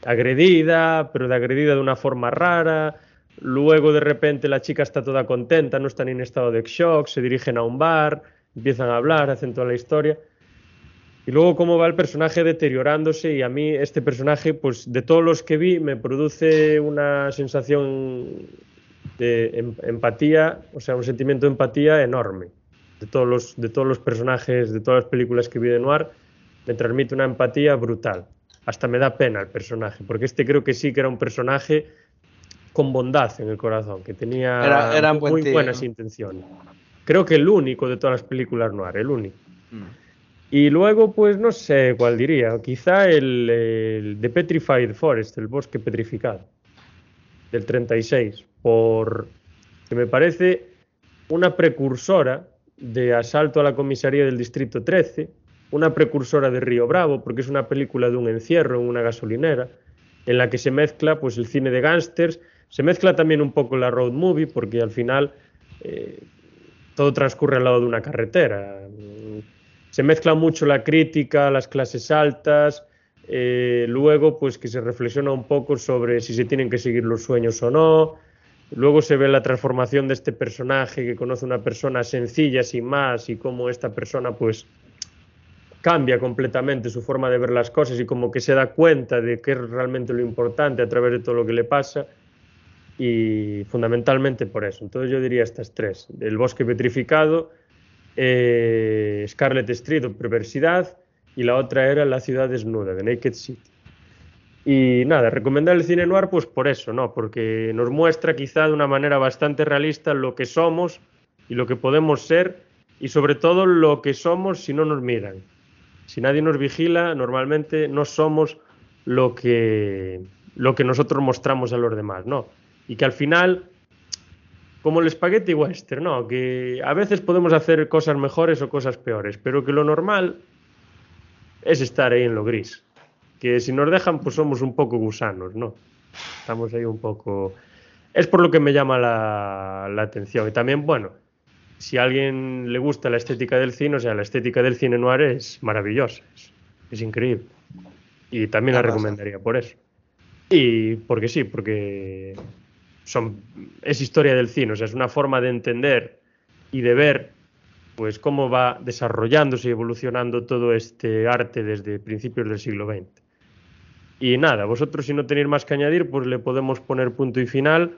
agredida, pero de agredida de una forma rara, Luego de repente la chica está toda contenta, no están en estado de shock, se dirigen a un bar, empiezan a hablar, hacen toda la historia. Y luego cómo va el personaje deteriorándose y a mí este personaje, pues de todos los que vi, me produce una sensación de em, empatía, o sea, un sentimiento de empatía enorme. De todos los, de todos los personajes, de todas las películas que vi de Noir, me transmite una empatía brutal. Hasta me da pena el personaje, porque este creo que sí que era un personaje con bondad en el corazón, que tenía muy buenas intenciones. Creo que el único de todas las películas noir, el único. Mm. Y luego, pues no sé cuál diría, quizá el, el The Petrified Forest, el bosque petrificado, del 36, por que me parece una precursora de Asalto a la Comisaría del Distrito 13, una precursora de Río Bravo, porque es una película de un encierro en una gasolinera, en la que se mezcla pues el cine de gángsters se mezcla también un poco la road movie porque al final eh, todo transcurre al lado de una carretera. Se mezcla mucho la crítica, las clases altas, Eh, luego, pues que se reflexiona un poco sobre si se tienen que seguir los sueños o no. Luego se ve la transformación de este personaje que conoce una persona sencilla, sin más, y cómo esta persona, pues, cambia completamente su forma de ver las cosas y como que se da cuenta de qué es realmente lo importante a través de todo lo que le pasa y fundamentalmente por eso. Entonces yo diría estas tres, el bosque petrificado, eh, Scarlet Street o Perversidad y la otra era La ciudad desnuda, de Naked City. Y nada, recomendar el cine noir pues por eso, ¿no? Porque nos muestra quizá de una manera bastante realista lo que somos y lo que podemos ser y sobre todo lo que somos si no nos miran si nadie nos vigila, normalmente no somos lo que, lo que nosotros mostramos a los demás, ¿no? Y que al final, como el spaghetti western, ¿no? Que a veces podemos hacer cosas mejores o cosas peores, pero que lo normal es estar ahí en lo gris. Que si nos dejan, pues somos un poco gusanos, ¿no? Estamos ahí un poco... Es por lo que me llama la, la atención. Y también, bueno, si a alguien le gusta la estética del cine, o sea, la estética del cine noir es maravillosa, es, increíble. Y también la recomendaría por eso. Y porque sí, porque es historia del cine, o sea, es una forma de entender y de ver pues cómo va desarrollándose y evolucionando todo este arte desde principios del siglo XX. Y nada, vosotros si no tenéis más que añadir, pues le podemos poner punto y final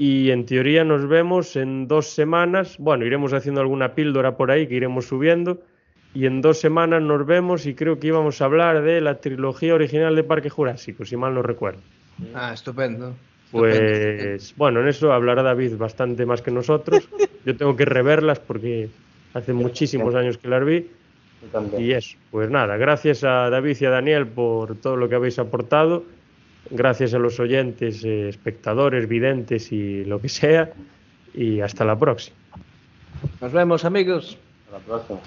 y en teoría nos vemos en dos semanas. Bueno, iremos haciendo alguna píldora por ahí que iremos subiendo. Y en dos semanas nos vemos y creo que íbamos a hablar de la trilogía original de Parque Jurásico, si mal no recuerdo. Ah, estupendo. Pues bueno, en eso hablará David bastante más que nosotros. Yo tengo que reverlas porque hace muchísimos años que las vi. Y eso, pues nada, gracias a David y a Daniel por todo lo que habéis aportado gracias a los oyentes, eh, espectadores, videntes y lo que sea. Y hasta la próxima. Nos vemos amigos. Hasta la próxima.